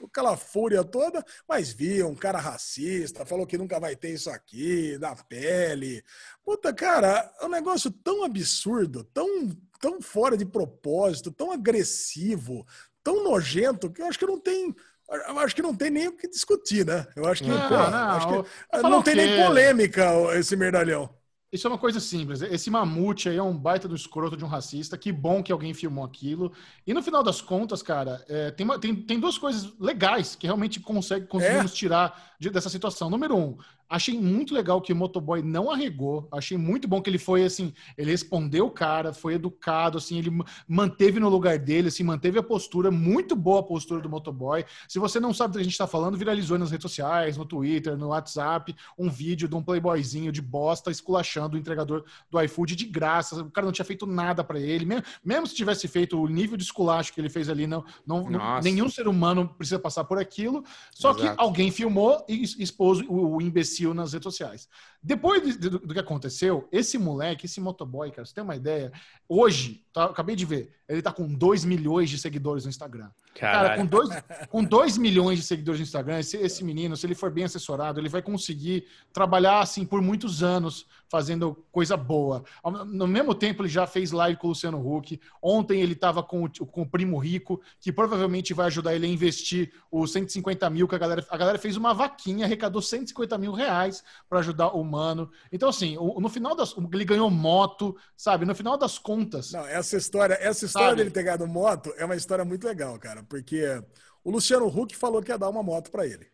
aquela fúria toda, mas viu um cara racista, falou que nunca vai ter isso aqui, da pele. Puta, cara, é um negócio tão absurdo, tão, tão fora de propósito, tão agressivo, tão nojento, que eu acho que não tem. Eu acho que não tem nem o que discutir, né? Eu acho que Não, pô, não, acho que não tem nem polêmica esse merdalhão. Isso é uma coisa simples. Esse mamute aí é um baita do escroto de um racista. Que bom que alguém filmou aquilo. E no final das contas, cara, é, tem, uma- tem, tem duas coisas legais que realmente consegue, conseguimos tirar de- dessa situação. Número um, Achei muito legal que o motoboy não arregou. Achei muito bom que ele foi assim, ele respondeu o cara, foi educado, assim, ele manteve no lugar dele, assim, manteve a postura, muito boa a postura do motoboy. Se você não sabe do que a gente está falando, viralizou nas redes sociais, no Twitter, no WhatsApp, um vídeo de um playboyzinho de bosta esculachando o entregador do iFood de graça. O cara não tinha feito nada para ele, mesmo, mesmo se tivesse feito o nível de esculacho que ele fez ali, não, não, não nenhum ser humano precisa passar por aquilo. Só Exato. que alguém filmou e expôs o, o imbecil nas redes sociais. Depois de, de, do que aconteceu, esse moleque, esse motoboy, cara, você tem uma ideia? Hoje, tá, acabei de ver, ele tá com 2 milhões de seguidores no Instagram. Caralho. Cara, com 2 com dois milhões de seguidores no Instagram, esse, esse menino, se ele for bem assessorado, ele vai conseguir trabalhar assim por muitos anos fazendo coisa boa. No mesmo tempo, ele já fez live com o Luciano Huck. Ontem ele estava com, o, com o Primo Rico, que provavelmente vai ajudar ele a investir os 150 mil que a galera. A galera fez uma vaquinha, arrecadou 150 mil reais para ajudar o humano. Então, assim, no final das. Ele ganhou moto, sabe? No final das contas. Não, essa história, essa história sabe? dele ter ganhado moto é uma história muito legal, cara, porque o Luciano Huck falou que ia dar uma moto para ele.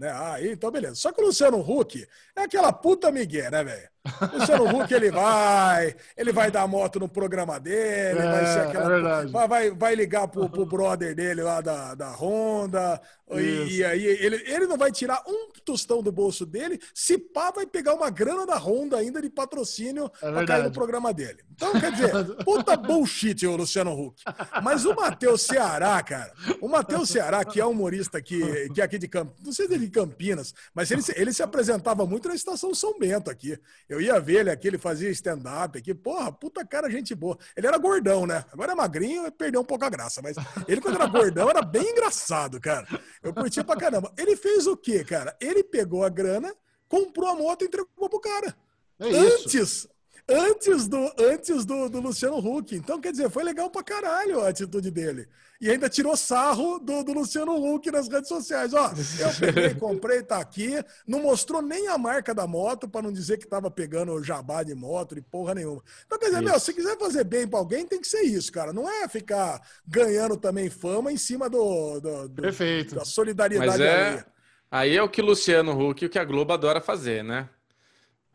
Né? Ah, então beleza. Só que o Luciano Huck é aquela puta migué, né, velho? Luciano Huck, ele vai, ele vai dar moto no programa dele, é, vai ser aquela. É vai, vai, vai ligar pro, pro brother dele lá da, da Honda. E, e, aí ele, ele não vai tirar um tostão do bolso dele, se pá, vai pegar uma grana da Honda ainda de patrocínio é pra cair no programa dele. Então, quer dizer, <laughs> puta bullshit o Luciano Huck. Mas o Matheus Ceará, cara, o Matheus Ceará, que é humorista aqui, que é aqui de Campinas, não sei se é de Campinas, mas ele, ele se apresentava muito na estação São Bento aqui. Eu ia ver ele aqui, ele fazia stand-up aqui. Porra, puta cara, gente boa. Ele era gordão, né? Agora é magrinho e perdeu um pouco a graça. Mas ele, quando era gordão, era bem engraçado, cara. Eu curti pra caramba. Ele fez o quê, cara? Ele pegou a grana, comprou a moto e entregou pro cara. É antes, antes do antes do, do Luciano Huck. Então, quer dizer, foi legal pra caralho a atitude dele. E ainda tirou sarro do, do Luciano Huck nas redes sociais. Ó, eu peguei, <laughs> comprei, tá aqui. Não mostrou nem a marca da moto para não dizer que tava pegando jabá de moto e porra nenhuma. Então, quer dizer, isso. meu, se quiser fazer bem para alguém, tem que ser isso, cara. Não é ficar ganhando também fama em cima do, do, do Perfeito. da solidariedade Mas é... Aí é o que o Luciano Huck e o que a Globo adora fazer, né?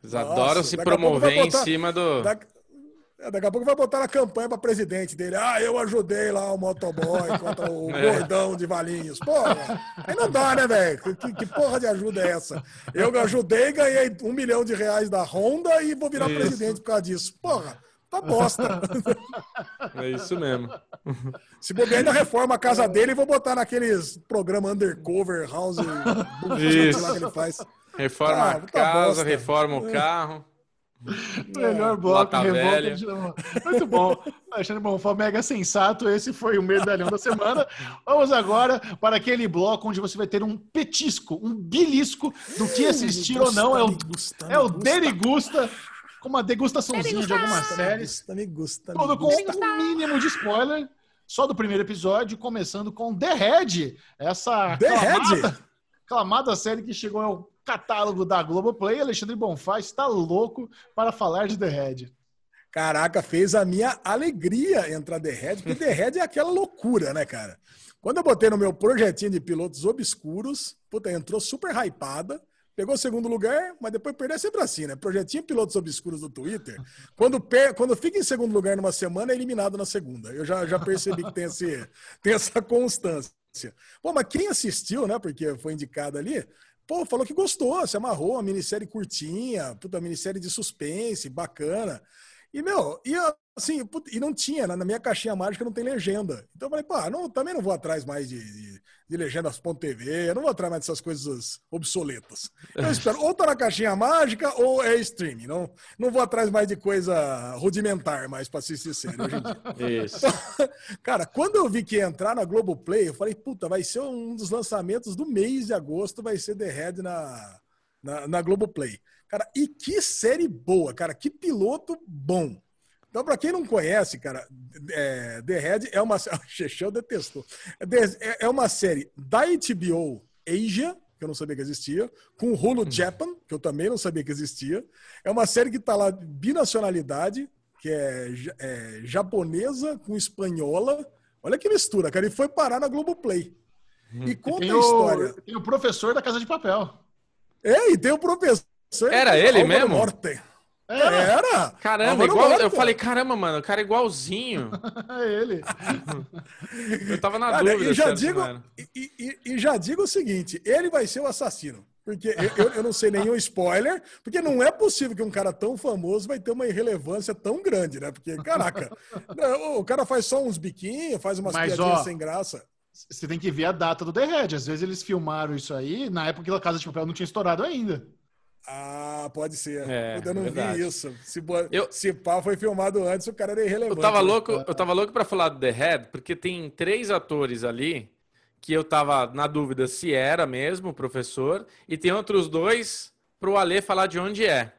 Eles Nossa, adoram se promover botar, em cima do. Daqui, é, daqui a pouco vai botar na campanha para presidente dele. Ah, eu ajudei lá o motoboy <laughs> contra o é. gordão de Valinhos. Porra, aí não dá, né, velho? Que, que, porra de ajuda é essa? Eu ajudei, ganhei um milhão de reais da Honda e vou virar isso. presidente por causa disso. Porra, tá bosta. <laughs> É isso mesmo. Se bobear, ainda reforma a casa dele e vou botar naqueles programa Undercover House. <laughs> Isso. Lá que ele faz. Reforma ah, a casa, bosta. reforma o carro. <laughs> Melhor bloco, revolta. Muito bom. Alexandre Bonfá, mega sensato. Esse foi o medalhão da semana. Vamos agora para aquele bloco onde você vai ter um petisco, um bilisco do que assistir ou não. É o, é o Derigusta, com uma degustaçãozinha de algumas séries. Me gusta, me Tudo com um mínimo de spoiler. Só do primeiro episódio, começando com The Head. Essa The aclamada, Head? aclamada série que chegou ao catálogo da Globoplay. Alexandre Bonfá está louco para falar de The Head. Caraca, fez a minha alegria entrar The Head, porque The Head é aquela loucura, né, cara? Quando eu botei no meu projetinho de pilotos obscuros, puta, entrou super hypada, pegou segundo lugar, mas depois perdeu é sempre assim, né? Projetinho pilotos obscuros do Twitter, quando, per... quando fica em segundo lugar numa semana, é eliminado na segunda. Eu já, já percebi que tem, esse, <laughs> tem essa constância. Pô, mas quem assistiu, né? Porque foi indicado ali, pô, falou que gostou, se amarrou, uma minissérie curtinha, puta, minissérie de suspense, bacana. E, meu, e assim, e não tinha, na minha caixinha mágica não tem legenda. Então eu falei, pá, não, também não vou atrás mais de, de, de legendas.tv, eu não vou atrás mais dessas coisas obsoletas. Eu <laughs> espero, ou tá na caixinha mágica ou é streaming. Não, não vou atrás mais de coisa rudimentar mais pra assistir série hoje em dia. Isso. <laughs> cara, quando eu vi que ia entrar na Globoplay, eu falei, puta, vai ser um dos lançamentos do mês de agosto, vai ser The Head na, na, na Globoplay. Cara, e que série boa, cara, que piloto bom. Então, para quem não conhece, cara, é, The Head é uma. <laughs> O Chechão detestou. É, é uma série da HBO Asia, que eu não sabia que existia, com o Hulu hum. Japan, que eu também não sabia que existia. É uma série que está lá binacionalidade, que é, é, japonesa com espanhola. Olha que mistura, cara. E foi parar na Globoplay. E hum. conta a história. tem o professor da Casa de Papel. É, e tem o professor. Era ele mesmo? Morte. Era. Era. Caramba, igual, eu falei, caramba, mano, o cara é igualzinho. <laughs> é ele. <laughs> eu tava na cara, dúvida. E já, digo, e, e, e, já digo o seguinte: ele vai ser o assassino. Porque eu, eu, não sei nenhum <laughs> spoiler, porque não é possível que um cara tão famoso vai ter uma irrelevância tão grande, né? Porque, caraca, o cara faz só uns biquinhos, faz umas Mas, piadinhas ó, sem graça. Você tem que ver a data do The Red. Às vezes eles filmaram isso aí na época que a Casa de Papel não tinha estourado ainda. Ah, pode ser. É, eu não verdade. vi isso. Se, eu, se pá foi filmado antes, o cara era irrelevante. Eu tava louco, eu tava louco para falar do The Head, porque tem três atores ali que eu tava na dúvida se era mesmo o professor, e tem outros dois pro Alê falar de onde é.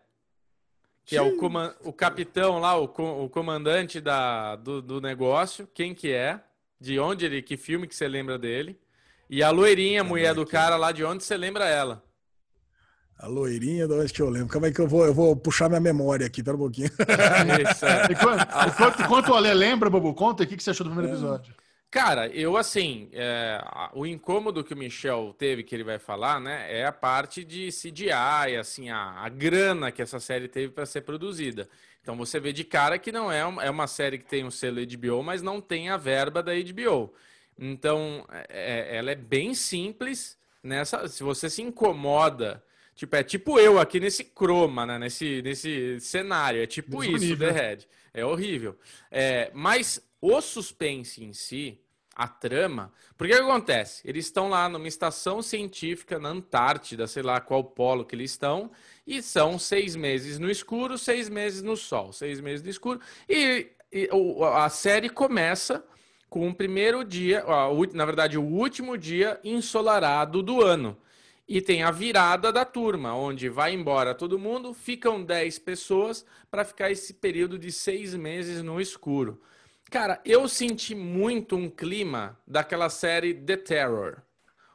Que é o, o capitão lá, o, o comandante da, do, do negócio, quem que é, de onde ele, que filme que você lembra dele. E a loirinha, mulher do cara lá, de onde você lembra ela. A loirinha, de onde que eu lembro? Calma aí que eu vou, eu vou puxar minha memória aqui, pera um pouquinho. Isso, é. enquanto, enquanto, o Ale lembra, Bobo, conta o que você achou do primeiro episódio. Cara, eu assim, é, o incômodo que o Michel teve, que ele vai falar, né, é a parte de CGI, assim, a, a grana que essa série teve para ser produzida. Então você vê de cara que não é uma, é uma série que tem um selo HBO, mas não tem a verba da HBO. Então, é, é, ela é bem simples nessa. Se você se incomoda Tipo, é tipo eu aqui nesse croma, né? Nesse, nesse cenário. É tipo isso, The Red. É horrível. É, mas o suspense em si, a trama. Porque o que acontece? Eles estão lá numa estação científica na Antártida, sei lá qual polo que eles estão, e são seis meses no escuro, seis meses no sol, seis meses no escuro. E, e a série começa com o primeiro dia, na verdade, o último dia ensolarado do ano. E tem a virada da turma, onde vai embora todo mundo, ficam 10 pessoas para ficar esse período de seis meses no escuro. Cara, eu senti muito um clima daquela série The Terror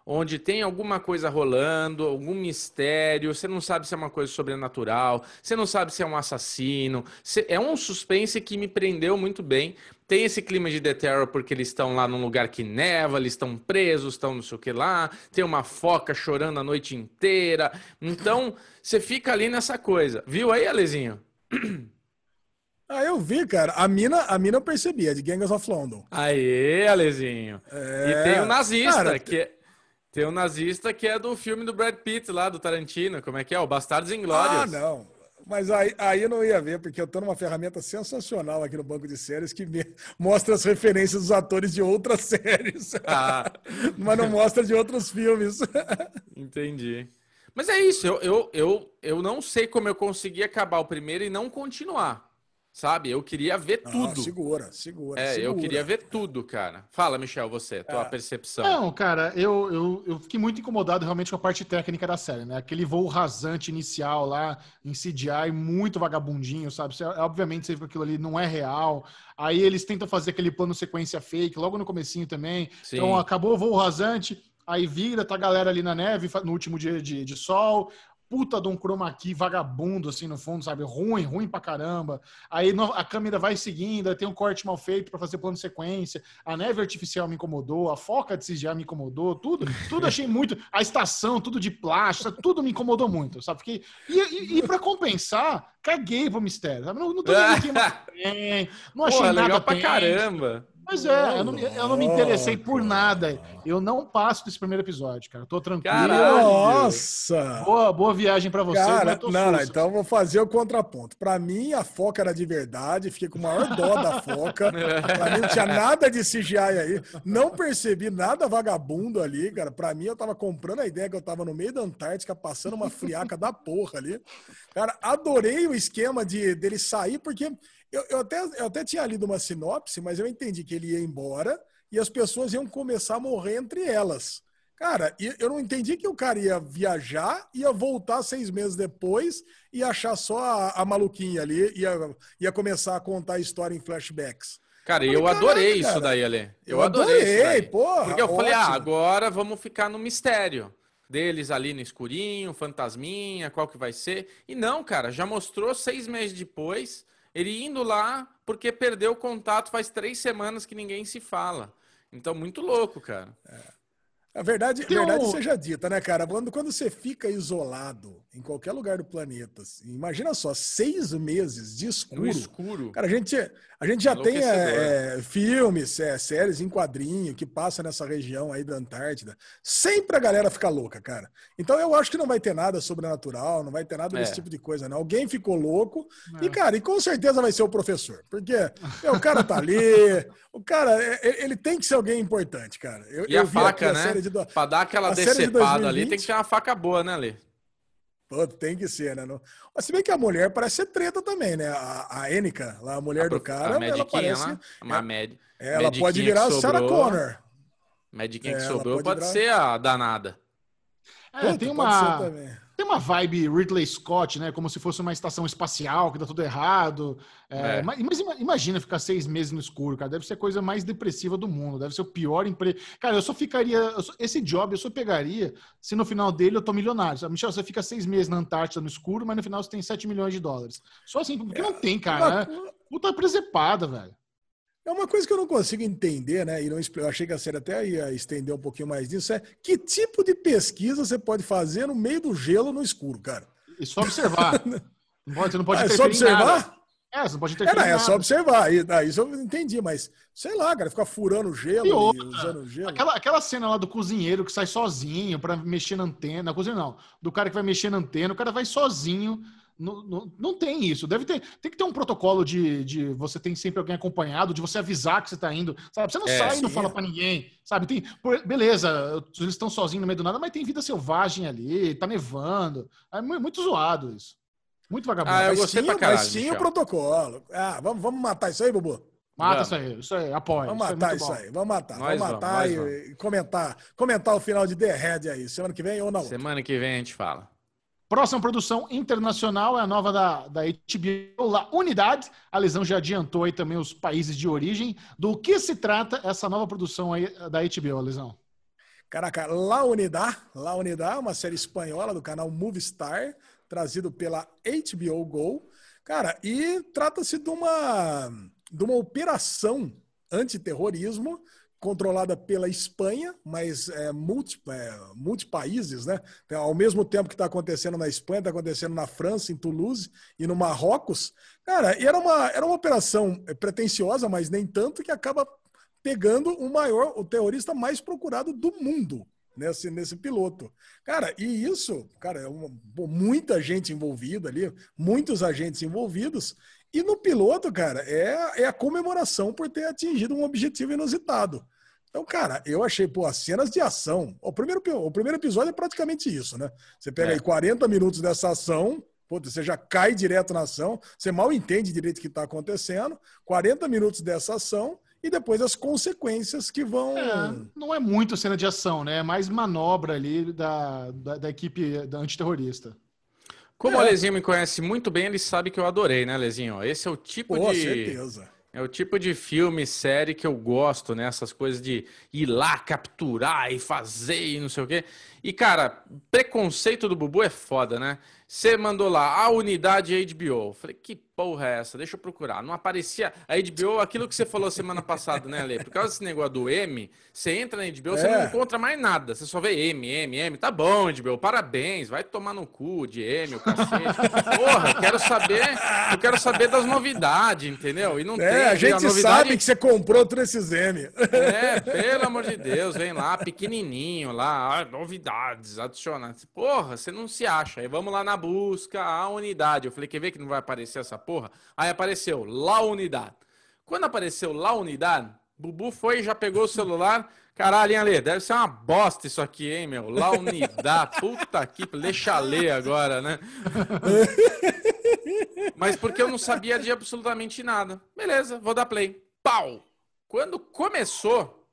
onde tem alguma coisa rolando, algum mistério, você não sabe se é uma coisa sobrenatural, você não sabe se é um assassino. É um suspense que me prendeu muito bem. Tem esse clima de The Terror porque eles estão lá num lugar que neva, eles estão presos, estão não sei o que lá, tem uma foca chorando a noite inteira. Então, você fica ali nessa coisa. Viu aí, Alezinho? <clears throat> Ah, eu vi, cara. A mina, a mina eu percebi, é de Gangs of London. Aê, Alezinho. É... E tem o um nazista, cara, que é tem um nazista que é do filme do Brad Pitt lá, do Tarantino. Como é que é? O Bastardos Inglórios. Ah, não. Mas aí, aí eu não ia ver, porque eu tô numa ferramenta sensacional aqui no banco de séries que mostra as referências dos atores de outras <laughs> séries. Ah. <laughs> Mas não mostra de outros filmes. <laughs> Entendi. Mas é isso, eu, eu, eu, eu não sei como eu consegui acabar o primeiro e não continuar. Sabe? Eu queria ver ah, tudo. Segura, segura. É, segura. eu queria ver tudo, cara. Fala, Michel, você, tua é. percepção. Não, cara, eu, eu, eu fiquei muito incomodado realmente com a parte técnica da série, né? Aquele voo rasante inicial lá em CGI, muito vagabundinho, sabe? Você, obviamente você vê que aquilo ali não é real. Aí eles tentam fazer aquele plano sequência fake logo no comecinho também. Sim. Então acabou o voo rasante, aí vira, tá a galera ali na neve no último dia de, de sol, puta de um chroma key vagabundo, assim, no fundo, sabe? Ruim, ruim pra caramba. Aí a câmera vai seguindo, tem um corte mal feito para fazer plano sequência. A neve artificial me incomodou, a foca de CGI me incomodou, tudo, tudo achei muito. A estação, tudo de plástico, tudo me incomodou muito, sabe? Porque, e, e, e para compensar, caguei pro mistério, sabe? Não, não tô vendo bem, <laughs> não achei Pô, nada legal pra caramba. Pois é, eu não, eu não me interessei por nada. Eu não passo desse primeiro episódio, cara. tô tranquilo. Caralho. Nossa! Boa, boa viagem para você. Cara, não, não, então eu vou fazer o contraponto. Para mim, a foca era de verdade. Fiquei com o maior dó da foca. <laughs> Pra mim, não tinha nada de CGI aí. Não percebi nada vagabundo ali, cara. Para mim, eu tava comprando a ideia que eu tava no meio da Antártica, passando uma friaca da porra ali. Cara, adorei o esquema de dele sair, porque eu, eu, até, eu até tinha lido uma sinopse, mas eu entendi que ele ia embora e as pessoas iam começar a morrer entre elas. Cara, eu não entendi que o cara ia viajar, ia voltar seis meses depois e achar só a, a maluquinha ali, ia, ia começar a contar a história em flashbacks. Cara, eu, adorei isso cara, daí, Ale. Eu, eu adorei, adorei porra. Porque eu ótimo. falei, ah, agora vamos ficar no mistério deles ali no escurinho, fantasminha, qual que vai ser. E não, cara, já mostrou seis meses depois ele indo lá porque perdeu o contato faz três semanas que ninguém se fala. Então, muito louco, cara. É. A verdade, Tem verdade um... seja dita, né, cara? Quando, quando você fica isolado em qualquer lugar do planeta, assim, imagina só, seis meses de escuro. No escuro. Cara, a gente, a gente já tem é, é, filmes, é, séries em quadrinho que passa nessa região aí da Antártida. Sempre a galera fica louca, cara. Então eu acho que não vai ter nada sobrenatural, não vai ter nada desse é. tipo de coisa, não. Alguém ficou louco e, é. cara, e com certeza vai ser o professor. Porque o cara tá ali, <laughs> o cara, ele tem que ser alguém importante, cara. Eu, e eu a faca, a né? Do... Pra dar aquela decepada ali, tem que ter uma faca boa, né, Ali? Pô, tem que ser, né? Mas se bem que a mulher parece ser treta também, né? A, a Enica, lá, a mulher a, do cara, a ela parece... Lá, uma é, med, ela pode virar a Sarah Connor. Mediquinha é, que sobrou pode, pode ser a danada. É, tem uma tem uma vibe Ridley Scott, né? Como se fosse uma estação espacial que dá tudo errado. É, é. Mas, imagina ficar seis meses no escuro, cara. Deve ser a coisa mais depressiva do mundo. Deve ser o pior emprego. Cara, eu só ficaria. Eu só, esse job eu só pegaria se no final dele eu tô milionário. Sabe? Michel, você fica seis meses na Antártida no escuro, mas no final você tem 7 milhões de dólares. Só assim, porque não tem, cara. Né? Puta presepada, velho. É uma coisa que eu não consigo entender, né? E não, eu achei que a série até ia estender um pouquinho mais disso. É que tipo de pesquisa você pode fazer no meio do gelo no escuro, cara? E só observar. <laughs> não pode, você não pode ah, é só observar? É, você não pode interferir. É, não, é só observar. Aí, isso eu entendi, mas sei lá, cara, ficar furando gelo e, outra, usando gelo. Aquela, aquela cena lá do cozinheiro que sai sozinho para mexer na antena. Na cozinha não. Do cara que vai mexer na antena, o cara vai sozinho não, não, não, tem isso. Deve ter. Tem que ter um protocolo de, de você tem sempre alguém acompanhado, de você avisar que você está indo. Sabe? Você não é, sai e não fala para ninguém. Sabe? Tem, beleza, eles estão sozinhos no meio do nada, mas tem vida selvagem ali, tá nevando. É muito zoado isso. Muito vagabundo. Ah, eu gostei mas, pra mas tinha o protocolo. Ah, vamos, vamos matar isso aí, Bubu? Mata isso aí, isso aí, apoia. Vamos é matar isso, aí, vamos matar. Nós vamos matar vamos, e, vamos. comentar, comentar o final de The Head aí, semana que vem ou não? Semana que vem a gente fala. Próxima produção internacional é a nova da, da HBO, La Unidade. A Lesão já adiantou aí também os países de origem. Do que se trata essa nova produção aí da HBO, Lesão? Caraca, La Unidade, La Unidade, uma série espanhola do canal Movistar, trazido pela HBO Go. Cara, e trata-se de uma, de uma operação antiterrorismo controlada pela Espanha, mas é, multi, é, multi países, né? Então, ao mesmo tempo que está acontecendo na Espanha, está acontecendo na França, em Toulouse e no Marrocos. Cara, era uma, era uma operação pretensiosa, mas nem tanto, que acaba pegando o maior, o terrorista mais procurado do mundo nesse, nesse piloto. Cara, e isso, cara, é uma, muita gente envolvida ali, muitos agentes envolvidos, e no piloto, cara, é, é a comemoração por ter atingido um objetivo inusitado. Então, cara, eu achei, pô, as cenas de ação. O primeiro, o primeiro episódio é praticamente isso, né? Você pega é. aí 40 minutos dessa ação, pô, você já cai direto na ação, você mal entende direito o que está acontecendo, 40 minutos dessa ação e depois as consequências que vão. É, não é muito cena de ação, né? É mais manobra ali da, da, da equipe da antiterrorista. Como é. o Alezinho me conhece muito bem, ele sabe que eu adorei, né, Alezinho? Esse é o tipo Pô, de. certeza. É o tipo de filme, série que eu gosto, né? Essas coisas de ir lá, capturar e fazer e não sei o quê. E, cara, preconceito do Bubu é foda, né? Você mandou lá a unidade HBO. Falei, que porra é essa? Deixa eu procurar. Não aparecia a HBO, aquilo que você falou semana passada, né, Ale? Por causa desse negócio do M, você entra na HBO, é. você não encontra mais nada. Você só vê M, M, M. Tá bom, HBO, parabéns. Vai tomar no cu de M, o cacete. Porra, quero saber, eu quero saber das novidades, entendeu? E não é, tem. A gente a novidade... sabe que você comprou todos esses M. É, pelo amor de Deus, vem lá, pequenininho lá, ah, novidades, adicionadas. Porra, você não se acha. Aí vamos lá na busca a unidade. Eu falei, quer ver que não vai aparecer essa porra? Aí apareceu lá unidade. Quando apareceu lá unidade, Bubu foi e já pegou o celular. <laughs> Caralho, hein, Ale? Deve ser uma bosta isso aqui, hein, meu? Lá unidade. <laughs> Puta que. Deixa ler agora, né? <laughs> Mas porque eu não sabia de absolutamente nada. Beleza, vou dar play. Pau! Quando começou,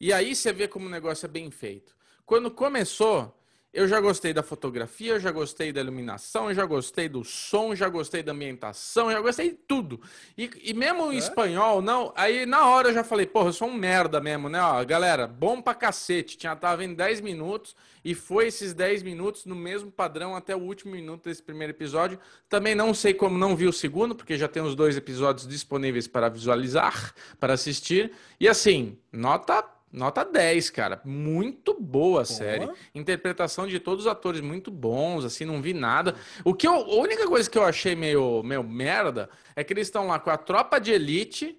e aí você vê como o negócio é bem feito. Quando começou, eu já gostei da fotografia, eu já gostei da iluminação, eu já gostei do som, já gostei da ambientação, já gostei de tudo. E, e mesmo em é? espanhol, não. Aí na hora eu já falei, porra, eu sou um merda mesmo, né? Ó, galera, bom pra cacete. Tinha, tava em 10 minutos e foi esses 10 minutos no mesmo padrão até o último minuto desse primeiro episódio. Também não sei como não vi o segundo, porque já tem os dois episódios disponíveis para visualizar, para assistir. E assim, nota Nota 10, cara. Muito boa a série. Interpretação de todos os atores muito bons, assim, não vi nada. O que eu, a única coisa que eu achei meio, meio merda é que eles estão lá com a tropa de elite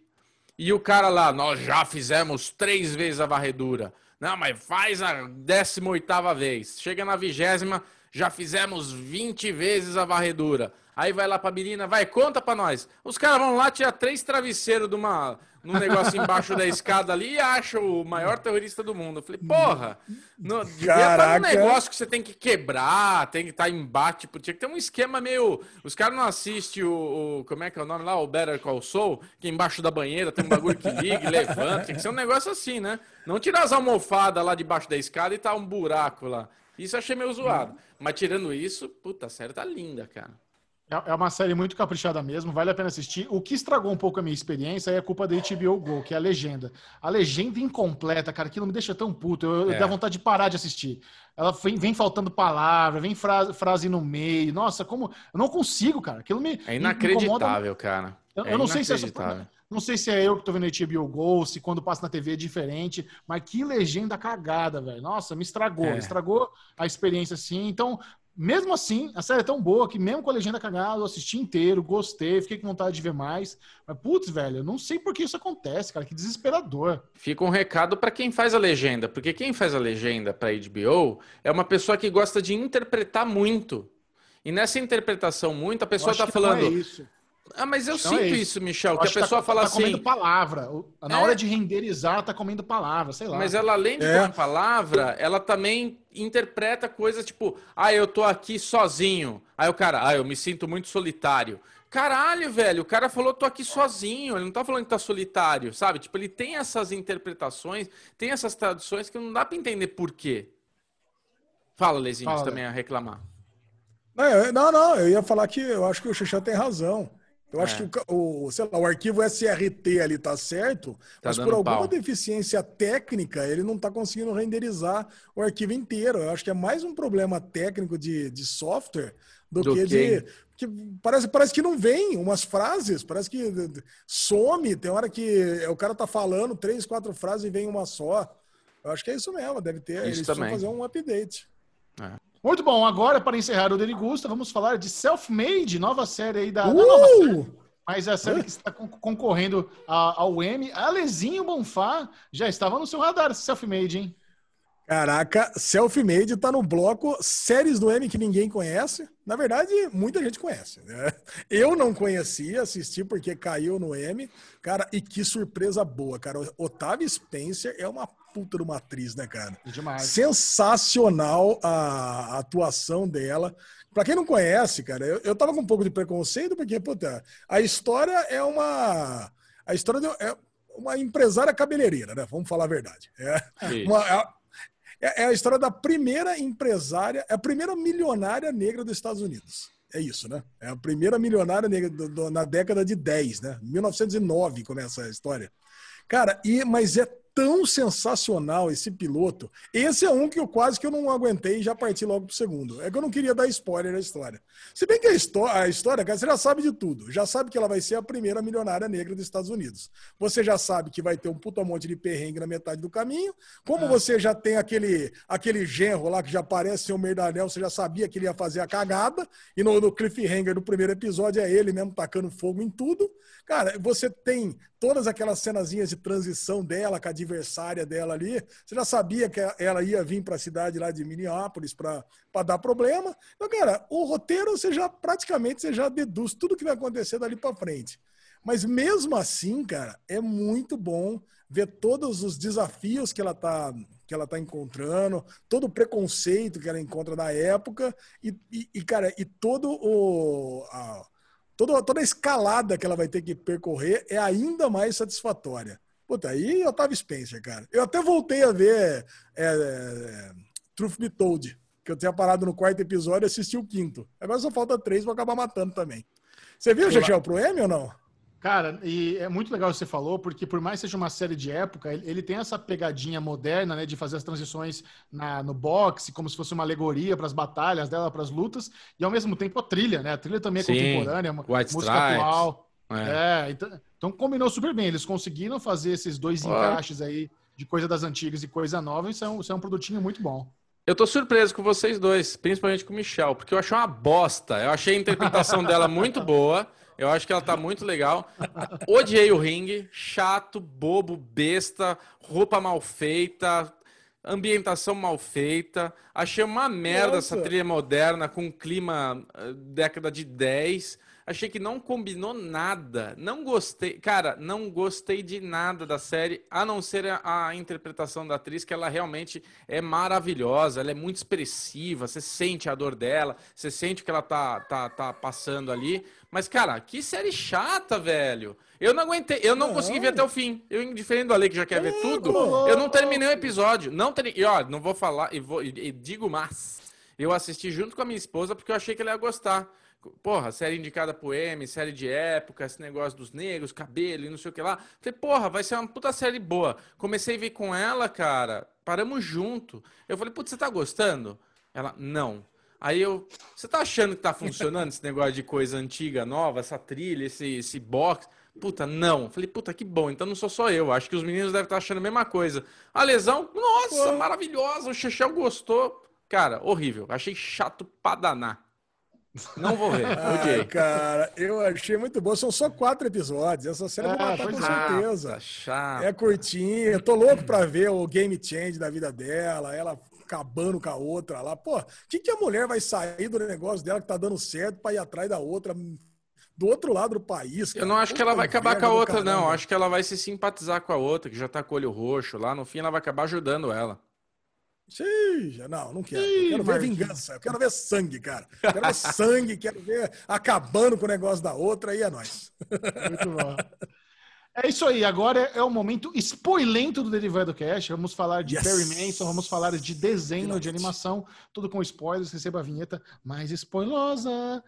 e o cara lá, nós já fizemos três vezes a varredura. Não, mas faz a 18 vez. Chega na vigésima, já fizemos 20 vezes a varredura. Aí vai lá pra menina, vai, conta pra nós. Os caras vão lá, tirar três travesseiros de uma, num negócio embaixo da escada ali e acham o maior terrorista do mundo. Eu falei, porra, no, devia estar um negócio que você tem que quebrar, tem que estar tá embate. Tipo, tinha que ter um esquema meio. Os caras não assistem o, o, Como é que é o nome lá? O Better Call Soul, que embaixo da banheira tem um bagulho que liga levanta. Tem que ser um negócio assim, né? Não tirar as almofadas lá debaixo da escada e tá um buraco lá. Isso eu achei meio zoado. Mas tirando isso, puta, a série tá linda, cara. É, é uma série muito caprichada mesmo, vale a pena assistir. O que estragou um pouco a minha experiência é a culpa da HBO Go, que é a legenda. A legenda incompleta, cara, aquilo me deixa tão puto. Eu, é. dá vontade de parar de assistir. Ela vem, vem faltando palavra, vem frase, frase no meio. Nossa, como. Eu não consigo, cara. Aquilo me. É inacreditável, me cara. Eu, é eu não sei se é essa. Não sei se é eu que tô vendo HBO Go, se quando passa na TV é diferente, mas que legenda cagada, velho. Nossa, me estragou, é. estragou a experiência assim. Então, mesmo assim, a série é tão boa que, mesmo com a legenda cagada, eu assisti inteiro, gostei, fiquei com vontade de ver mais. Mas, putz, velho, eu não sei por que isso acontece, cara, que desesperador. Fica um recado para quem faz a legenda, porque quem faz a legenda para HBO é uma pessoa que gosta de interpretar muito. E nessa interpretação muito, a pessoa tá falando. Não é. Ah, mas eu então sinto é isso. isso. Michel, que a pessoa tá, fala tá assim. comendo palavra. Na é... hora de renderizar, tá comendo palavra, sei lá. Mas ela, além de é. comer palavra, ela também interpreta coisas tipo, ah, eu tô aqui sozinho. Aí o cara, ah, eu me sinto muito solitário. Caralho, velho, o cara falou, tô aqui sozinho, ele não tá falando que tá solitário, sabe? Tipo, ele tem essas interpretações, tem essas traduções que não dá para entender por quê. Fala, Lezinho, Fala, também a reclamar. Não, não, eu ia falar que eu acho que o Xuxa tem razão. Eu acho é. que o, o, sei lá, o arquivo SRT ali tá certo, tá mas por alguma pau. deficiência técnica ele não está conseguindo renderizar o arquivo inteiro. Eu acho que é mais um problema técnico de, de software do, do que, que de. Que parece, parece que não vem umas frases, parece que some. Tem hora que o cara tá falando três, quatro frases e vem uma só. Eu acho que é isso mesmo, deve ter. Isso eles também. fazer um update. É. Muito bom, agora para encerrar o Derigusta, vamos falar de Self-Made, nova série aí da, uh! da nova série. Mas é a série que está concorrendo ao M. Alezinho Bonfá já estava no seu radar, Self-Made, hein? Caraca, Self-Made tá no bloco séries do M que ninguém conhece. Na verdade, muita gente conhece. Né? <laughs> Eu não conhecia, assisti porque caiu no M. Cara, e que surpresa boa, cara. Otávio Spencer é uma puta de uma atriz, né, cara? Demais. Sensacional a, atuação dela. Pra quem não conhece, cara, eu, eu tava com um pouco de preconceito, porque, puta, a história é uma. A história é uma empresária cabeleireira, né? Vamos falar a verdade. É, uma, é, é, a história da primeira empresária, é a primeira milionária negra dos Estados Unidos. É isso, né? É a primeira milionária negra do, do, na década de 10, né? 1909 começa a história. Cara, e, mas é tão sensacional esse piloto. Esse é um que eu quase que eu não aguentei e já parti logo pro segundo. É que eu não queria dar spoiler da história. Se bem que a, história, a história, cara, você já sabe de tudo. Já sabe que ela vai ser a primeira milionária negra dos Estados Unidos. Você já sabe que vai ter um puta monte de perrengue na metade do caminho. Como é. você já tem aquele, aquele genro lá que já parece ser o Merdanel, você já sabia que ele ia fazer a cagada. E no, no cliffhanger do primeiro episódio é ele mesmo tacando fogo em tudo. Cara, você tem todas aquelas cenazinhas de transição dela com a adversária dela ali. Você já sabia que ela ia vir para a cidade lá de Minneapolis para dar problema. Então, cara, o roteiro você já praticamente você já deduz tudo que vai acontecer dali para frente. Mas mesmo assim, cara, é muito bom ver todos os desafios que ela está que ela tá encontrando, todo o preconceito que ela encontra na época e, e, e cara, e todo o a, toda, toda a escalada que ela vai ter que percorrer é ainda mais satisfatória. Puta, aí Otávio Spencer, cara. Eu até voltei a ver é, é, Truth Be Told, que eu tinha parado no quarto episódio e assisti o quinto. Agora só falta três para acabar matando também. Você viu, Chechel, pro M ou não? Cara, e é muito legal o que você falou, porque por mais que seja uma série de época, ele tem essa pegadinha moderna, né, de fazer as transições na, no boxe, como se fosse uma alegoria para as batalhas dela, para as lutas, e ao mesmo tempo a trilha, né? A trilha também é Sim, contemporânea, uma White música Stripes. atual. É. é então, então, combinou super bem. Eles conseguiram fazer esses dois encaixes aí de coisa das antigas e coisa nova, isso é um, isso é um produtinho muito bom. Eu tô surpreso com vocês dois, principalmente com o Michel, porque eu achei uma bosta. Eu achei a interpretação <laughs> dela muito boa. Eu acho que ela tá muito legal. Odiei o ringue, chato, bobo, besta, roupa mal feita, ambientação mal feita. Achei uma merda Nossa. essa trilha moderna com clima eh, década de 10. Achei que não combinou nada. Não gostei. Cara, não gostei de nada da série, a não ser a, a, interpretação da atriz, que ela realmente é maravilhosa. Ela é muito expressiva. Você sente a dor dela, você sente o que ela tá, tá, tá passando ali. Mas, cara, que série chata, velho. Eu não aguentei, eu não, não. consegui ver até o fim. Eu, diferente do Ale que já quer ver tudo, eu não terminei o episódio. Não ter... E ó, não vou falar, e, vou, e, digo mas. Eu assisti junto com a minha esposa porque eu achei que ela ia gostar. Porra, série indicada pro M, série de época, esse negócio dos negros, cabelo e não sei o que lá. Falei, porra, vai ser uma puta série boa. Comecei a ver com ela, cara, paramos junto. Eu falei, putz, você tá gostando? Ela, não. Aí eu, você tá achando que tá funcionando esse negócio de coisa antiga, nova, essa trilha, esse, esse box? Puta, não. Falei, puta, que bom. Então não sou só eu. Acho que os meninos devem estar achando a mesma coisa. A lesão, nossa, Pô. maravilhosa. O Chechel gostou. Cara, horrível. Achei chato pra danar. Não vou ver. <laughs> Ai, cara, eu achei muito bom. São só quatro episódios. Essa série é, vai matar com certeza. Chato. É curtinha. Eu tô louco pra ver o game change da vida dela. Ela acabando com a outra lá. Pô, o que, que a mulher vai sair do negócio dela que tá dando certo pra ir atrás da outra? Do outro lado do país. Cara. Eu não acho que ela vai acabar com a outra, não. Acho que ela vai se simpatizar com a outra, que já tá com o olho roxo lá. No fim, ela vai acabar ajudando ela. Seja, não, não quero. Sim, eu quero ver vingança, eu quero ver sangue, cara. Eu quero ver <laughs> sangue, quero ver acabando com o negócio da outra e é nóis. Muito bom. É isso aí, agora é o momento spoilento do Derivado Cash. Vamos falar de yes. Perry Manson, vamos falar de desenho, Finalmente. de animação, tudo com spoilers. Receba a vinheta mais spoilosa.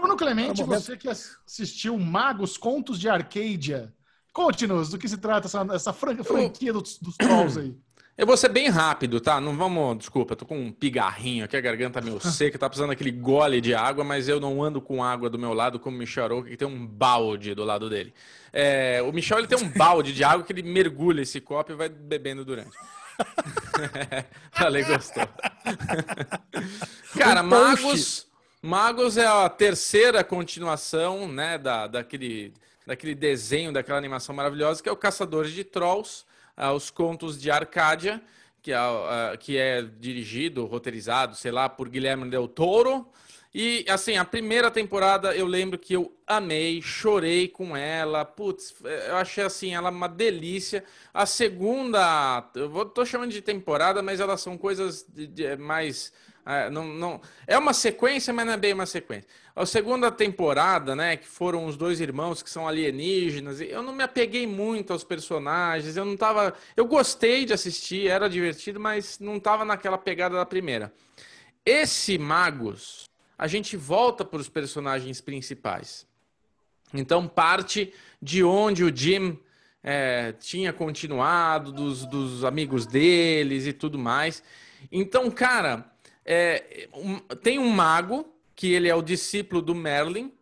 Bruno Clemente, é você que assistiu Magos Contos de Arcadia, Conte-nos do que se trata essa, essa franquia dos, dos trolls aí. <clears throat> Eu vou ser bem rápido, tá? Não vamos. Desculpa, tô com um pigarrinho aqui, a garganta meio <laughs> seca, tá precisando daquele gole de água, mas eu não ando com água do meu lado como o Michel que tem um balde do lado dele. É, o Michel ele tem um balde de água que ele mergulha esse copo e vai bebendo durante. <laughs> Falei, gostou. <laughs> Cara, Magos. Magos é a terceira continuação, né, da, daquele daquele desenho, daquela animação maravilhosa, que é o Caçadores de Trolls, uh, os contos de Arcádia, que é, uh, que é dirigido, roteirizado, sei lá, por Guilherme Del Toro. E, assim, a primeira temporada eu lembro que eu amei, chorei com ela. Putz, eu achei, assim, ela uma delícia. A segunda, eu vou, tô chamando de temporada, mas elas são coisas de, de, mais é, não, não, é uma sequência, mas não é bem uma sequência. A segunda temporada, né, que foram os dois irmãos que são alienígenas, eu não me apeguei muito aos personagens, eu não tava. Eu gostei de assistir, era divertido, mas não tava naquela pegada da primeira. Esse Magos, a gente volta para os personagens principais. Então, parte de onde o Jim é, tinha continuado, dos, dos amigos deles e tudo mais. Então, cara, é, um, tem um mago, que ele é o discípulo do Merlin,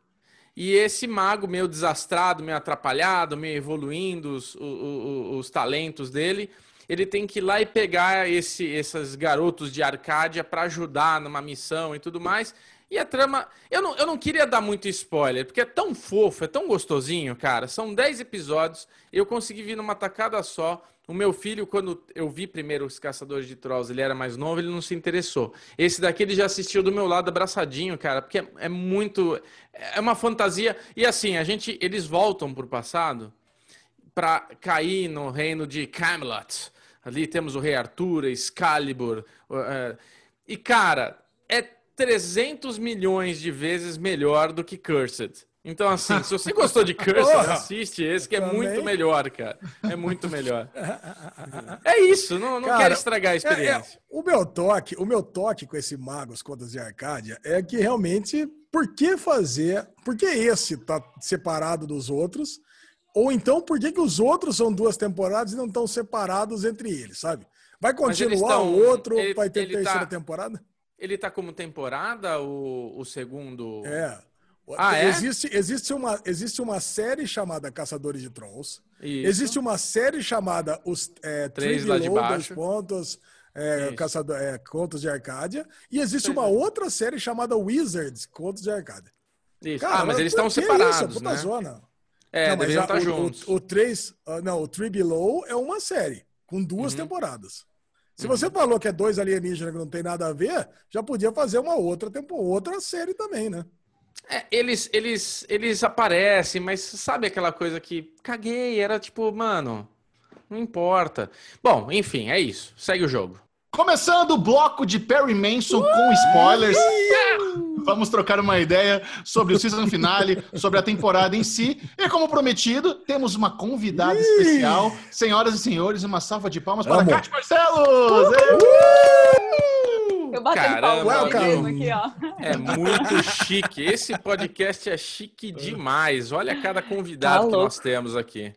e esse mago, meio desastrado, meio atrapalhado, meio evoluindo os, os, os talentos dele, ele tem que ir lá e pegar esse, esses garotos de Arcádia para ajudar numa missão e tudo mais. E a trama. Eu não, eu não queria dar muito spoiler, porque é tão fofo, é tão gostosinho, cara. São 10 episódios, eu consegui vir numa tacada só. O meu filho, quando eu vi primeiro os Caçadores de Trolls, ele era mais novo, ele não se interessou. Esse daqui ele já assistiu do meu lado abraçadinho, cara, porque é, é muito. É uma fantasia. E assim, a gente. Eles voltam pro passado para cair no reino de Camelot. Ali temos o Rei Arthur, Excalibur. Uh, e, cara, é 300 milhões de vezes melhor do que Cursed. Então, assim, se você <laughs> gostou de Cursed, assiste esse que é muito melhor, cara. É muito <laughs> melhor. É isso, não, não cara, quero estragar a experiência. É, é, o meu toque, o meu toque com esse Magos Contas de Arcádia é que realmente, por que fazer, por que esse tá separado dos outros? Ou então, por que, que os outros são duas temporadas e não estão separados entre eles, sabe? Vai continuar o outro, ele, vai ter terceira tá... temporada? Ele tá como temporada, o, o segundo. É. Ah, é? existe, existe, uma, existe uma série chamada Caçadores de Trolls. Isso. Existe uma série chamada Os é, Três lá de baixo. pontos, é, caçador, é, Contos de Arcádia. E existe uma outra série chamada Wizards, Contos de Arcádia. Isso. Cara, ah, mas eles estão separados, isso? É né? Zona. É, não, deveriam estar juntos. O, o, o 3, uh, não, o Three Below é uma série com duas uhum. temporadas. Se uhum. você falou que é dois alienígenas que não tem nada a ver, já podia fazer uma outra tempo, outra série também, né? É, eles, eles, eles aparecem, mas sabe aquela coisa que caguei, era tipo, mano, não importa. Bom, enfim, é isso. Segue o jogo. Começando o bloco de Perry Manson com spoilers. Vamos trocar uma ideia sobre o season finale, sobre a temporada em si. E como prometido, temos uma convidada especial. Senhoras e senhores, uma salva de palmas para Cátia Marcelos! Eu bati palmas aqui, ó. É muito chique. Esse podcast é chique demais. Olha cada convidado tá que nós temos aqui.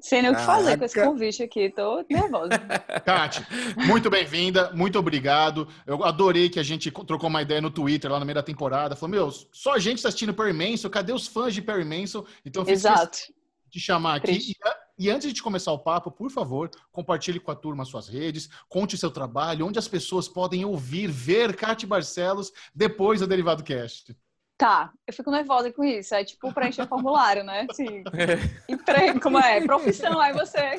Sem nem o que fazer com esse convite aqui, tô nervosa. <laughs> Tati, muito bem-vinda, muito obrigado. Eu adorei que a gente trocou uma ideia no Twitter lá no meio da temporada. Falou, meu, só a gente está assistindo Perry Manson, cadê os fãs de Perry Manson? Então, eu fiz Exato. de chamar aqui. E, e, antes de começar o papo, por favor, compartilhe com a turma suas redes, conte seu trabalho, onde as pessoas podem ouvir, ver Cate Barcelos depois do Derivado Cast. Tá, eu fico nervosa com isso. É tipo preencher formulário, né? Assim, <laughs> é. emprego, como é? Profissão, aí você.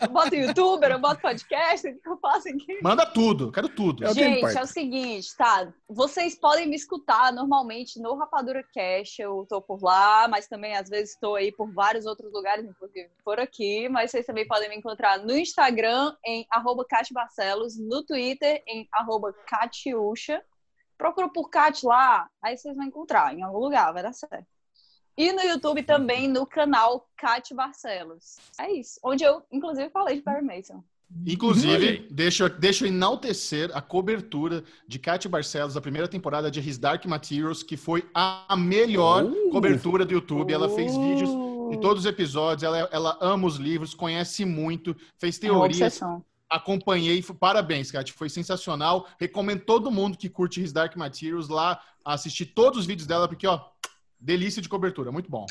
Eu boto youtuber, eu boto podcast, o que eu faço aqui? Manda tudo, quero tudo. Gente, é o seguinte, tá? Vocês podem me escutar normalmente no Rapadura Cash, eu tô por lá, mas também às vezes estou aí por vários outros lugares, inclusive por aqui. Mas vocês também podem me encontrar no Instagram em arroba Barcelos, no Twitter em arroba Catiuxa Procura por Cat lá, aí vocês vão encontrar em algum lugar, vai dar certo. E no YouTube também, no canal Cat Barcelos. É isso. Onde eu, inclusive, falei de Perry Mason. Inclusive, deixa, deixa eu enaltecer a cobertura de Cat Barcelos da primeira temporada de His Dark Materials, que foi a melhor uh, cobertura do YouTube. Ela fez vídeos em todos os episódios, ela, ela ama os livros, conhece muito, fez é teorias. É acompanhei. Parabéns, Kat. Foi sensacional. Recomendo todo mundo que curte His Dark Materials lá assistir todos os vídeos dela, porque, ó, delícia de cobertura. Muito bom.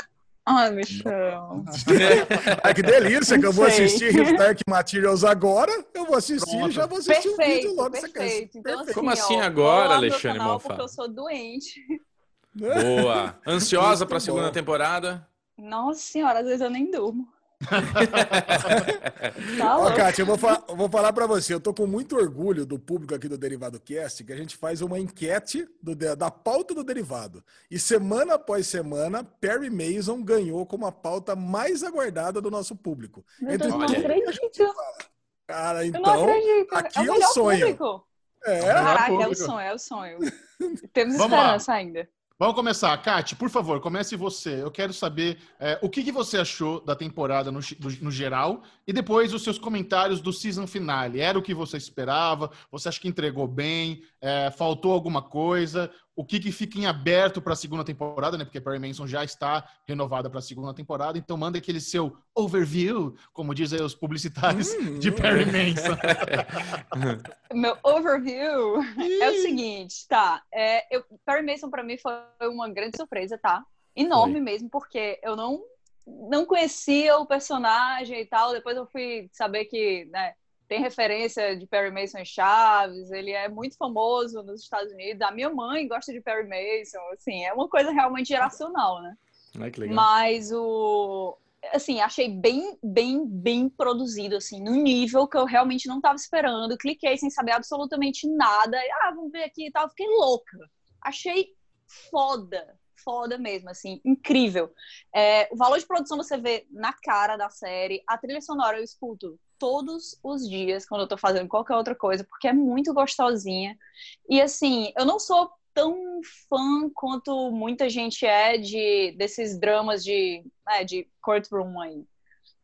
Ai, Michel. <laughs> Ai, que delícia que eu vou assistir His Dark Materials agora. Eu vou assistir e já vou assistir perfeito, o vídeo logo perfeito. Então, perfeito. Como assim ó, agora, Alexandre Monfá? Porque eu sou doente. <laughs> Boa. Ansiosa para a segunda temporada? Nossa senhora, às vezes eu nem durmo. Tá Ó, Kátia, eu vou, fa vou falar para você. Eu tô com muito orgulho do público aqui do Derivado Cast, que a gente faz uma enquete do, da pauta do derivado. E semana após semana, Perry Mason ganhou como a pauta mais aguardada do nosso público. Meu Entre Deus, não acredito. Cara, então, aqui é, é o sonho. Público. É, Caraca, é o sonho, é o sonho. <laughs> Temos Vamos esperança lá. ainda. Vamos começar. Kate, por favor, comece você. Eu quero saber é, o que, que, você achou da temporada no, no, geral e depois os seus comentários do season finale. Era o que você esperava? Você acha que entregou bem? É, faltou alguma coisa? O que, que fica em aberto para a segunda temporada, né? Porque Perry Manson já está renovada para a segunda temporada, então manda aquele seu overview, como dizem os publicitários hum, de Perry Manson. <laughs> Meu overview é o seguinte, tá? É, eu, Perry Mason para mim foi uma grande surpresa, tá? Enorme foi. mesmo, porque eu não não conhecia o personagem e tal. Depois eu fui saber que, né? Tem referência de Perry Mason em Chaves, ele é muito famoso nos Estados Unidos. A minha mãe gosta de Perry Mason, assim, é uma coisa realmente geracional, né? Legal. Mas o assim, achei bem, bem, bem produzido, assim, no nível que eu realmente não estava esperando. Cliquei sem saber absolutamente nada. Ah, vamos ver aqui e tal. Fiquei louca. Achei foda, foda mesmo, assim, incrível. É, o valor de produção você vê na cara da série. A trilha sonora eu escuto todos os dias quando eu tô fazendo qualquer outra coisa, porque é muito gostosinha. E assim, eu não sou tão fã quanto muita gente é de desses dramas de, né, de courtroom aí.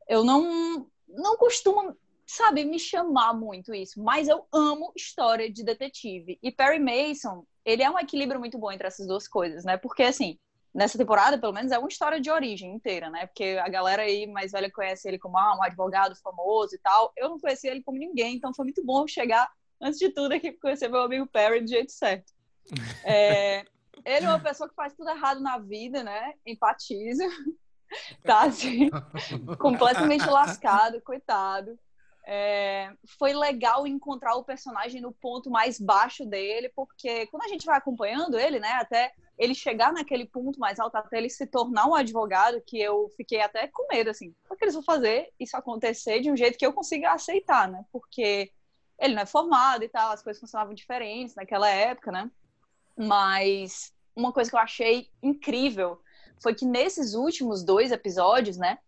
Eu não não costumo, sabe, me chamar muito isso, mas eu amo história de detetive. E Perry Mason, ele é um equilíbrio muito bom entre essas duas coisas, né? Porque assim, nessa temporada, pelo menos, é uma história de origem inteira, né? Porque a galera aí mais velha conhece ele como ah, um advogado famoso e tal. Eu não conhecia ele como ninguém, então foi muito bom chegar, antes de tudo, aqui conhecer meu amigo Perry do jeito certo. <laughs> É, ele é uma pessoa que faz tudo errado na vida, né? Empatiza. <laughs> Tá assim, <laughs> completamente lascado, coitado. É, foi legal encontrar o personagem no ponto mais baixo dele, porque quando a gente vai acompanhando ele, né, até ele chegar naquele ponto mais alto, até ele se tornar um advogado, que eu fiquei até com medo, assim, é que eles vão fazer isso acontecer de um jeito que eu consiga aceitar, né, porque ele não é formado e tal, as coisas funcionavam diferentes naquela época, né, mas uma coisa que eu achei incrível foi que nesses últimos dois episódios, né,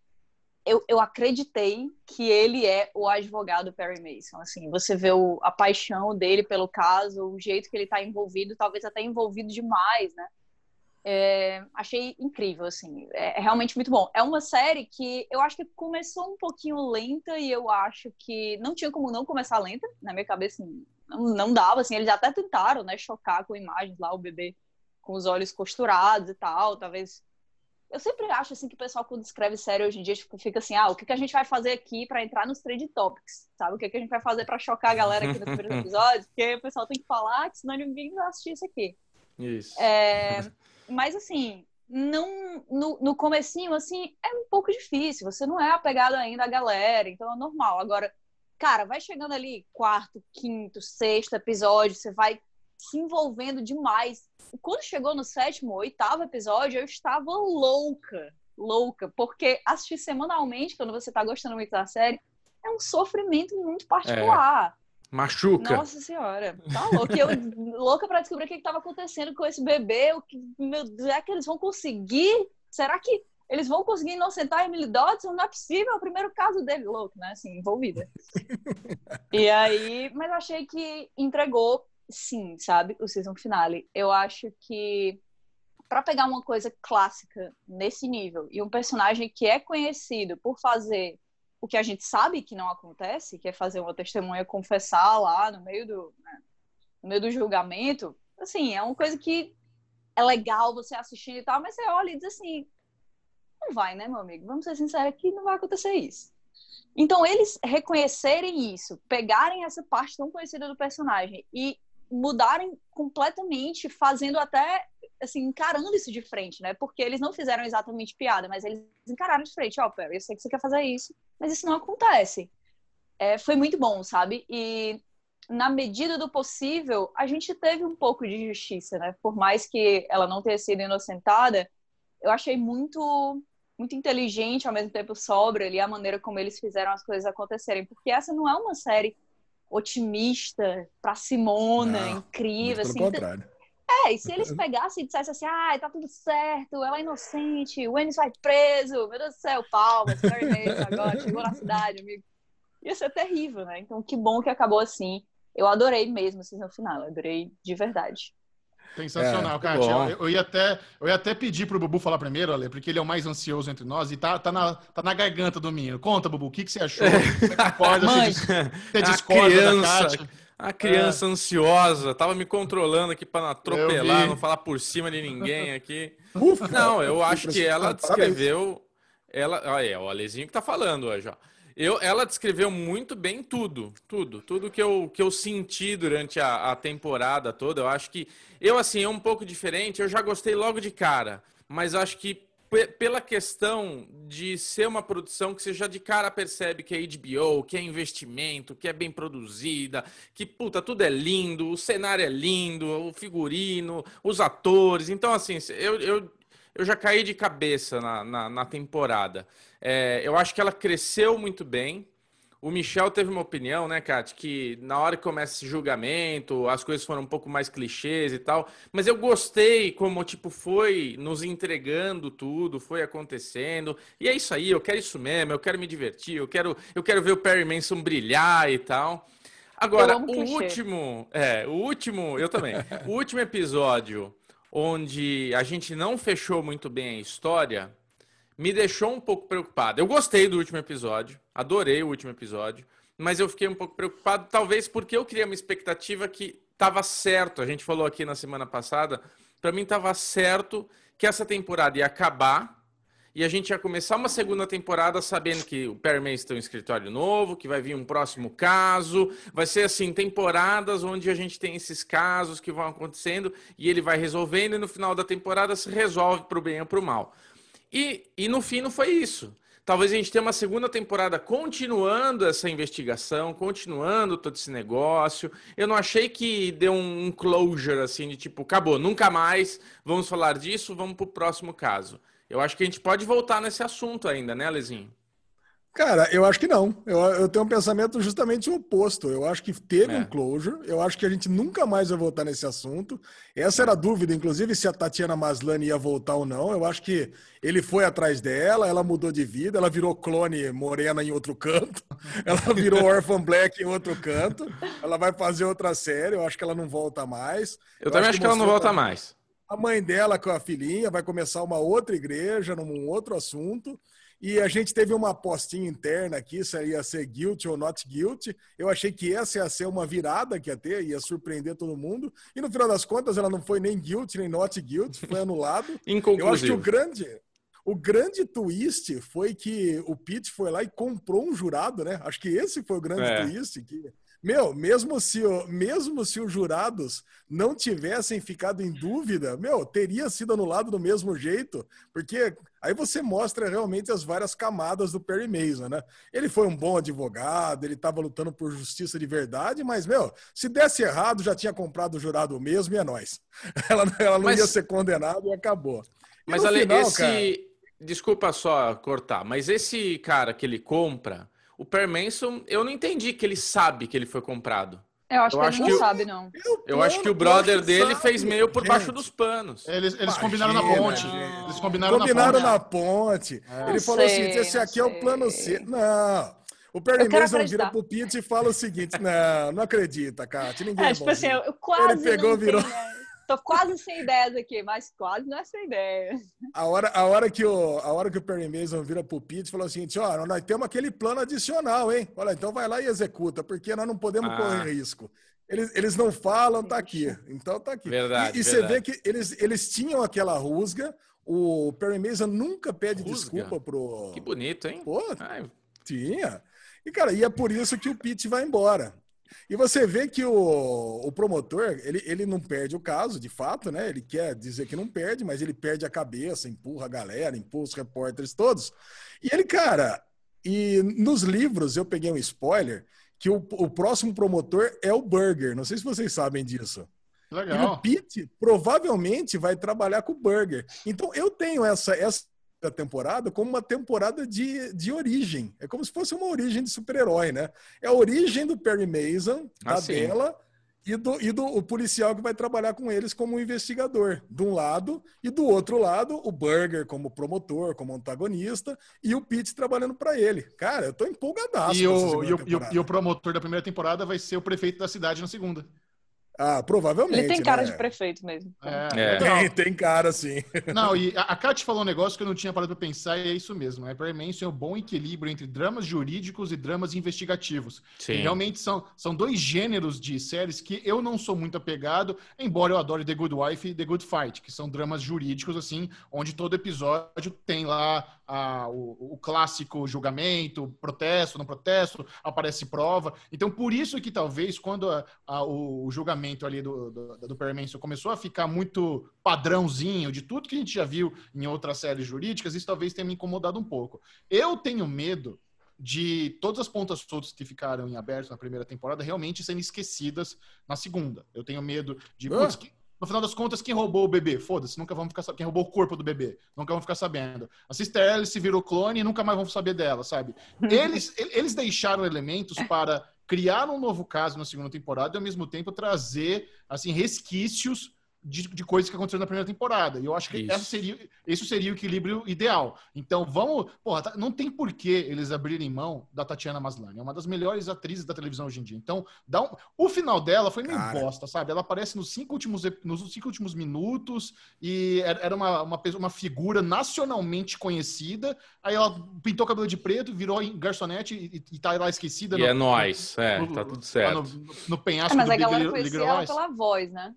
eu, eu acreditei que ele é o advogado Perry Mason. Assim, você vê o, a paixão dele pelo caso, o jeito que ele está envolvido, talvez até envolvido demais, né? É, achei incrível, assim, é, é, realmente muito bom. É uma série que eu acho que começou um pouquinho lenta e eu acho que não tinha como não começar lenta, na minha cabeça não, não dava, assim, eles até tentaram, né, chocar com imagens lá, o bebê com os olhos costurados e tal, talvez eu sempre acho assim que o pessoal quando escreve série hoje em dia tipo, fica assim, ah, o que, que a gente vai fazer aqui para entrar nos trade topics, sabe? O que, que a gente vai fazer para chocar a galera aqui no primeiro <laughs> episódio? Porque o pessoal tem que falar, senão ninguém vai assistir isso aqui. Isso. É, <laughs> mas assim, não no, no comecinho assim é um pouco difícil. Você não é apegado ainda à galera, então é normal. Agora, cara, vai chegando ali quarto, quinto, sexto episódio, você vai se envolvendo demais. Quando chegou no sétimo, oitavo episódio, eu estava louca, louca, porque assistir semanalmente, quando você está gostando muito da série, é um sofrimento muito particular. É. Machuca. Nossa senhora, tá <laughs> louca. Eu louca para descobrir o que estava acontecendo com esse bebê. O que, meu Deus, é que eles vão conseguir? Será que eles vão conseguir inocentar Emily Dodson? Não é possível, é o primeiro caso dele, louco, né? Assim, envolvida. <laughs> e aí, mas achei que entregou sim, sabe? O season finale. Eu acho que para pegar uma coisa clássica nesse nível e um personagem que é conhecido por fazer o que a gente sabe que não acontece, que é fazer uma testemunha confessar lá no meio do né, no meio do julgamento, assim, é uma coisa que é legal você assistindo e tal, mas você olha e diz assim, não vai, né, meu amigo? Vamos ser sinceros que não vai acontecer isso. Então, eles reconhecerem isso, pegarem essa parte tão conhecida do personagem e mudarem completamente, fazendo até, assim, encarando isso de frente, né? Porque eles não fizeram exatamente piada, mas eles encararam de frente. Ó, oh, eu sei que você quer fazer isso, mas isso não acontece. É, foi muito bom, sabe? E na medida do possível, a gente teve um pouco de justiça, né? Por mais que ela não tenha sido inocentada, eu achei muito muito inteligente, ao mesmo tempo sobra ali a maneira como eles fizeram as coisas acontecerem, porque essa não é uma série otimista, pra Simona, não, incrível. Assim, pelo contrário. É, e se eles pegassem e dissessem assim, ah, tá tudo certo, ela é inocente, o Ennis vai preso, meu Deus do céu, palmas, Mary agora, chegou na cidade, amigo. Ia ser terrível, né? Então, que bom que acabou assim. Eu adorei mesmo assim no final, eu adorei de verdade. Sensacional, é, Kátia. Eu, eu, ia até, eu ia até pedir pro Bubu falar primeiro, Ale, porque ele é o mais ansioso entre nós e tá, tá, na, tá na garganta do menino. Conta, Bubu, o que, que você achou? <laughs> Você concorda? Mãe, você, você discorda criança, da Kátia? A criança é. ansiosa, tava me controlando aqui para não atropelar, não falar por cima de ninguém aqui. Ufa, não, eu acho que ela descreveu. Ela, olha, é o Alezinho que tá falando hoje, ó. Eu, ela descreveu muito bem tudo, tudo, tudo que eu, que eu senti durante a, a temporada toda. Eu acho que eu, assim, é um pouco diferente. Eu já gostei logo de cara, mas acho que pela questão de ser uma produção que você já de cara percebe que é HBO, que é investimento, que é bem produzida, que puta, tudo é lindo, o cenário é lindo, o figurino, os atores. Então, assim, eu, eu, eu já caí de cabeça na, na, na temporada. É, eu acho que ela cresceu muito bem. O Michel teve uma opinião, né, Kat, que na hora que começa esse julgamento, as coisas foram um pouco mais clichês e tal. Mas eu gostei como, tipo, foi nos entregando tudo, foi acontecendo. E é isso aí, eu quero isso mesmo, eu quero me divertir, eu quero, eu quero ver o Perry Manson brilhar e tal. Agora, o clichê. último, é, o último, eu também. o último episódio onde a gente não fechou muito bem a história, me deixou um pouco preocupado. Eu gostei do último episódio, adorei o último episódio, mas eu fiquei um pouco preocupado, talvez porque eu criei uma expectativa que estava certo. A gente falou aqui na semana passada, para mim estava certo que essa temporada ia acabar e a gente ia começar uma segunda temporada sabendo que o Perry Mason tem um escritório novo, que vai vir um próximo caso. Vai ser assim, temporadas onde a gente tem esses casos que vão acontecendo e ele vai resolvendo e no final da temporada se resolve para o bem ou para o mal. E, e no fim não foi isso. Talvez a gente tenha uma segunda temporada continuando essa investigação, continuando todo esse negócio. Eu não achei que deu um closure assim de tipo, acabou, nunca mais vamos falar disso, vamos para o próximo caso. Eu acho que a gente pode voltar nesse assunto ainda, né, Lezinho? Cara, eu acho que não. Eu, eu tenho um pensamento justamente oposto. Eu acho que teve é. um closure. Eu acho que a gente nunca mais vai voltar nesse assunto. Essa era a dúvida, inclusive, se a Tatiana Maslany ia voltar ou não. Eu acho que ele foi atrás dela, ela mudou de vida, ela virou clone morena em outro canto, <laughs> ela virou Orphan Black em outro canto. Ela vai fazer outra série. Eu acho que ela não volta mais. Eu, eu também acho que, que ela não volta mais. A mãe dela com a filhinha vai começar uma outra igreja, num outro assunto. E a gente teve uma apostinha interna aqui, se ia ser guilty ou not guilty. Eu achei que essa ia ser uma virada que ia ter, ia surpreender todo mundo. E no final das contas, ela não foi nem guilty, nem not guilty, foi <laughs> anulado. Eu acho que o grande, o grande twist foi que o Pete foi lá e comprou um jurado, né? Acho que esse foi o grande é. twist. Que meu, mesmo se, mesmo se os jurados não tivessem ficado em dúvida, meu, teria sido anulado do mesmo jeito, porque aí você mostra realmente as várias camadas do Perry Mason, né? Ele foi um bom advogado, ele estava lutando por justiça de verdade, mas, meu, se desse errado, já tinha comprado o jurado mesmo e é nós. <laughs> Ela, ela não mas, ia ser condenada e acabou. E mas, Ale, final, esse... Cara... Desculpa só cortar, mas esse cara que ele compra o Per Manson, eu não entendi que ele sabe que ele foi comprado. Eu acho eu que acho ele não sabe, não. Eu, eu acho que o brother dele sabe. fez meio por gente. baixo dos panos. Eles, eles combinaram na ponte. Eles combinaram, combinaram na ponte. Na ponte. É. Ele falou assim: esse aqui sei. é o plano C. Não. O Perry Mason vira pro Pete e fala o seguinte: não, não acredita, Kátia. Ninguém é, é tipo assim, eu quase Ele pegou, virou. Né? Tô quase sem ideias aqui, mas quase não é sem ideia. A hora, a hora, que, o, a hora que o Perry Mason vira pro Pete e falou assim: ó, nós temos aquele plano adicional, hein? Olha, então vai lá e executa, porque nós não podemos ah. correr risco. Eles, eles não falam, tá aqui. Então tá aqui. Verdade. E, e verdade. você vê que eles, eles tinham aquela rusga. O Perry Mason nunca pede rusga. desculpa pro. Que bonito, hein? Pô, Ai. tinha. E, cara, e é por isso que o Pete vai embora. E você vê que o, o promotor, ele, ele não perde o caso, de fato, né? Ele quer dizer que não perde, mas ele perde a cabeça, empurra a galera, empurra os repórteres todos. E ele, cara, e nos livros eu peguei um spoiler que o, o próximo promotor é o Burger. Não sei se vocês sabem disso. Legal. E o Pete provavelmente vai trabalhar com o Burger. Então eu tenho essa, essa da temporada como uma temporada de, de origem. É como se fosse uma origem de super-herói, né? É a origem do Perry Mason, ah, da dela, e do, e do o policial que vai trabalhar com eles como um investigador, de um lado, e do outro lado, o Burger como promotor, como antagonista, e o Pete trabalhando para ele. Cara, eu tô empolgadaço. E o, e, o, e o promotor da primeira temporada vai ser o prefeito da cidade na segunda. Ah, provavelmente. Ele tem cara né? de prefeito mesmo. É, é. Tem, tem, cara, sim. Não, e a, a Kátia falou um negócio que eu não tinha parado para pensar e é isso mesmo. É para mim, isso é um bom equilíbrio entre dramas jurídicos e dramas investigativos. Sim. E realmente são, são dois gêneros de séries que eu não sou muito apegado, embora eu adore The Good Wife e The Good Fight, que são dramas jurídicos, assim, onde todo episódio tem lá a, o, o, clássico julgamento, protesto, não protesto, aparece prova. Então, por isso que talvez quando a, a, o julgamento ali do, do, do começou a ficar muito padrãozinho de tudo que a gente já viu em outras séries jurídicas, isso talvez tenha me incomodado um pouco. Eu tenho medo de todas as pontas soltas que ficaram em aberto na primeira temporada realmente serem esquecidas na segunda. Eu tenho medo de. Ah. Putz, que, no final das contas, quem roubou o bebê? Foda-se, nunca vamos ficar Quem roubou o corpo do bebê? Nunca vamos ficar sabendo. A Sister Alice virou clone e nunca mais vamos saber dela, sabe? <laughs> Eles, eles deixaram elementos para criar um novo caso na segunda temporada e ao mesmo tempo trazer assim resquícios de, de, coisas que aconteceram na primeira temporada. E eu acho que essa seria, esse seria o equilíbrio ideal. Então, vamos. Porra, tá, não tem por que eles abrirem mão da Tatiana Maslany. É uma das melhores atrizes da televisão hoje em dia. Então, dá um, o final dela foi meio Cara. bosta, sabe? Ela aparece nos cinco últimos, nos cinco últimos minutos e era uma, uma, uma figura nacionalmente conhecida. Aí ela pintou o cabelo de preto, virou garçonete e, e tá lá esquecida. E no, é nóis, é, no, tá tudo certo. No, no penhasco é, mas do a galera conhecia ela pela voz, né?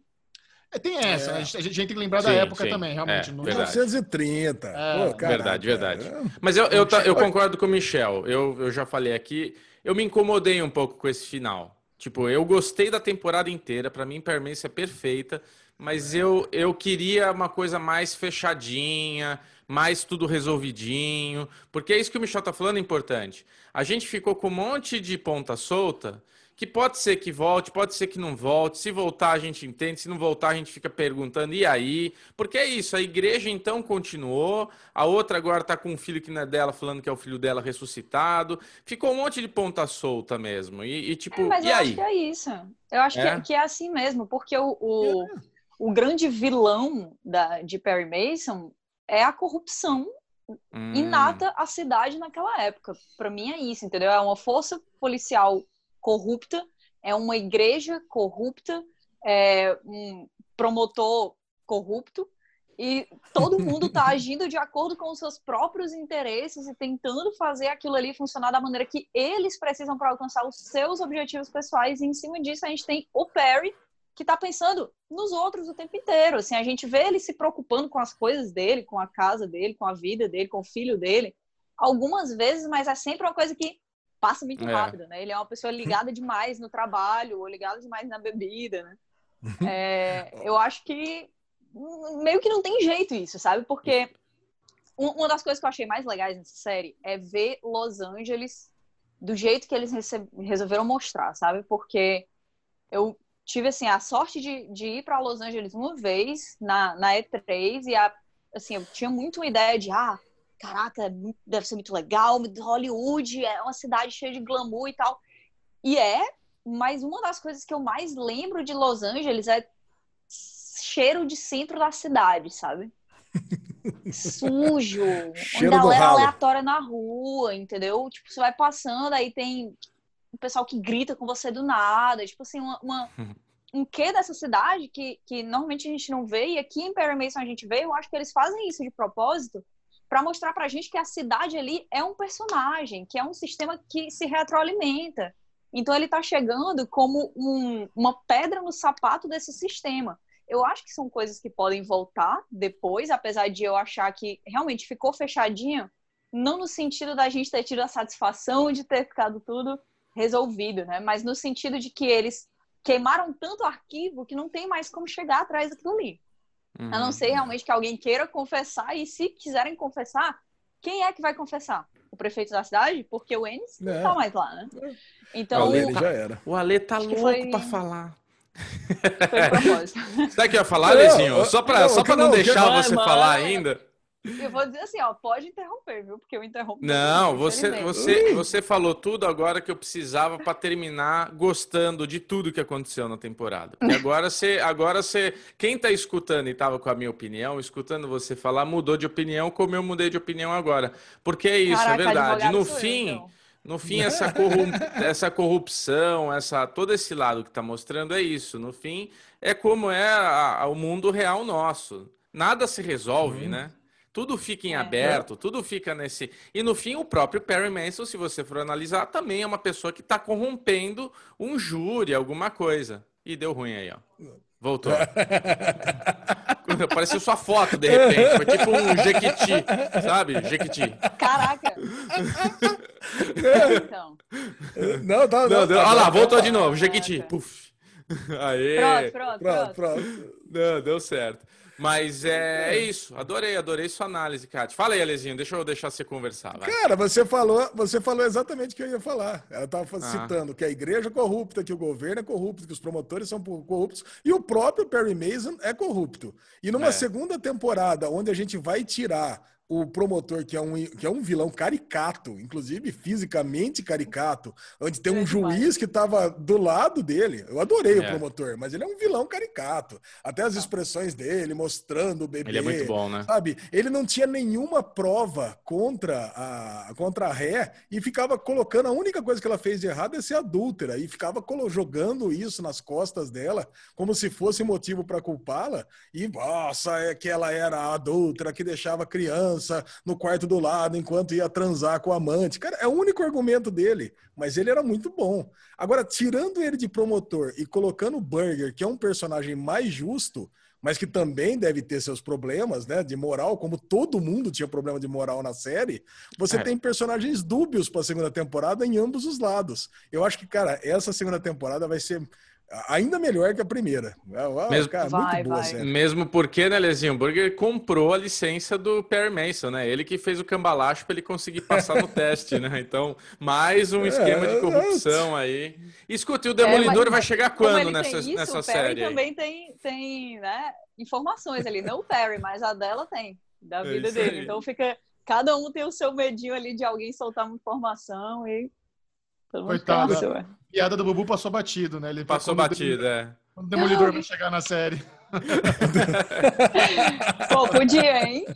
É, tem essa, é. a, gente, a, gente, tem que lembrar sim, da época sim. também, realmente. É, 1930. É, Pô, verdade, verdade. Mas eu, eu, eu, concordo com o Michel. Eu, eu já falei aqui, eu me incomodei um pouco com esse final. Tipo, eu gostei da temporada inteira, para mim, Permanência é perfeita, mas eu, eu queria uma coisa mais fechadinha, mais tudo resolvidinho, porque é isso que o Michel tá falando é importante. A gente ficou com um monte de ponta solta que pode ser que volte, pode ser que não volte. Se voltar, a gente entende. Se não voltar, a gente fica perguntando, e aí? Porque é isso, a igreja então continuou, a outra agora está com um filho que não é dela, falando que é o filho dela ressuscitado. Ficou um monte de ponta solta mesmo. E, e tipo, é, mas e eu aí? acho que é isso. Eu acho é? Que, que, é assim mesmo, porque o, o, o grande vilão da, de Perry Mason é a corrupção hum. inata à cidade naquela época. Para mim é isso, entendeu? É uma força policial corrupta, é uma igreja corrupta, é um promotor corrupto, e todo mundo está <laughs> agindo de acordo com os seus próprios interesses e tentando fazer aquilo ali funcionar da maneira que eles precisam para alcançar os seus objetivos pessoais. E em cima disso, a gente tem o Perry, que está pensando nos outros o tempo inteiro. Assim, a gente vê ele se preocupando com as coisas dele, com a casa dele, com a vida dele, com o filho dele, algumas vezes, mas é sempre uma coisa que passa muito é. rápido, né? Ele é uma pessoa ligada <laughs> demais no trabalho, ou ligada demais na bebida, né? <laughs> É, eu acho que meio que não tem jeito isso, sabe? Porque uma das coisas que eu achei mais legais nessa série é ver Los Angeles do jeito que eles resolveram mostrar, sabe? Porque eu tive assim a sorte de, de ir para Los Angeles uma vez na, na E3 e a, assim eu tinha muito uma ideia de ah caraca, é deve ser muito legal, Hollywood é uma cidade cheia de glamour e tal. E é, mas uma das coisas que eu mais lembro de Los Angeles é cheiro de centro da cidade, sabe? <laughs> Sujo, cheiro uma galera aleatória na rua, entendeu? Tipo, você vai passando, aí tem o pessoal que grita com você do nada, tipo assim, uma, uma <laughs> um quê dessa cidade que, que normalmente a gente não vê, e aqui em Perry Mason a gente vê, eu acho que eles fazem isso de propósito, para mostrar para a gente que a cidade ali é um personagem, que é um sistema que se retroalimenta. Então ele está chegando como um, uma pedra no sapato desse sistema. Eu acho que são coisas que podem voltar depois, apesar de eu achar que realmente ficou fechadinho, não no sentido da gente ter tido a satisfação de ter ficado tudo resolvido, né? Mas no sentido de que eles queimaram tanto arquivo que não tem mais como chegar atrás daquilo ali. Uhum. A não ser realmente que alguém queira confessar, e se quiserem confessar, quem é que vai confessar? O prefeito da cidade? Porque o Enes é. não tá mais lá, né? Então, o Ale já era. O Ale tá louco foi... pra falar. Foi propósito. <laughs> Sabe o que eu ia falar, Alezinho? Só pra não, só pra não, não deixar você falar ainda. Eu vou dizer assim, ó, pode interromper, viu? Porque eu interrompo. Não, você, você, você falou tudo agora que eu precisava para terminar gostando de tudo que aconteceu na temporada. E agora você, agora você, quem tá escutando e tava com a minha opinião, escutando você falar, mudou de opinião, como eu mudei de opinião agora. Porque é isso, é Caraca, é verdade. No fim, eu, então. no fim essa, corrup... <laughs> essa corrupção, essa todo esse lado que tá mostrando é isso. No fim, é como é a, a, o mundo real nosso. Nada se resolve, uhum. né? Tudo fica em é. aberto, tudo fica nesse. E no fim, o próprio Perry Mason, se você for analisar, também é uma pessoa que está corrompendo um júri, alguma coisa. E deu ruim aí, ó. Voltou. <laughs> Apareceu sua foto, de repente. Foi tipo um Jequiti, sabe? Jequiti. Caraca! <laughs> então. Não, tá, não, não, Olha lá, voltou de novo. Jequiti. Puf. Aê. Pronto, pronto, pronto. pronto. Não, deu certo. Mas é, é, isso. Adorei, adorei sua análise, Kátia. Fala aí, Alezinho, deixa eu deixar você conversar. Vai. Cara, você falou, você falou exatamente o que eu ia falar. Ela estava ah. citando que a igreja é corrupta, que o governo é corrupto, que os promotores são corruptos e o próprio Perry Mason é corrupto. E numa é. segunda temporada, onde a gente vai tirar o promotor, que é, um, que é um vilão caricato, inclusive fisicamente caricato, onde tem um juiz que estava do lado dele. Eu adorei é. o promotor, mas ele é um vilão caricato. Até as tá. expressões dele, mostrando o bebê. Ele é muito bom, né? Sabe? Ele não tinha nenhuma prova contra a, contra a ré e ficava colocando. A única coisa que ela fez de errado é ser adúltera e ficava jogando isso nas costas dela como se fosse motivo para culpá-la. E, nossa, é que ela era adúltera, que deixava criança criança no quarto do lado enquanto ia transar com o amante. Cara, é o único argumento dele, mas ele era muito bom. Agora, tirando ele de promotor e colocando o Burger, que é um personagem mais justo, mas que também deve ter seus problemas, né, de moral, como todo mundo tinha problema de moral na série. Você é. tem personagens dúbios para a segunda temporada em ambos os lados. Eu acho que, cara, essa segunda temporada vai ser ainda melhor que a primeira. mesmo, cara, vai, muito boa vai. Mesmo porque, né, Lezinho? Burger comprou a licença do Perry Mason, né? Ele que fez o cambalacho para ele conseguir passar no <laughs> teste, né? Então, mais um é, esquema de corrupção aí. Escute, o Demolidor é, vai chegar quando nessa, isso, nessa o Perry série? também tem, tem né, informações ali. Não o Perry, mas a dela tem, da é vida é dele. Aí. Então fica... Cada um tem o seu medinho ali de alguém soltar uma informação e Coitado. A piada do Bubu passou batido, né? Ele passou batido, é. Quando o Demolidor vai chegar na série. <laughs> Pô, podia, hein?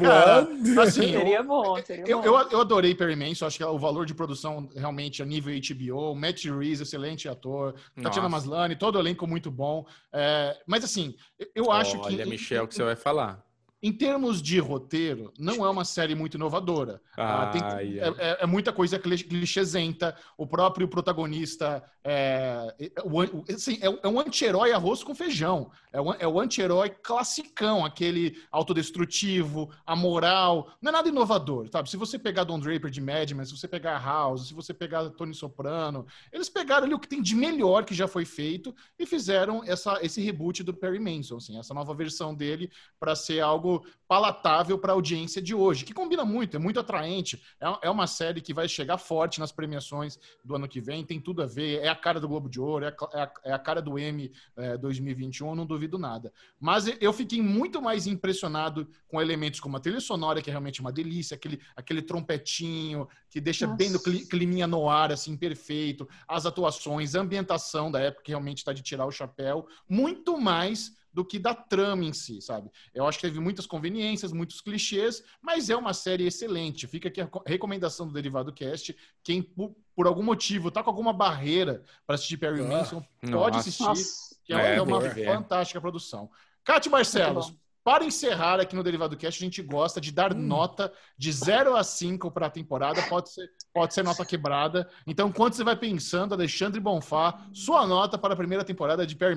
Cara, assim, seria bom, seria eu, bom. Eu, eu adorei Perry Manson, acho que o valor de produção realmente a nível HBO, Matt Reeves, excelente ator, Tatiana Maslany, todo o elenco muito bom. É, mas assim, eu acho Olha, que... Olha, Michel, que você vai falar. Em termos de roteiro, não é uma série muito inovadora. Ah, tem, é, é, é, muita coisa clichêsenta. O próprio protagonista é, é, assim, é, é um anti-herói arroz com feijão. É o, é o anti-herói classicão, aquele autodestrutivo, amoral. Não é nada inovador, sabe? Se você pegar Don Draper de Mad Men, se você pegar House, se você pegar Tony Soprano, eles pegaram ali o que tem de melhor que já foi feito e fizeram essa, esse reboot do Perry Manson, assim, essa nova versão dele para ser algo algo palatável para a audiência de hoje, que combina muito, é muito atraente. É, é uma série que vai chegar forte nas premiações do ano que vem, tem tudo a ver, é a cara do Globo de Ouro, é a, é a, é cara do M é, 2021, não duvido nada. Mas eu fiquei muito mais impressionado com elementos como a trilha sonora, que é realmente uma delícia, aquele, aquele trompetinho que deixa Nossa. bem no climinha no ar, assim, perfeito, as atuações, a ambientação da época que realmente está de tirar o chapéu, muito mais do que da trama em si, sabe? Eu acho que teve muitas conveniências, muitos clichês, mas é uma série excelente. Fica aqui a recomendação do Derivado Cast. Quem, por, por algum motivo, tá com alguma barreira para assistir Perry ah, Mason, pode assistir, nossa. que é, é uma fantástica produção. Cátia Barcelos, para encerrar aqui no Derivado Cast, a gente gosta de dar hum. nota de 0 a 5 para a temporada, pode ser, pode ser nota quebrada. Então, quanto você vai pensando, Alexandre Bonfá, sua nota para a primeira temporada de Perry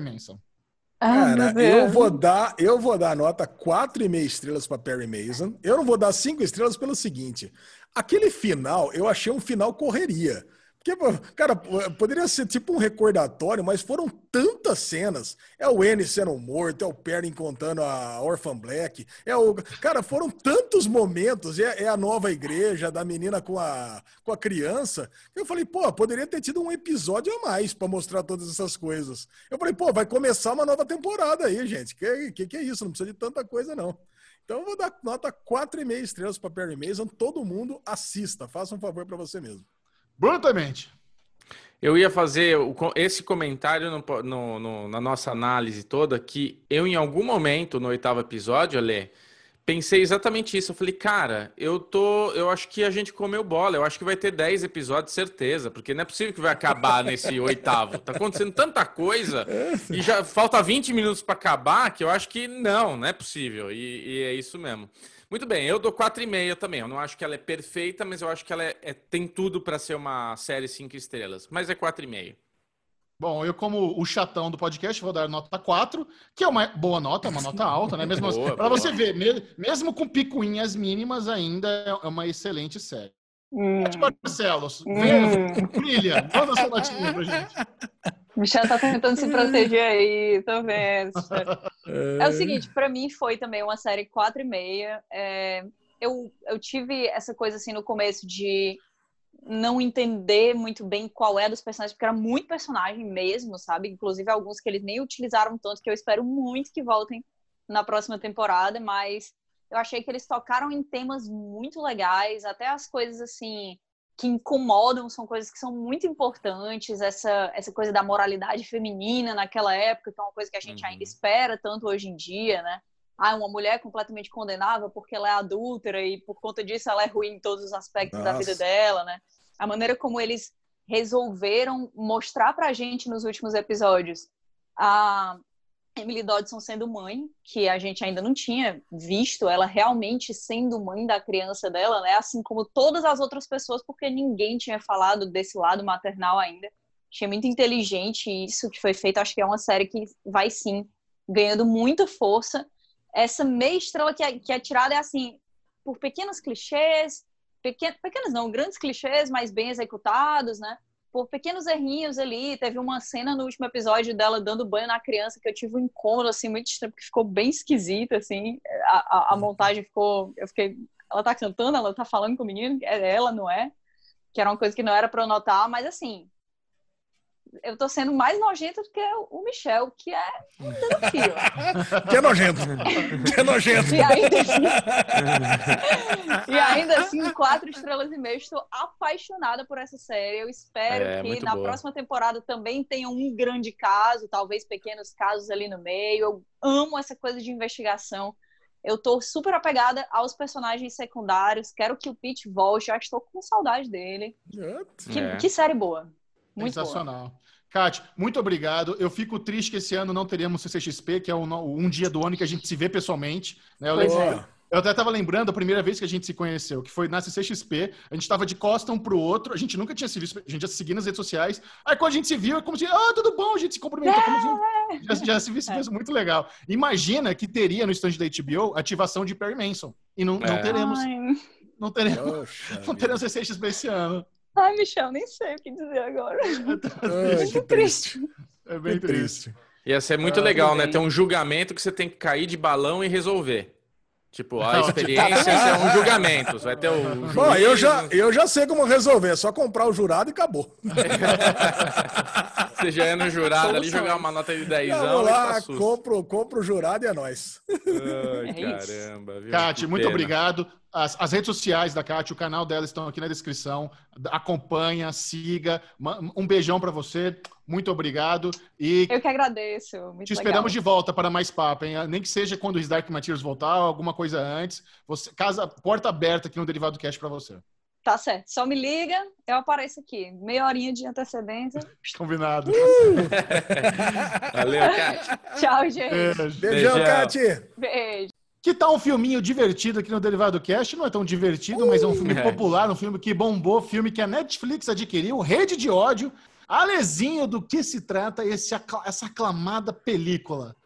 Mason? Cara, eu vou dar, eu vou dar nota 4,5 estrelas para Perry Mason. Eu não vou dar 5 estrelas pelo seguinte: aquele final, eu achei um final correria. Porque, cara, poderia ser tipo um recordatório, mas foram tantas cenas. É o N sendo morto, é o Perry encontrando a Orphan Black. É o. Cara, foram tantos momentos. É, é, a nova igreja da menina com a, com a criança. Eu falei, pô, poderia ter tido um episódio a mais para mostrar todas essas coisas. Eu falei, pô, vai começar uma nova temporada aí, gente. Que, que, que é isso? Não precisa de tanta coisa, não. Então eu vou dar nota 4,5 estrelas para Perry Mason. Todo mundo assista. Faça um favor para você mesmo. Brutalmente. Eu ia fazer esse comentário no, no, no, na nossa análise toda, que eu, em algum momento, no oitavo episódio, Alê, pensei exatamente isso. Eu falei, cara, eu tô. Eu acho que a gente comeu bola. Eu acho que vai ter 10 episódios, certeza. Porque não é possível que vai acabar nesse <laughs> oitavo. Tá acontecendo tanta coisa e já falta 20 minutos para acabar que eu acho que não, não é possível. E, e é isso mesmo. Muito bem, eu dou 4,5 também. Eu não acho que ela é perfeita, mas eu acho que ela é, é tem tudo para ser uma série 5 estrelas. Mas é 4,5. Bom, eu, como o chatão do podcast, vou dar nota 4, que é uma boa nota, uma nota alta, né? Mesmo <laughs> assim, para você ver, mesmo com picuinhas mínimas, ainda é uma excelente série. Hum. Barcelos, hum. brilha, manda sua notinha pra gente. Michel tá tentando se proteger aí, tô vendo. É o seguinte, para mim foi também uma série 4 e meia. É, eu, eu tive essa coisa assim no começo de não entender muito bem qual é dos personagens, porque era muito personagem mesmo, sabe? Inclusive alguns que eles nem utilizaram tanto, que eu espero muito que voltem na próxima temporada, mas eu achei que eles tocaram em temas muito legais, até as coisas assim que incomodam, são coisas que são muito importantes, essa, essa coisa da moralidade feminina naquela época, que é uma coisa que a gente uhum. ainda espera tanto hoje em dia, né? Ah, uma mulher completamente condenável porque ela é adúltera e por conta disso ela é ruim em todos os aspectos Nossa. da vida dela, né? A maneira como eles resolveram mostrar pra gente nos últimos episódios a, Emily Dodson sendo mãe, que a gente ainda não tinha visto ela realmente sendo mãe da criança dela, né? Assim como todas as outras pessoas, porque ninguém tinha falado desse lado maternal ainda. Achei muito inteligente isso que foi feito. Acho que é uma série que vai sim ganhando muita força. Essa meia estrela que é, que é tirada é assim, por pequenos clichês, pequen, pequenos não, grandes clichês, mas bem executados, né? Por pequenos errinhos ali. Teve uma cena no último episódio dela dando banho na criança que eu tive um incômodo, assim, muito estranho, porque ficou bem esquisito, assim. A, a, a montagem ficou. Eu fiquei. Ela tá cantando, ela tá falando com o menino, é ela, não é? Que era uma coisa que não era pra eu notar, mas assim, eu tô sendo mais nojenta do que o Michel, que é um desafio. <laughs> que é nojento. Que é nojento. E ainda, assim, <laughs> e ainda assim, quatro estrelas e meia. Estou apaixonada por essa série. Eu espero é, que na boa. próxima temporada também tenha um grande caso, talvez pequenos casos ali no meio. Eu amo essa coisa de investigação. Eu tô super apegada aos personagens secundários. Quero que o Pete volte. Já estou com saudade dele. É. Que, que série boa. Muito Sensacional. Boa. Kátia, muito obrigado. Eu fico triste que esse ano não teremos CCXP, que é um, um dia do ano que a gente se vê pessoalmente. Né? Eu, lembro, eu até estava lembrando a primeira vez que a gente se conheceu, que foi na CCXP. A gente estava de costa um pro outro, a gente nunca tinha se visto, a gente já se seguia nas redes sociais. Aí quando a gente se viu, é como se, ah, tudo bom, a gente se cumprimentou, como se, já, já se viu, é. muito legal. Imagina que teria no stand da HBO ativação de Perry Manson. E não, é. não teremos. Ai. Não teremos, Poxa, <laughs> não teremos CCXP esse ano. Ai, Michel, nem sei o que dizer agora. <laughs> Ai, que triste. É bem triste. Ia ser muito ah, legal, né? Ter um julgamento que você tem que cair de balão e resolver. Tipo, a experiência é um julgamento. Vai ter o. Bom, eu já, eu já sei como resolver. É só comprar o jurado e acabou. <laughs> Você já é no jurado ali, jogar uma nota de 10 anos. Vamos lá, tá compro, compro o jurado e é nóis. Ai, <laughs> é caramba. Viu? muito obrigado. As, as, redes sociais da Kátia, o canal dela estão aqui na descrição. Acompanha, siga. Um beijão para você. Muito obrigado. E Eu que agradeço. Muito te esperamos de volta para mais papo, hein? Nem que seja quando os Dark Materials voltar, alguma coisa antes. Você, casa, porta aberta aqui no Derivado Cash para você. Tá certo. Só me liga, eu apareço aqui. Meia horinha de antecedência. Combinado. Uh! <laughs> Valeu, Kátia. <laughs> Tchau, gente. Beijo. Beijão, Kátia. Beijo. Que tal um filminho divertido aqui no Derivado Cast? Não é tão divertido, uh, mas é um filme é. popular, um filme que bombou, filme que a Netflix adquiriu, Rede de Ódio. Alezinho, do que se trata esse, essa aclamada película?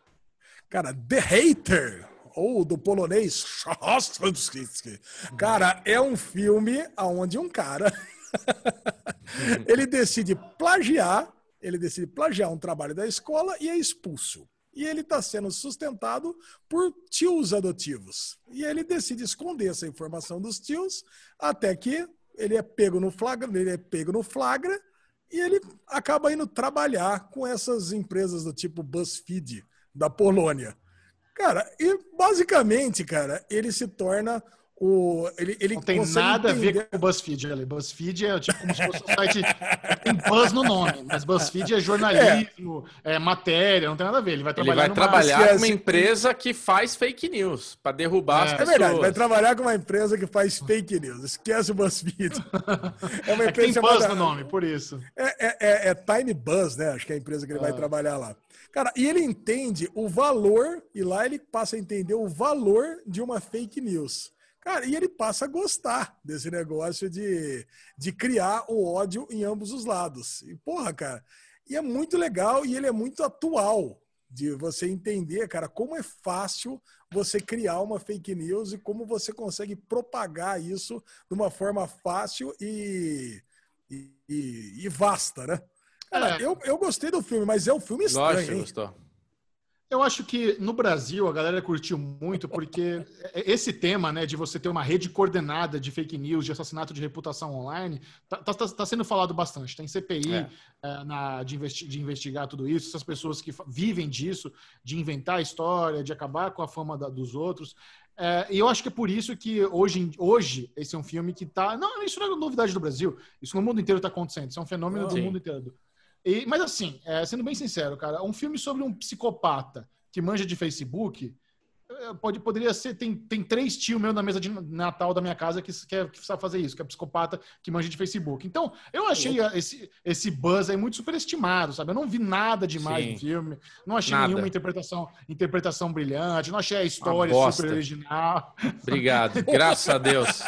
Cara, The Hater, ou do polonês Cara, é um filme onde um cara <laughs> ele decide plagiar, ele decide plagiar um trabalho da escola e é expulso e ele está sendo sustentado por tios adotivos. E ele decide esconder essa informação dos tios até que ele é pego no flagra, ele é pego no flagra e ele acaba indo trabalhar com essas empresas do tipo BuzzFeed da Polônia. Cara, e basicamente, cara, ele se torna o, ele, ele não tem nada entender... a ver com o BuzzFeed ali. BuzzFeed é tipo como se fosse um site. tem Buzz no nome, mas BuzzFeed é jornalismo, é, é matéria, não tem nada a ver. Ele vai trabalhar, ele vai trabalhar com uma empresa que faz fake news para derrubar é. as pessoas. É verdade, vai trabalhar com uma empresa que faz fake news. Esquece o BuzzFeed. <laughs> É uma empresa. É tem Buzz no nome, por isso. É, é, é, é, Time Buzz, né? Acho que é a empresa que ele vai trabalhar lá. Cara, e ele entende o valor, e lá ele passa a entender o valor de uma fake news. Cara, e ele passa a gostar desse negócio de, de criar o ódio em ambos os lados. E, porra, cara, e é muito legal e ele é muito atual de você entender, cara, como é fácil você criar uma fake news e como você consegue propagar isso de uma forma fácil e, e, e vasta, né? Cara, é. eu, eu gostei do filme, mas é um filme estranho, Lógico, hein? Gostou. Eu acho que no Brasil a galera curtiu muito porque <laughs> esse tema, né, de você ter uma rede coordenada de fake news, de assassinato de reputação online, tá, tá, tá, tá sendo falado bastante. Tem CPI é. é, na, de, investi de, investigar tudo isso, essas pessoas que vivem disso, de inventar a história, de acabar com a fama da, dos outros. É, e eu acho que é por isso que hoje, hoje esse é um filme que tá. Não, isso não é novidade do Brasil. Isso no mundo inteiro está acontecendo. Isso é um fenômeno oh, do sim. mundo inteiro. E, mas assim, é, sendo bem sincero, cara, um filme sobre um psicopata que manja de Facebook é, pode, poderia ser. Tem, tem três tios meus na mesa de Natal da minha casa que, que, é, que sabe fazer isso, que é psicopata que manja de Facebook. Então, eu achei esse, esse buzz aí muito superestimado, sabe? Eu não vi nada demais Sim. no filme, não achei nada. nenhuma interpretação, interpretação brilhante, não achei a história super original. Obrigado, <laughs> graças a Deus.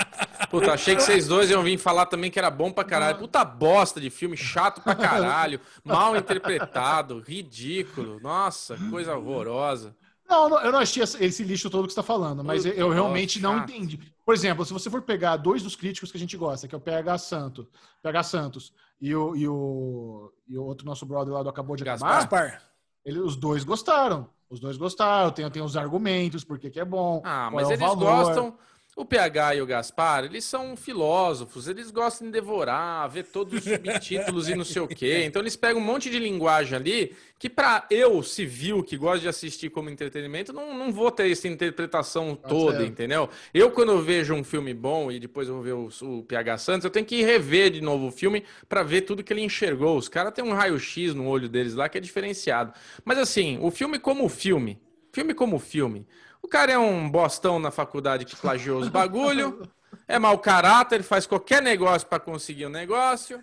Puta, achei que vocês dois iam vir falar também que era bom pra caralho. Puta bosta de filme, chato pra <laughs> caralho, mal interpretado, ridículo. Nossa, coisa horrorosa. Não, eu não achei esse lixo todo que você está falando, mas eu, eu realmente não entendi. Por exemplo, se você for pegar dois dos críticos que a gente gosta, que é o PH Santos, PH Santos e o, e o, e o outro nosso brother lá do Acabou de Acabar, Gaspar. Ele, os dois gostaram. Os dois gostaram, tem, tem os argumentos, porque que é bom. Ah, mas é eles valor. gostam o PH e o Gaspar, eles são filósofos, eles gostam de devorar, ver todos os subtítulos e não sei o quê. <laughs> Então eles pegam um monte de linguagem ali que para eu, civil, que gosta de assistir como entretenimento, não, não vou ter essa interpretação toda, entendeu? Eu, quando eu vejo um filme bom e depois eu vou ver o, o PH Santos, eu tenho que rever de novo o filme para ver tudo que ele enxergou. Os caras têm um raio-x no olho deles lá que é diferenciado. Mas assim, o filme como filme, filme como filme o cara é um bostão na faculdade que plagiou os bagulho, é mau caráter, faz qualquer negócio para conseguir um negócio.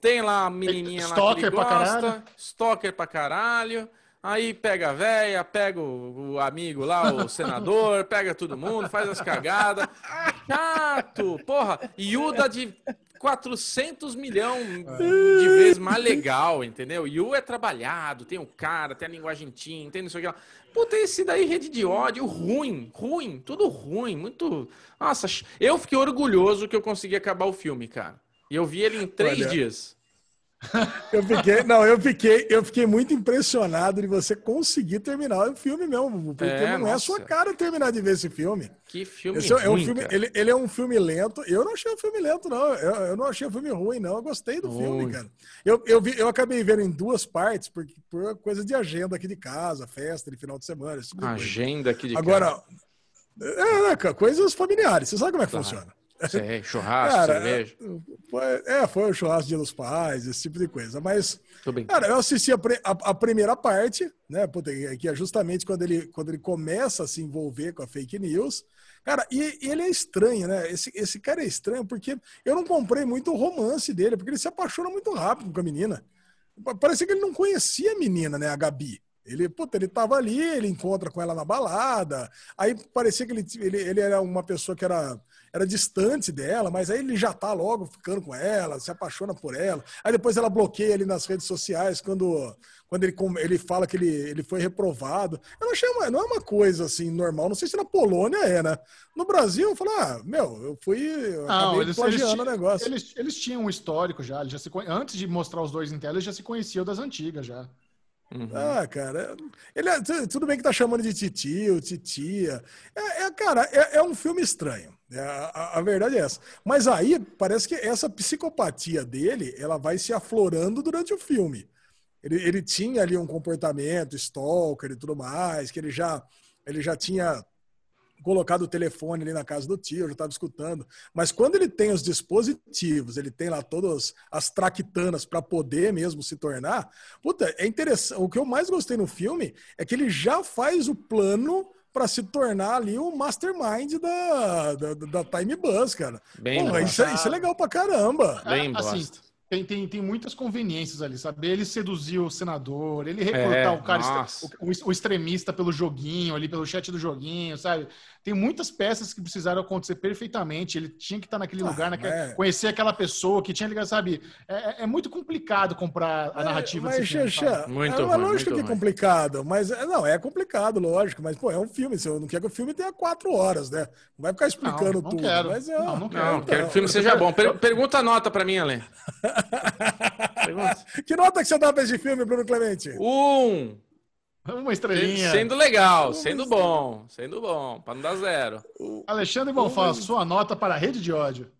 Tem lá a menininha lá que ele gosta, pra stalker pra caralho. Aí pega a véia, pega o, o, amigo lá, o senador, pega todo mundo, faz as cagadas. Chato! Porra! Yuda de 400 milhões de vezes mais legal, entendeu? Yu é trabalhado, tem o cara, tem a linguagem team, tem não sei o que lá. Puta, esse daí, rede de ódio, ruim, ruim, tudo ruim, muito. Nossa, eu fiquei orgulhoso que eu consegui acabar o filme, cara. E eu vi ele em três Olha, dias. <laughs> Eu fiquei, não, eu fiquei, eu fiquei muito impressionado de você conseguir terminar o filme mesmo, porque é, não nossa. é a sua cara terminar de ver esse filme. Que filme esse ruim, é um filme, ele, ele, é um filme lento. Eu não achei um filme lento, não. Eu, eu, não achei um filme ruim, não. Eu gostei do filme, cara. Eu, eu, vi, eu acabei vendo em duas partes, porque por coisa de agenda aqui de casa, festa de final de semana. Tipo agenda aqui de Agora, casa. Agora, é, né, coisas familiares. Você sabe como é que claro. funciona? Sei, churrasco, cara, cerveja. Foi, é, foi o churrasco dia dos pais, esse tipo de coisa. Mas, cara, eu assisti a, a, a, primeira parte, né? Que é justamente quando ele, quando ele começa a se envolver com a fake news. Cara, e, e ele é estranho, né? Esse, esse cara é estranho porque eu não comprei muito o romance dele, porque ele se apaixona muito rápido com a menina. Parecia que ele não conhecia a menina, né? A Gabi. Ele, puta, ele tava ali, ele encontra com ela na balada. Aí parecia que ele, ele, ele era uma pessoa que era era distante dela, mas aí ele já tá logo ficando com ela, se apaixona por ela. Aí depois ela bloqueia ele nas redes sociais quando, quando ele, ele fala que ele, ele foi reprovado. Eu não achei uma, não é uma coisa assim normal. Não sei se na Polônia é, né? No Brasil, eu falo, ah, meu, eu fui. Eu não, eles, eles, o negócio. Eles, eles tinham um histórico já, já se, antes de mostrar os dois em tela, eles já se conheciam das antigas já. Uhum. Ah, cara, ele é, tudo bem que tá chamando de titio, titia. É, é cara, é, é, um filme estranho. É, a, a, verdade é essa. Mas aí parece que essa psicopatia dele, ela vai se aflorando durante o filme. Ele, ele tinha ali um comportamento stalker e tudo mais, que ele já, ele já tinha colocado o telefone ali na casa do tio, já estava escutando. Mas quando ele tem os dispositivos, ele tem lá todas as traquitanas para poder mesmo se tornar, puta, é interessante. O que eu mais gostei no filme é que ele já faz o plano para se tornar ali o mastermind da, da, da Time Bus, cara. Bem Porra, isso, é, isso, é, legal pra caramba. Bem é, assim, tem, tem, tem muitas conveniências ali, sabe? Ele seduzir o senador, ele recrutar é, o cara, o, o, extremista pelo joguinho, ali pelo chat do joguinho, sabe? Tem muitas peças que precisaram acontecer perfeitamente. Ele tinha que estar naquele ah, lugar, naquele, é. conhecer aquela pessoa que tinha ligado, sabe? É, é, é muito complicado comprar a é, narrativa mas, desse filme. muito é, ruim, lógico que é complicado, mas não, é complicado, lógico, mas pô, é um filme. Você não quer que o filme tenha quatro horas, né? Não vai ficar explicando não, não tudo. Quero. Mas é, não, não quero. Não, quero que o filme seja bom. Per pergunta a nota para mim, Alê. <laughs> que nota que você dá pra esse filme, Bruno Clemente? Um. <laughs> Uma estrelinha. Sendo legal, sendo bom, sendo bom, para não dar zero. Alexandre Bonfá, sua nota para a Rede de Ódio.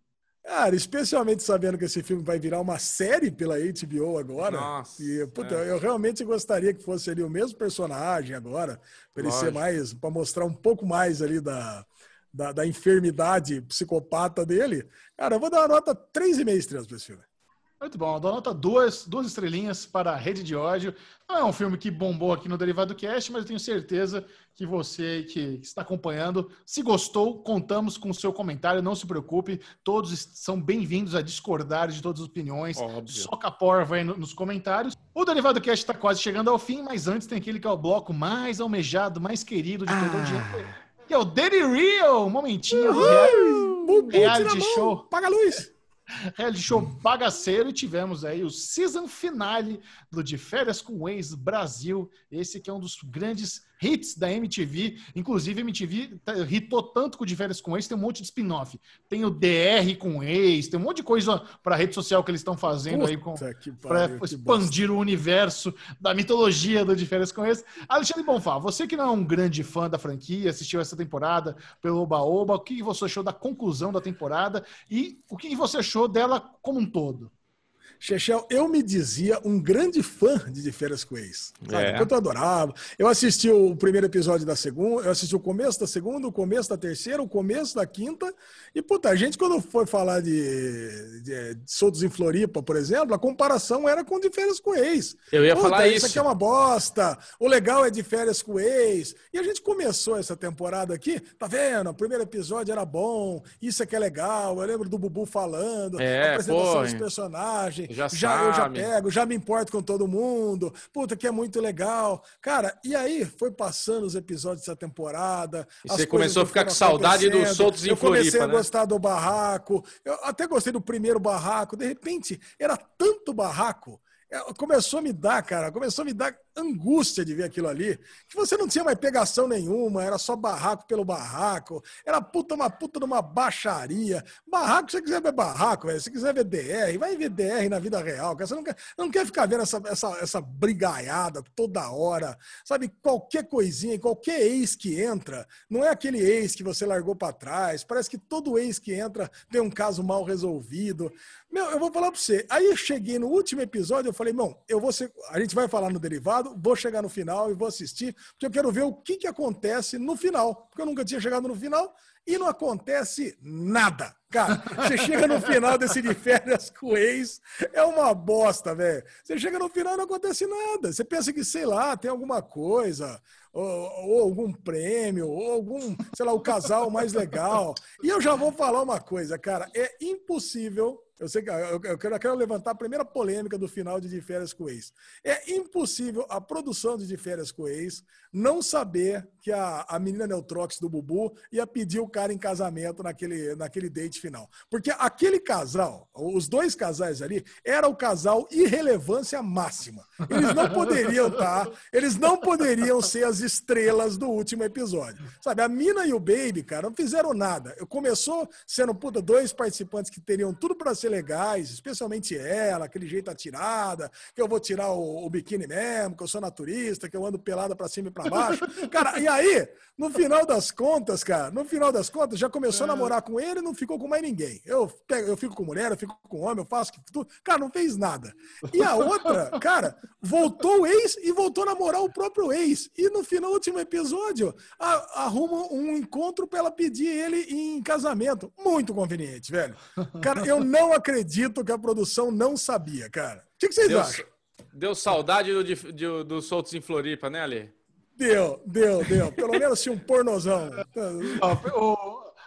Cara, especialmente sabendo que esse filme vai virar uma série pela HBO agora. Nossa. E, puta, é. eu realmente gostaria que fosse ali o mesmo personagem agora, para ele ser mais, para mostrar um pouco mais ali da, da, da, enfermidade psicopata dele. Cara, eu vou dar uma nota 3,5 estrelas para esse filme. Muito bom, dou nota duas, duas estrelinhas para a Rede de Ódio. Não é um filme que bombou aqui no Derivado Cast, mas eu tenho certeza que você que está acompanhando, se gostou, contamos com o seu comentário, não se preocupe, todos são bem-vindos a discordar de todas as opiniões. Óbvio. Só Capor vai nos comentários. O Derivado Cast está quase chegando ao fim, mas antes tem aquele que é o bloco mais almejado, mais querido de todo ah. o dia. Que é o Daily Real, um momentinho. Uhul. reality show. Paga a luz. <laughs> reality show bagaceiro e tivemos aí o season finale do De Férias com o Ex Brasil. Esse que é um dos grandes hits da MTV. Inclusive, a MTV tá, hitou tanto com o De Férias com Ex, tem um monte de spin-off. Tem o DR com Ex, tem um monte de coisa para rede social que eles estão fazendo Puta aí para expandir o universo da mitologia do De Férias com Ex. Alexandre Bonfá, você que não é um grande fã da franquia, assistiu essa temporada pelo Oba Oba, o que você achou da conclusão da temporada e o que você achou dela como um todo? Chechel, eu me dizia um grande fã de De Férias com Ex. É. Eu adorava. Eu assisti o primeiro episódio da segunda, eu assisti o começo da segunda, o começo da terceira, o começo da quinta. E, puta, a gente, quando foi falar de, de, de Soltos em Floripa, por exemplo, a comparação era com De Férias com Ex. Eu ia puta, falar isso. Isso aqui é uma bosta. O legal é De Férias com Ex. E a gente começou essa temporada aqui, tá vendo? O primeiro episódio era bom, isso aqui é legal. Eu lembro do Bubu falando, é, a apresentação dos personagens já, já eu já pego, já me importo com todo mundo. Puta, que é muito legal. Cara, e aí foi passando os episódios dessa temporada. Você começou a ficar com saudade dos soltos em Eu comecei Floripa, a né? gostar do barraco. Eu até gostei do primeiro barraco. De repente, era tanto barraco é, começou a me dar, cara, começou a me dar angústia de ver aquilo ali, que você não tinha mais pegação nenhuma, era só barraco pelo barraco, era puta uma puta de uma baixaria. Barraco, se você quiser ver barraco, velho, se quiser ver DR, vai ver DR na vida real, cara. Você não quer, não quer ficar vendo essa, essa, essa brigaiada toda hora, sabe? Qualquer coisinha, qualquer ex que entra, não é aquele ex que você largou para trás, parece que todo ex que entra tem um caso mal resolvido. Meu, eu vou falar para você. Aí eu cheguei no último episódio, eu falei, não, eu vou ser, a gente vai falar no derivado, vou chegar no final e vou assistir, porque eu quero ver o que, que acontece no final, porque eu nunca tinha chegado no final e não acontece nada. Cara, você chega no final desse de férias com o ex, é uma bosta, velho. Você chega no final e não acontece nada. Você pensa que, sei lá, tem alguma coisa, ou, ou, algum prêmio, ou algum, sei lá, o casal mais legal. E eu já vou falar uma coisa, cara, é impossível eu sei que eu quero, eu quero, levantar a primeira polêmica do final de De Férias com o Ex. É impossível a produção de De Férias com o Ex não saber que a, a menina Neutrox do Bubu ia pedir o cara em casamento naquele, naquele date final. Porque aquele casal, os dois casais ali, era o casal irrelevância máxima. Eles não poderiam tá, eles não poderiam ser as estrelas do último episódio. Sabe, a Mina e o Baby, cara, não fizeram nada. Começou sendo, puta, dois participantes que teriam tudo para ser legais, especialmente ela, aquele jeito atirada, que eu vou tirar o, o biquíni mesmo, que eu sou naturista, que eu ando pelada para cima e para baixo. Cara, e aí, no final das contas, cara, no final das contas, já começou a é. namorar com ele e não ficou com mais ninguém. Eu, eu fico com mulher, eu fico com homem, eu faço tudo. Cara, não fez nada. E a outra, <laughs> cara, voltou o ex e voltou a namorar o próprio ex. E no final, último episódio, a, arruma um encontro para ela pedir ele em casamento. Muito conveniente, velho. Cara, eu <laughs> não acredito que a produção não sabia, cara. O que, que vocês deu, acham? Deu saudade do, do, do Soltos em Floripa, né, Ale? Deu, deu, deu. Pelo menos tinha um pornozão.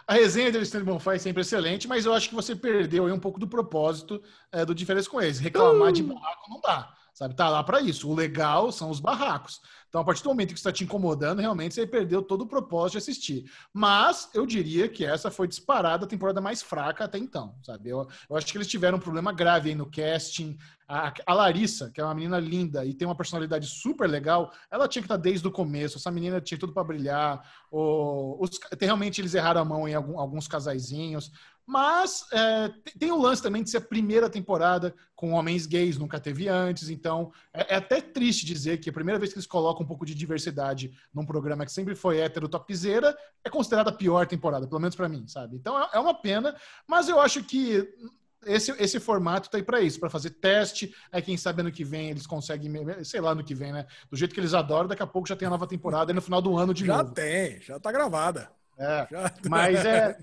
a resenha do Alexandre Bonfá é sempre excelente, mas eu acho que você perdeu aí um pouco do propósito é, do Diferença com eles. Reclamar uh. de barraco não dá. Sabe, tá lá para isso. O legal são os barracos. Então, a partir do momento que está te incomodando, realmente você perdeu todo o propósito de assistir. Mas eu diria que essa foi disparada a temporada mais fraca até então, sabe? Eu, eu acho que eles tiveram um problema grave aí no casting. A, a, Larissa, que é uma menina linda e tem uma personalidade super legal, ela tinha que estar tá desde o começo. Essa menina tinha tudo para brilhar. O, os, realmente eles erraram a mão em algum, alguns casaizinhos. Mas é, tem o lance também de ser a primeira temporada com homens gays, nunca teve antes. Então é, é, até triste dizer que a primeira vez que eles colocam um pouco de diversidade num programa que sempre foi hétero topzera é considerada a pior temporada, pelo menos para mim, sabe? Então é, é uma pena, mas eu acho que esse, esse formato tá aí para isso, para fazer teste. Aí quem sabe ano que vem eles conseguem, sei lá, ano que vem, né? Do jeito que eles adoram, daqui a pouco já tem a nova temporada e no final do ano de já novo. Já tem, já tá gravada. É, já... <laughs> mas é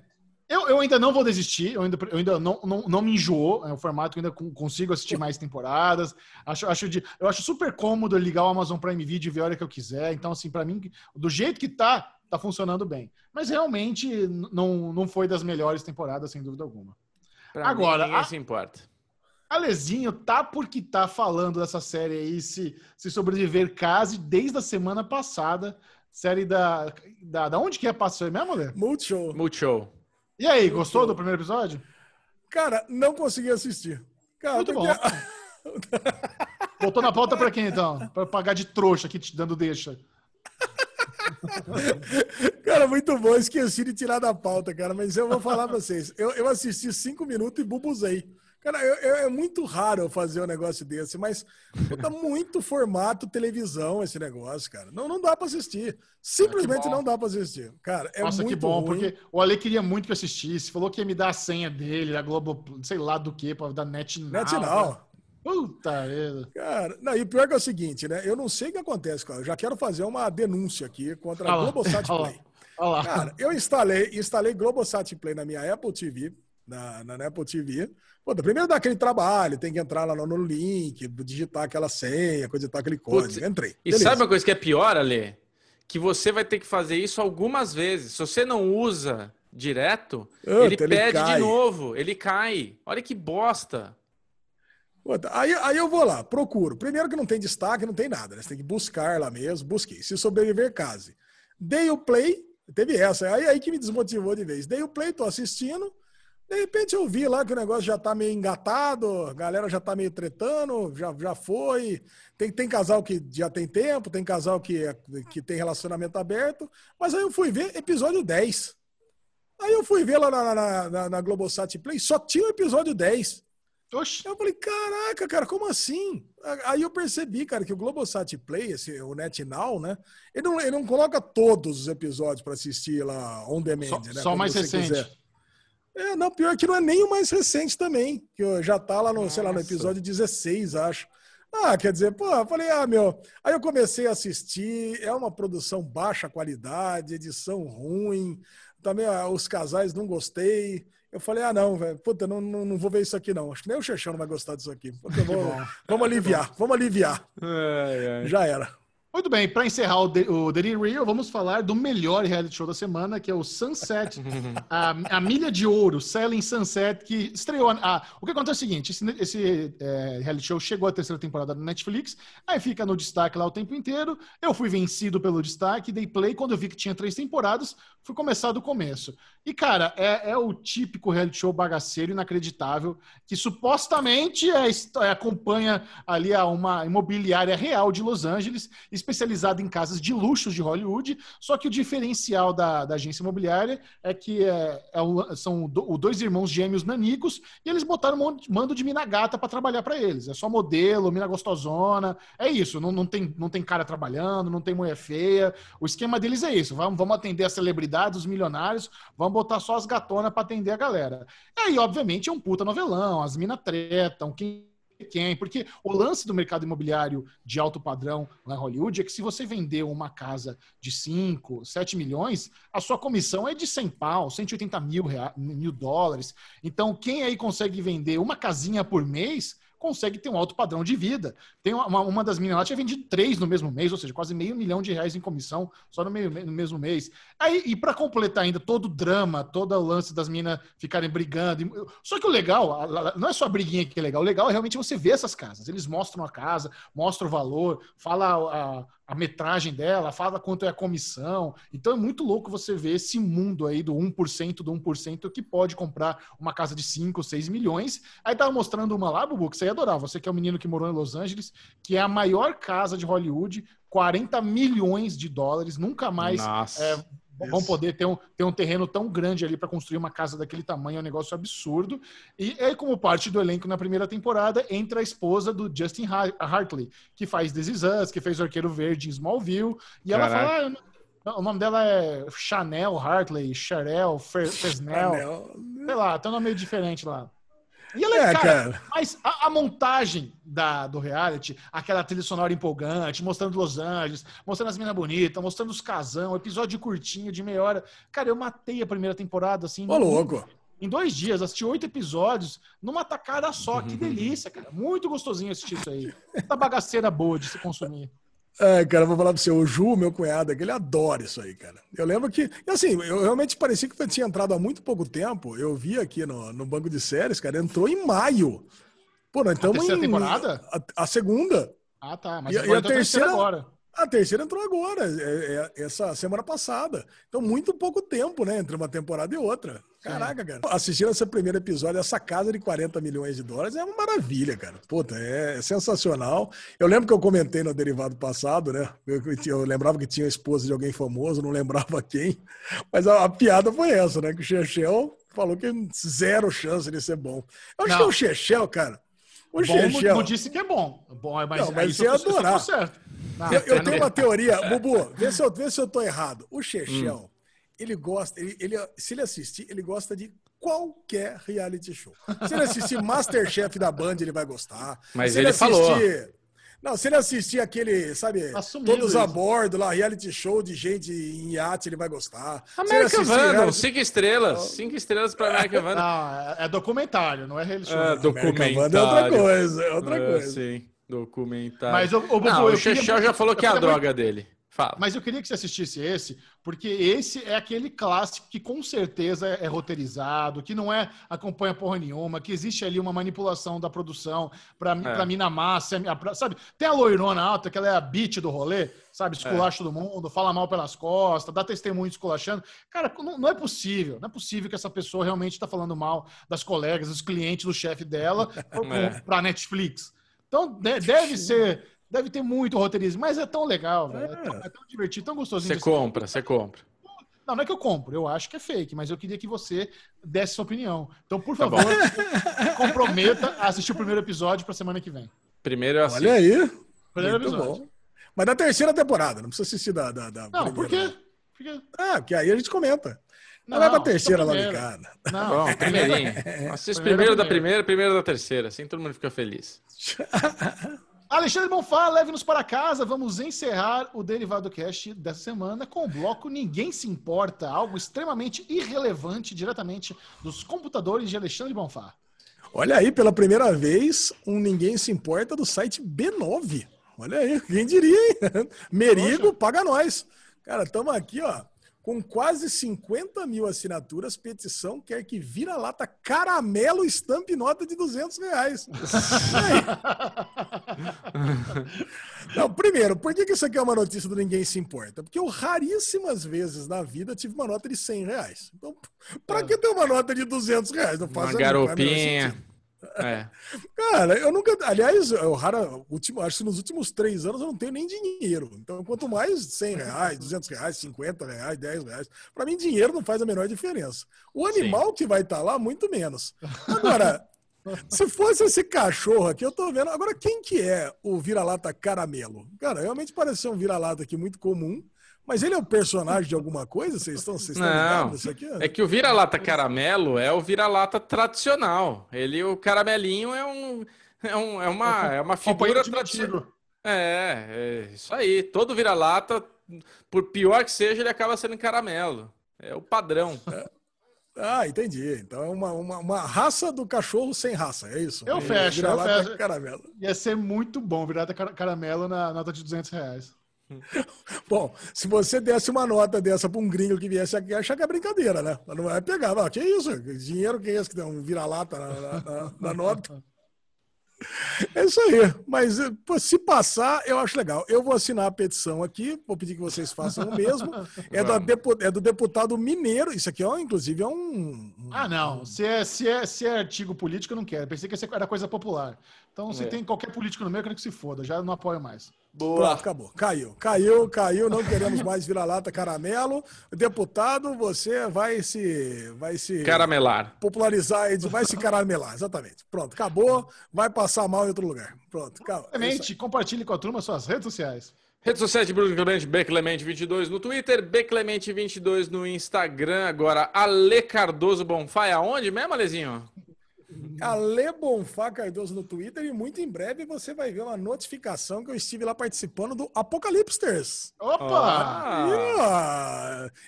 Eu, eu ainda não vou desistir, eu ainda, eu ainda não, não, não me enjoou, é um formato que ainda consigo assistir mais temporadas. Acho, acho de, eu acho super cômodo ligar o Amazon Prime Video e ver a hora que eu quiser. Então, assim, para mim, do jeito que tá, tá funcionando bem. Mas realmente não, não foi das melhores temporadas, sem dúvida alguma. Pra Agora, mim, a, se importa. Alezinho tá porque tá falando dessa série aí, se, se sobreviver case, desde a semana passada. Série da, da. Da onde que é passou mesmo, Multishow. Multishow. E aí, gostou do primeiro episódio? Cara, não consegui assistir. Cara, Muito porque- bom. <laughs> Botou na pauta pra quem, então? Pra pagar de trouxa aqui, te dando deixa. Cara, muito bom. Esqueci de tirar da pauta, cara. Mas eu vou falar pra vocês. Eu, eu assisti cinco minutos e bubuzei. Cara, eu- eu- é muito raro eu fazer um negócio desse, mas tá muito formato televisão esse negócio, cara. Não, não dá pra assistir. Simplesmente bom. não dá pra assistir. Cara, é Nossa, muito que bom, ruim. porque o Ale queria muito que eu assistisse. Falou que ia me dar a senha dele, da Globo, sei lá do que, pra dar net now. Puta vida. Cara, não, e o pior que é o seguinte, né? Eu não sei o que acontece, cara. Eu já quero fazer uma denúncia aqui contra Olha a Globosat. Play. Olha lá. Cara, eu instalei, instalei Globosat Play na minha Apple TV, na, na Apple TV. Pô, primeiro dá aquele trabalho, tem que entrar lá no, no link, digitar aquela senha, coisa e tal, aquele código. Putz, Entrei. E Beleza. sabe uma coisa que é pior, Ale? Que você vai ter que fazer isso algumas vezes. Se você não usa direto, Puta, ele ele pede cai. de novo, ele cai. Olha que bosta. Aí, aí eu vou lá, procuro. Primeiro que não tem destaque, não tem nada, né? Você tem que buscar lá mesmo, busquei. Se sobreviver, case. Dei o play, teve essa, aí, aí que me desmotivou de vez. Dei o play, tô assistindo. De repente eu vi lá que o negócio já tá meio engatado, a galera já tá meio tretando, já, já foi. Tem, tem casal que já tem tempo, tem casal que, é- que tem relacionamento aberto. Mas aí eu fui ver episódio 10. Aí eu fui ver lá na, na, na, na Globosat Play, só tinha o episódio 10. Oxi. Eu falei, caraca, cara, como assim? Aí eu percebi, cara, que o Globosat Play, esse, o NetNow, né? Ele não, ele não coloca todos os episódios para assistir lá on demand, Só, né? só mais recente. quiser. É, não, pior que não é nem o mais recente também, que já tá lá no, sei lá, no Nossa. episódio 16, acho. Ah, quer dizer, pô, eu falei, ah, meu. Aí eu comecei a assistir, é uma produção baixa qualidade, edição ruim, também ah, os casais não gostei. Eu falei, ah, não, velho, puta, não, não, não vou ver isso aqui, não. Acho que nem o Xexão não vai gostar disso aqui. Puta, vou- <laughs> vamos aliviar, vamos aliviar. Já era. Muito bem, para encerrar o, The- o Real, vamos falar do melhor reality show da semana, que é o Sunset, <laughs> a, a Milha de Ouro, Selling Sunset, que estreou. a- o que acontece é o seguinte: esse, esse, é, reality show chegou à terceira temporada no Netflix, aí fica no destaque lá o tempo inteiro. Eu fui vencido pelo destaque, dei play. Quando eu vi que tinha três temporadas, fui começar do começo. E, cara, é, é o típico reality show bagaceiro, inacreditável, que supostamente é, é, acompanha ali a uma imobiliária real de Los Angeles, especializada em casas de luxos de Hollywood. Só que o diferencial da, da agência imobiliária é que é, é o- são do- dois irmãos gêmeos nanicos e eles botaram um mando de mina gata para trabalhar para eles. É só modelo, mina gostosona. É isso. Não, não, tem, não tem cara trabalhando, não tem mulher feia. O esquema deles é isso. Vamos, vamos atender as celebridades, os milionários, vamos botar só as gatonas para atender a galera. E aí, obviamente, é um puta novelão. As minas tretam, quem quem, porque o lance do mercado imobiliário de alto padrão lá em Hollywood é que se você vender uma casa de 5, 7 milhões, a sua comissão é de 100 pau, 180 mil, rea- mil dólares. Então, quem aí consegue vender uma casinha por mês, consegue ter um alto padrão de vida. Tem uma, uma das meninas lá tinha vendido três no mesmo mês, ou seja, quase meio milhão de reais em comissão só no, meio, no mesmo mês. Aí, e para completar ainda todo o drama, todo o lance das meninas ficarem brigando. Só que o legal, não é só a briguinha que é legal, o legal é realmente você ver essas casas. Eles mostram a casa, mostram o valor, fala a, a metragem dela, fala quanto é a comissão. Então é muito louco você ver esse mundo aí do 1% do 1% que pode comprar uma casa de 5, 6 milhões. Aí tava mostrando uma lá, Bubu, que você ia adorar. Você que é o menino que morou em Los Angeles, que é a maior casa de Hollywood, 40 milhões de dólares, nunca mais Nossa. Vão poder ter um, ter um terreno tão grande ali para construir uma casa daquele tamanho, é um negócio absurdo. E é como parte do elenco na primeira temporada, entra a esposa do Justin Har- Hartley, que faz This Is Us, que fez o Arqueiro Verde em Smallville, e ela Caraca. fala... "Ah, o nome dela é Chanel Hartley, Charel, Anel. sei lá, tem um nome meio diferente lá. E ela, É, cara, cara. mas a, a montagem da, do reality, aquela trilha sonora empolgante, mostrando Los Angeles, mostrando as minas bonitas, mostrando os casão, episódio curtinho de meia hora. Cara, eu matei a primeira temporada, assim. Ô, louco. Em dois dias, assisti oito episódios numa tacada só. Que <laughs> delícia, cara. Muito gostosinho assistir isso aí. Essa bagaceira boa de se consumir. É, cara, vou falar pra você, o Ju, meu cunhado, aqui, ele adora isso aí, cara. Eu lembro que, assim, eu realmente parecia que eu tinha entrado há muito pouco tempo. Eu vi aqui no, no banco de séries, cara, entrou em maio. Pô, nós estamos em. temporada? A, a segunda. Ah, tá. Mas E- e a terceira terceira- agora. A terceira entrou agora, é, é, essa semana passada. Então, muito pouco tempo, né? Entre uma temporada e outra. Caraca, cara. Assistindo esse primeiro episódio, essa casa de 40 milhões de dólares é uma maravilha, cara. Puta, é, é sensacional. Eu lembro que eu comentei no derivado passado, né? Eu, eu, lembrava que tinha a esposa de alguém famoso, não lembrava quem. Mas a, a piada foi essa, né? Que o Chechel falou que zero chance de ser bom. Eu acho não. que o Chechel, cara. O bom Chechel. Não disse que é bom. bom mas não, mas ia adorar. Certo. Não, eu, eu tenho uma teoria, Bubu, vê se eu, vê se eu tô errado. O Chechel. Hum ele gosta, ele, ele, se ele assistir, ele gosta de qualquer reality show. Se ele assistir Masterchef da Band, ele vai gostar. Mas se ele, ele assistir, falou. Não, se ele assistir aquele, sabe, Assumindo todos isso. a bordo lá, reality show de gente em iate, ele vai gostar. American Vandal, reality... cinco estrelas. Cinco estrelas para American Vandal. Não, é, é documentário, não é reality show. É, documentário. é outra coisa, é outra é, coisa. Sim, documentário. Mas o, o, não, o, Chechel já falou que é a droga dele. Fala. Mas eu queria que você assistisse esse, porque esse é aquele clássico que com certeza é roteirizado, que não é acompanha porra nenhuma, que existe ali uma manipulação da produção para é. Pra mina massa, sabe? Tem a loirona alta, que ela é a beat do rolê, sabe? Esculacha é. todo mundo, fala mal pelas costas, dá testemunho esculachando. Cara, não, não, é possível, não é possível que essa pessoa realmente está falando mal das colegas, dos clientes, do chefe dela, <laughs> é. para Netflix. Então, deve ser Deve ter muito roteirismo, mas é tão legal, velho. É. É, tão, é tão divertido, tão gostosinho. Você compra, você compra. Não, não é que eu compro, eu acho que é fake, mas eu queria que você desse sua opinião. Então, por tá favor, tá comprometa a assistir o primeiro episódio para semana que vem. Primeiro eu assisto. Olha aí. Primeiro Muito episódio. Bom. Mas da terceira temporada, não precisa assistir da. da, da não, por quê? Porque... Ah, porque aí a gente comenta. Não, é da terceira lá de casa. Não, Bom, primeirinho. <laughs> Assiste primeiro, primeiro da primeira, primeiro da terceira. Assim todo mundo fica feliz. <laughs> Alexandre Bonfá, leve-nos para casa. Vamos encerrar o Derivado Cast dessa semana com o bloco Ninguém Se Importa, algo extremamente irrelevante diretamente dos computadores de Alexandre Bonfá. Olha aí, pela primeira vez, um Ninguém Se Importa do site B9. Olha aí, quem diria, hein? <laughs> Merigo, Poxa. paga nós. Cara, estamos aqui, ó com quase 50 mil assinaturas, petição quer que vira-lata caramelo estampe nota de 200 reais. <laughs> Não, primeiro, por que, que isso aqui é uma notícia do Ninguém Se Importa? Porque eu raríssimas vezes na vida tive uma nota de 100 reais. Então, para que ter uma nota de 200 reais? Não faz uma garopinha. É. <laughs> Cara, eu nunca. Aliás, eu rara, último, acho que nos últimos três anos eu não tenho nem dinheiro. Então, quanto mais 100 reais, <laughs> 200 reais, 50 reais, 10 reais, para mim, dinheiro não faz a menor diferença. O animal Sim. que vai estar tá lá, muito menos. <laughs> Agora, se fosse esse cachorro aqui, eu tô vendo. Agora, quem que é o vira-lata caramelo? Cara, realmente parece um vira-lata aqui muito comum. Mas ele é um personagem de alguma coisa? Vocês estão, vocês estão Não, isso aqui? É que o vira-lata caramelo é o vira-lata tradicional. Ele, o caramelinho é um é, um, é uma é uma figura tradicional. É, é, isso aí. Todo vira-lata, por pior que seja, ele acaba sendo caramelo. É o padrão. É. Ah, entendi. Então é uma, uma, uma, raça do cachorro sem raça, é isso? Eu fecho, eu fecho. Caramelo. Ia ser muito bom virar caramelo na nota de 200 reais. <laughs> Bom, se você desse uma nota dessa para um gringo que viesse aqui, achar que é brincadeira, né? Não vai pegar. Não, que isso? Dinheiro que é esse que tem um vira-lata na, na, na, nota? É isso aí. Mas se passar, eu acho legal. Eu vou assinar a petição aqui, vou pedir que vocês façam o mesmo. É do, é do deputado mineiro. Isso aqui, ó, inclusive, é um. Ah, não. Se é, se, é, se é artigo político, eu não quero. Pensei que era coisa popular. Então, se é. tem qualquer político no meio, eu quero que se foda. Já não apoio mais. Boa. Pronto, acabou. Caiu. Caiu, caiu. Não queremos mais vira-lata caramelo. Deputado, você vai se. Vai se. Caramelar. Popularizar, vai se caramelar. Exatamente. Pronto, acabou. Vai passar mal em outro lugar. Pronto, acabou. Clemente, é compartilhe com a turma suas redes sociais. Redes sociais de Bruno Clemente, Beclemente22 no Twitter, Beclemente22 no Instagram. Agora, Ale Cardoso Bonfai, aonde mesmo, Alezinho? Ale Bonfá Cardoso no Twitter e muito em breve você vai ver uma notificação que eu estive lá participando do Apocalipsters. Opa!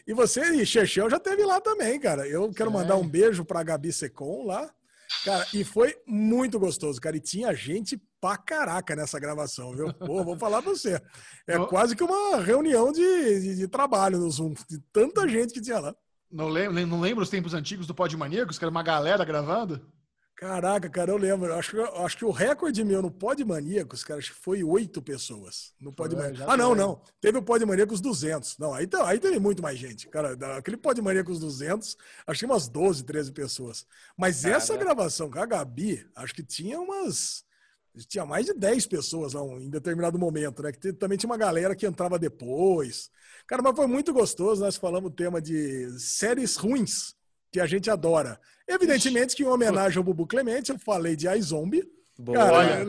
E, e você, e Chechel já teve lá também, cara. Eu quero mandar um beijo pra Gabi Secom lá. Cara, e foi muito gostoso, cara. E tinha gente pra caraca nessa gravação, viu? Pô, vou falar pra você. É quase que uma reunião de, de, de trabalho no Zoom, de tanta gente que tinha lá. Não lembro, não lembro os tempos antigos do Pod Maníacos, que era uma galera gravando? Caraca, cara, eu lembro. Acho, acho que o recorde meu no Pod Maníacos, cara, acho que foi oito pessoas. No Pod Maníacos. Ah, não, não. Teve o Pod Maníacos 200. Não, aí, tá, aí teve muito mais gente. Cara, aquele Pod Maníacos 200, acho que umas 12, 13 pessoas. Mas cara, essa gravação com a Gabi, acho que tinha umas. Tinha mais de 10 pessoas lá em determinado momento, né? Que também tinha uma galera que entrava depois. Cara, mas foi muito gostoso. Nós falamos o tema de séries ruins que a gente adora. Evidentemente que em homenagem ao Bubu Clemente, eu falei de iZombie. Cara, Olha,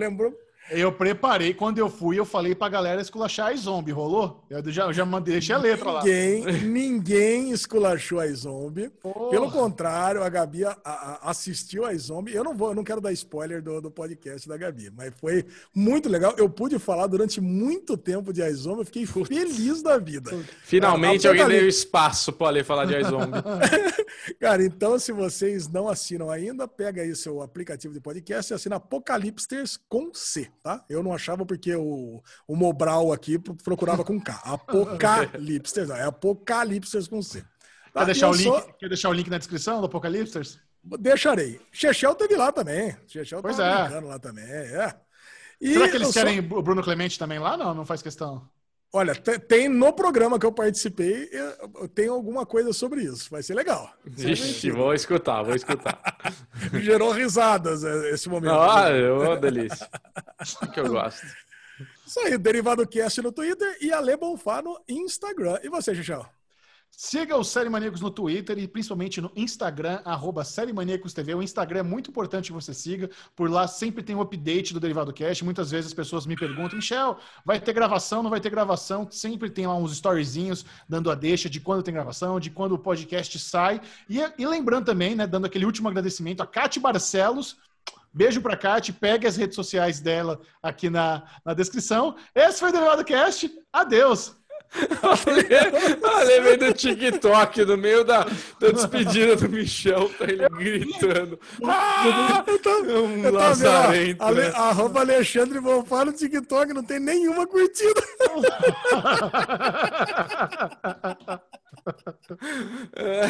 eu eu preparei, quando eu fui, eu falei pra galera esculachar a zombie, rolou? Eu já, já mandei, deixei a letra ninguém, lá. Ninguém esculachou a zombie. Pelo contrário, a Gabi a, a, assistiu a zombie. Eu não vou, eu não quero dar spoiler do, do podcast da Gabi, mas foi muito legal. Eu pude falar durante muito tempo de iZombie, eu fiquei feliz da vida. Finalmente alguém deu espaço para ler falar de iZombie. <laughs> Cara, então se vocês não assinam ainda, pega aí seu aplicativo de podcast e assina Apocalipsters com C tá? Eu não achava porque o, o Mobral aqui procurava com K. Apocalipsters, não, é Apocalipsters com C. Tá? Quer, deixar o link, sou... quer deixar o link na descrição do Apocalipsters? Deixarei. Chechel teve lá também. Chechel pois é. lá também, é. E Será que eles querem sou... o Bruno Clemente também lá? Não, não faz questão. Olha, tem no programa que eu participei, eu tenho alguma coisa sobre isso. Vai ser legal. Vixe, vou escutar, vou escutar. <laughs> Gerou risadas é, esse momento. Ah, oh, delícia. que eu gosto. Isso aí, Derivado Cast no Twitter e Ale Bonfá no Instagram. E você, Xuxão? Siga o Série Maníacos no Twitter e principalmente no Instagram, arroba Série Maníacos TV. O Instagram é muito importante que você siga. Por lá sempre tem um update do Derivado Cast. Muitas vezes as pessoas me perguntam, Michel, vai ter gravação, não vai ter gravação? Sempre tem lá uns storyzinhos dando a deixa de quando tem gravação, de quando o podcast sai. E, e lembrando também, né, dando aquele último agradecimento a Cate Barcelos, Beijo pra Kate, pegue as redes sociais dela aqui na, na descrição. Esse foi o Derivado Cast. Adeus! Lembrei do TikTok no meio da, da despedida do Michel, tá ele gritando. Ah, eu tava, é um eu vendo, né? arroba Alexandre Bonfá no TikTok, não tem nenhuma curtida. <laughs> <laughs> é.